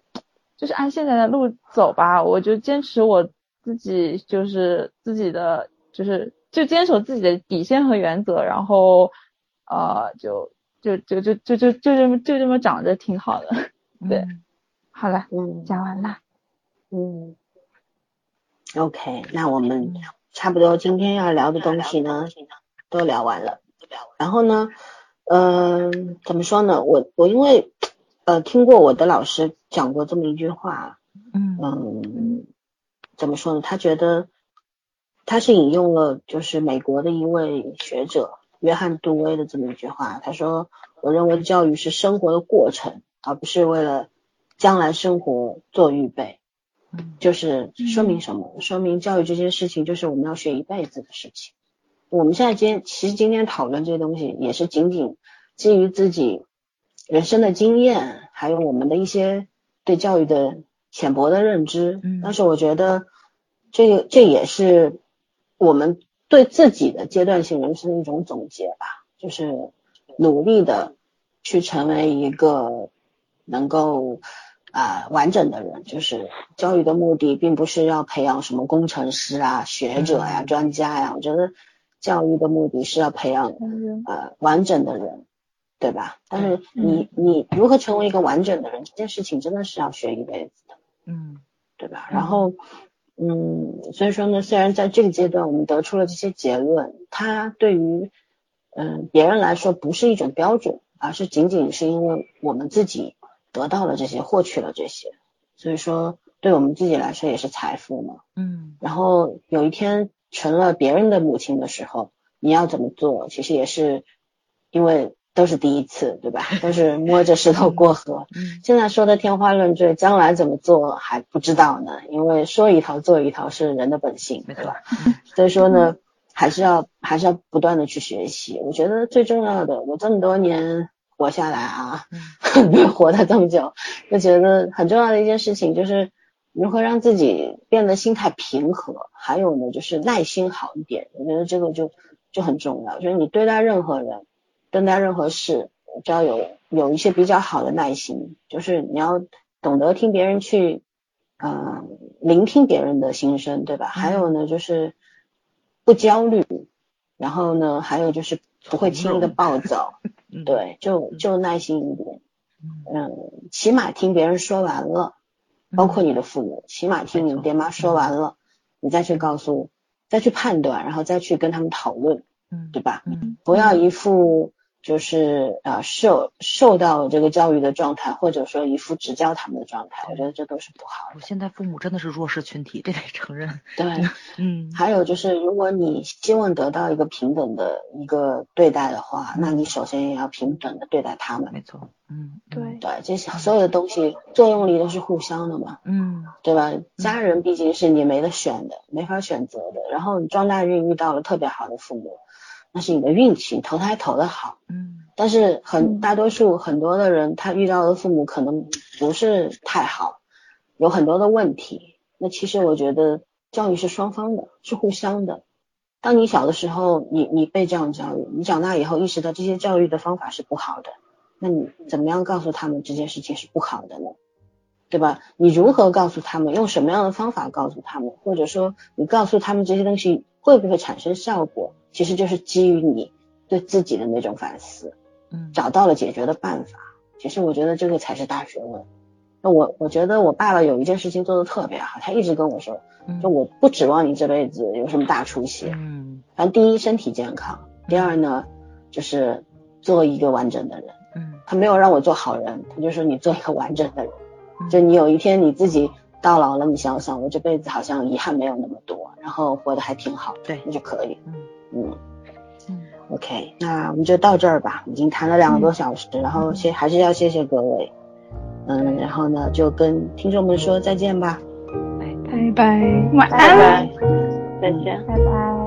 就是按现在的路走吧，我就坚持我自己，就是自己的，就是就坚守自己的底线和原则，然后，呃，就就就就就就就这么就这么长着挺好的，对，好了，嗯，讲完了，嗯，OK，那我们差不多今天要聊的东西呢，都聊完了，然后呢？嗯，怎么说呢？我我因为呃听过我的老师讲过这么一句话，嗯嗯，怎么说呢？他觉得他是引用了就是美国的一位学者约翰杜威的这么一句话，他说：“我认为教育是生活的过程，而不是为了将来生活做预备。”嗯，就是说明什么？说明教育这件事情就是我们要学一辈子的事情。我们现在今天其实今天讨论这些东西，也是仅仅基于自己人生的经验，还有我们的一些对教育的浅薄的认知。嗯，但是我觉得这个这也是我们对自己的阶段性人生的一种总结吧，就是努力的去成为一个能够。啊，完整的人就是教育的目的，并不是要培养什么工程师啊、学者呀、专家呀。我觉得教育的目的是要培养呃完整的人，对吧？但是你你如何成为一个完整的人，这件事情真的是要学一辈子的，嗯，对吧？然后嗯，所以说呢，虽然在这个阶段我们得出了这些结论，它对于嗯别人来说不是一种标准，而是仅仅是因为我们自己。得到了这些，获取了这些，所以说对我们自己来说也是财富嘛。嗯。然后有一天成了别人的母亲的时候，你要怎么做？其实也是因为都是第一次，对吧？都是摸着石头过河。嗯。现在说的天花乱坠，将来怎么做还不知道呢。因为说一套做一套是人的本性，对吧？所以说呢，还是要还是要不断的去学习。我觉得最重要的，我这么多年。活下来啊，活了这么久，就觉得很重要的一件事情就是如何让自己变得心态平和，还有呢就是耐心好一点。我觉得这个就就很重要，就是你对待任何人、对待任何事，就要有有一些比较好的耐心，就是你要懂得听别人去，嗯，聆听别人的心声，对吧？还有呢就是不焦虑，然后呢还有就是不会轻易的暴躁。对，就就耐心一点，嗯，起码听别人说完了，包括你的父母，起码听你爹妈说完了，你再去告诉，再去判断，然后再去跟他们讨论，嗯，对吧？嗯，不要一副。就是啊，受受到这个教育的状态，或者说一副指教他们的状态，我觉得这都是不好的。现在父母真的是弱势群体，这得承认。对，嗯。还有就是，如果你希望得到一个平等的一个对待的话，那你首先也要平等的对待他们。没错。嗯，对。对，这些所有的东西作用力都是互相的嘛。嗯。对吧？家人毕竟是你没得选的，没法选择的。然后你撞大运遇到了特别好的父母。那是你的运气，投胎投的好，嗯，但是很大多数很多的人，他遇到的父母可能不是太好，有很多的问题。那其实我觉得教育是双方的，是互相的。当你小的时候，你你被这样教育，你长大以后意识到这些教育的方法是不好的，那你怎么样告诉他们这件事情是不好的呢？对吧？你如何告诉他们？用什么样的方法告诉他们？或者说你告诉他们这些东西会不会产生效果？其实就是基于你对自己的那种反思，嗯，找到了解决的办法。其实我觉得这个才是大学问。那我我觉得我爸爸有一件事情做的特别好，他一直跟我说，就我不指望你这辈子有什么大出息，嗯，反正第一身体健康，第二呢就是做一个完整的人，嗯，他没有让我做好人，他就说你做一个完整的人，就你有一天你自己到老了，你想想我这辈子好像遗憾没有那么多，然后活得还挺好，对，那就可以，嗯。嗯。嗯，OK，那我们就到这儿吧，已经谈了两个多小时，然后谢还是要谢谢各位，嗯，然后呢就跟听众们说再见吧，拜拜，晚安，再见，拜拜。